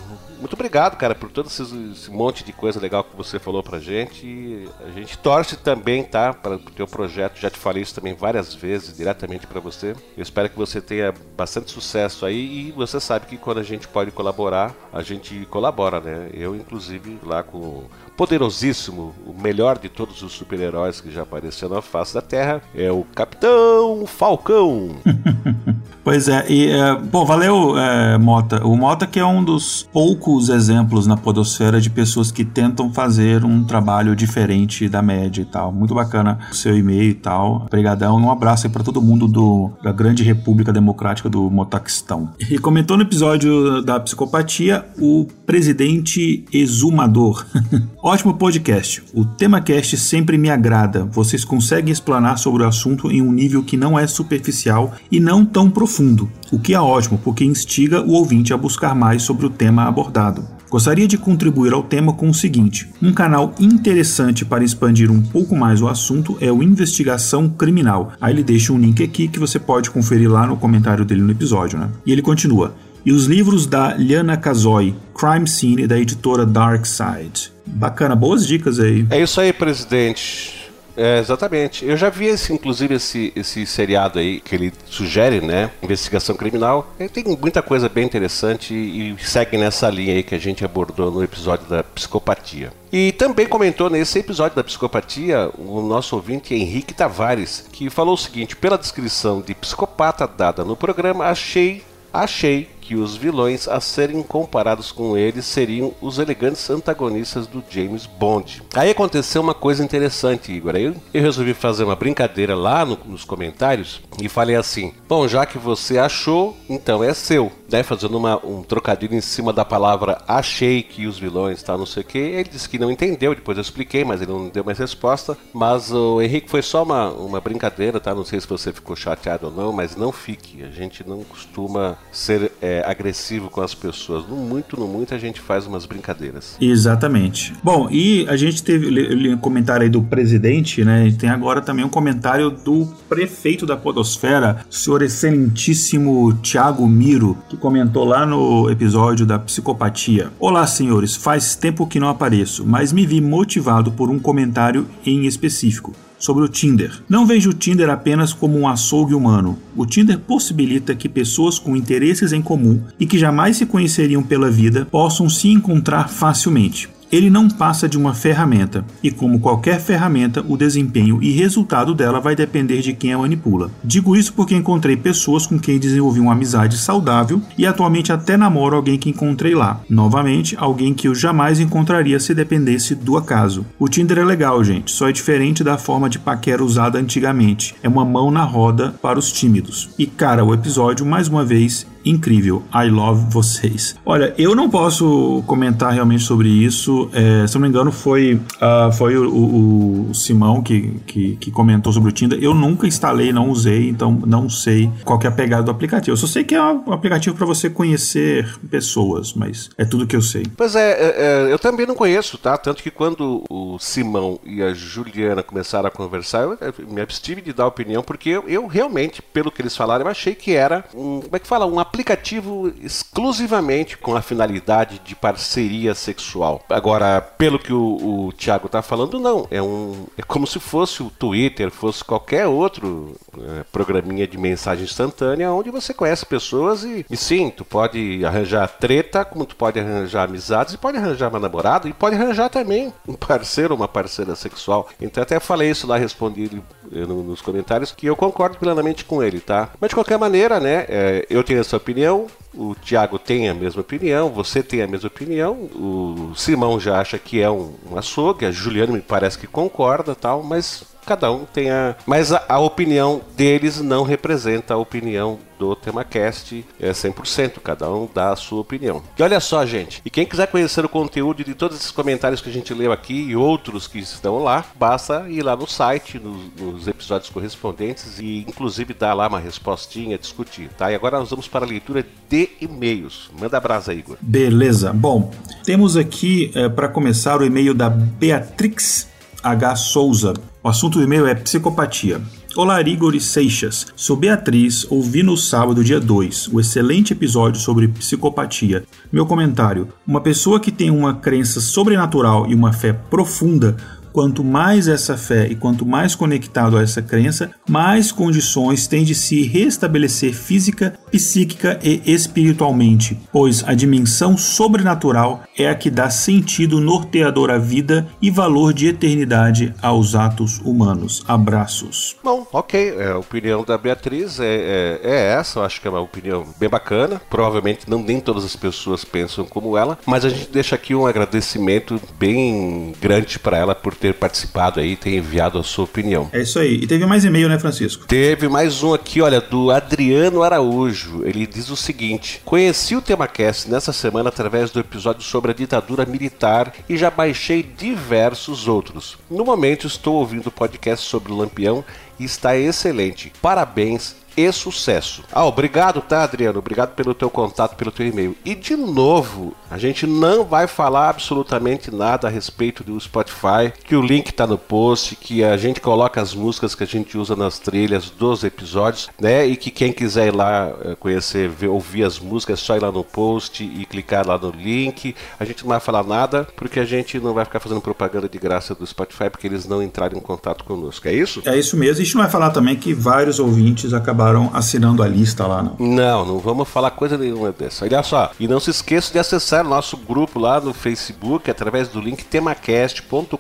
muito obrigado, cara, por todo esse, esse, monte de coisa legal que você falou pra gente. E a gente torce também, tá? Para o teu projeto. Já te falei isso também várias vezes, diretamente para você. Eu espero que você tenha bastante sucesso aí. E você sabe que quando a gente pode colaborar, a gente colabora, né? Eu, inclusive, lá com o poderosíssimo, o melhor de todos os super-heróis que já apareceu na face da Terra, é o Capitão Falcão. Pois é, e é, bom, valeu, é, Mota. O Mota que é um dos poucos exemplos na podosfera de pessoas que tentam fazer um trabalho diferente da média e tal. Muito bacana o seu e-mail e tal. Obrigadão um abraço aí pra todo mundo do, da grande República Democrática do Motaquistão. E comentou no episódio da psicopatia o presidente exumador. Ótimo podcast. O tema cast sempre me agrada. Vocês conseguem explanar sobre o assunto em um nível que não é superficial e não tão profundo profundo, o que é ótimo porque instiga o ouvinte a buscar mais sobre o tema abordado. Gostaria de contribuir ao tema com o seguinte: um canal interessante para expandir um pouco mais o assunto é o Investigação Criminal. Aí ele deixa um link aqui que você pode conferir lá no comentário dele no episódio, né? E ele continua: e os livros da Liana Kazoy, Crime Scene, da editora Dark Side. Bacana, boas dicas aí. É isso aí, presidente. É, exatamente. Eu já vi esse, inclusive, esse, esse seriado aí que ele sugere, né? Investigação criminal. Ele tem muita coisa bem interessante e, e segue nessa linha aí que a gente abordou no episódio da psicopatia. E também comentou nesse episódio da psicopatia o nosso ouvinte Henrique Tavares, que falou o seguinte: pela descrição de psicopata dada no programa, achei achei que os vilões a serem comparados com eles seriam os elegantes antagonistas do James Bond. Aí aconteceu uma coisa interessante, Igor. Aí eu resolvi fazer uma brincadeira lá no, nos comentários e falei assim: Bom, já que você achou, então é seu. Né, fazendo uma, um trocadilho em cima da palavra achei que os vilões, tá, não sei o que. Ele disse que não entendeu, depois eu expliquei, mas ele não deu mais resposta. Mas o Henrique foi só uma, uma brincadeira, tá? Não sei se você ficou chateado ou não, mas não fique. A gente não costuma ser. É, agressivo com as pessoas. No muito, no muito, a gente faz umas brincadeiras. Exatamente. Bom, e a gente teve um comentário aí do presidente, né? Tem agora também um comentário do prefeito da Podosfera, senhor excelentíssimo Tiago Miro, que comentou lá no episódio da psicopatia. Olá, senhores, faz tempo que não apareço, mas me vi motivado por um comentário em específico sobre o Tinder. Não vejo o Tinder apenas como um açougue humano. O Tinder possibilita que pessoas com interesses em comum e que jamais se conheceriam pela vida possam se encontrar facilmente ele não passa de uma ferramenta, e como qualquer ferramenta, o desempenho e resultado dela vai depender de quem a manipula. Digo isso porque encontrei pessoas com quem desenvolvi uma amizade saudável e atualmente até namoro alguém que encontrei lá. Novamente, alguém que eu jamais encontraria se dependesse do acaso. O Tinder é legal, gente, só é diferente da forma de paquera usada antigamente. É uma mão na roda para os tímidos. E cara, o episódio mais uma vez incrível. I love vocês. Olha, eu não posso comentar realmente sobre isso. É, se eu não me engano, foi, uh, foi o, o, o Simão que, que, que, comentou sobre o Tinder. Eu nunca instalei, não usei, então não sei qual é a pegada do aplicativo. Eu só sei que é um aplicativo para você conhecer pessoas, mas é tudo que eu sei. Pois é, é, é, eu também não conheço, tá? Tanto que quando o Simão e a Juliana começaram a conversar, eu me abstive de dar opinião, porque eu, eu realmente, pelo que eles falaram, eu achei que era um, como é que fala? Um aplicativo exclusivamente com a finalidade de parceria sexual. Agora, pelo que o, o Thiago está falando, não. É, um, é como se fosse o Twitter, fosse qualquer outro é, programinha de mensagem instantânea onde você conhece pessoas e, e sim, tu pode arranjar treta, como tu pode arranjar amizades, e pode arranjar uma namorada, e pode arranjar também um parceiro uma parceira sexual. Então até falei isso lá, respondi eh, nos comentários, que eu concordo plenamente com ele, tá? Mas de qualquer maneira, né, é, eu tenho essa opinião, o Thiago tem a mesma opinião, você tem a mesma opinião, o Simão já acha que é um, um açougue, a Juliana me parece que concorda tal, mas cada um tem a. Mas a, a, opinião deles não representa a opinião do TemaCast é 100%, cada um dá a sua opinião. E olha só, gente, e quem quiser conhecer o conteúdo de todos esses comentários que a gente leu aqui e outros que estão lá, basta ir lá no site, nos, nos episódios correspondentes e inclusive dar lá uma respostinha, discutir, tá? E agora nós vamos para a leitura de e-mails. Manda brasa, Igor. Beleza. Bom, temos aqui é, para começar o e-mail da Beatrix H. Souza. O assunto do e-mail é psicopatia. Olá, Igor e Seixas. Sou Beatriz, ouvi no sábado, dia 2, o excelente episódio sobre psicopatia. Meu comentário: uma pessoa que tem uma crença sobrenatural e uma fé profunda Quanto mais essa fé e quanto mais conectado a essa crença, mais condições tem de se restabelecer física, psíquica e espiritualmente, pois a dimensão sobrenatural é a que dá sentido norteador à vida e valor de eternidade aos atos humanos. Abraços. Bom, ok. É, a opinião da Beatriz é, é, é essa. Eu acho que é uma opinião bem bacana. Provavelmente não nem todas as pessoas pensam como ela, mas a gente deixa aqui um agradecimento bem grande para ela por ter participado aí, ter enviado a sua opinião. É isso aí. E teve mais e-mail, né, Francisco? Teve mais um aqui, olha, do Adriano Araújo. Ele diz o seguinte: Conheci o TemaCast nessa semana através do episódio sobre a ditadura militar e já baixei diversos outros. No momento estou ouvindo o podcast sobre o Lampião e está excelente. Parabéns e sucesso. Ah, obrigado, tá, Adriano? Obrigado pelo teu contato, pelo teu e-mail. E de novo, a gente não vai falar absolutamente nada a respeito do Spotify, que o link tá no post, que a gente coloca as músicas que a gente usa nas trilhas dos episódios, né? E que quem quiser ir lá eh, conhecer, ver, ouvir as músicas, é só ir lá no post e clicar lá no link. A gente não vai falar nada, porque a gente não vai ficar fazendo propaganda de graça do Spotify, porque eles não entraram em contato conosco. É isso? É isso mesmo. A gente vai falar também que vários ouvintes acabaram assinando a lista lá, não. Não, não vamos falar coisa nenhuma dessa. Olha só, e não se esqueça de acessar nosso grupo lá no Facebook através do link temacast.com.br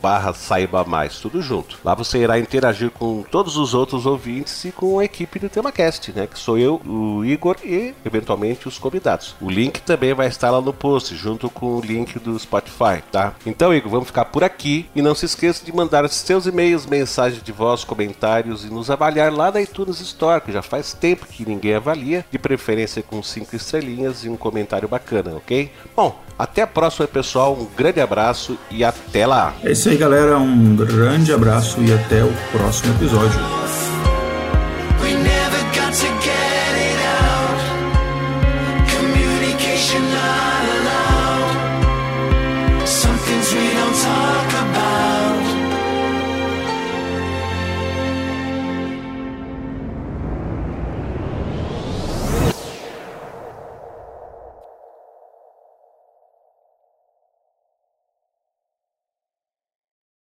barra saiba mais, tudo junto. Lá você irá interagir com todos os outros ouvintes e com a equipe do Temacast, né? Que sou eu, o Igor e eventualmente os convidados. O link também vai estar lá no post, junto com o link do Spotify, tá? Então, Igor, vamos ficar por aqui e não se esqueça de mandar seus e-mails, mensagens de voz, comentários e nos avaliar lá na iTunes Store, que já faz tempo que ninguém avalia, de preferência com cinco estrelinhas e um comentário bacana, ok? Bom, até a próxima, pessoal. Um grande abraço e até lá. É isso aí, galera. Um grande abraço e até o próximo episódio.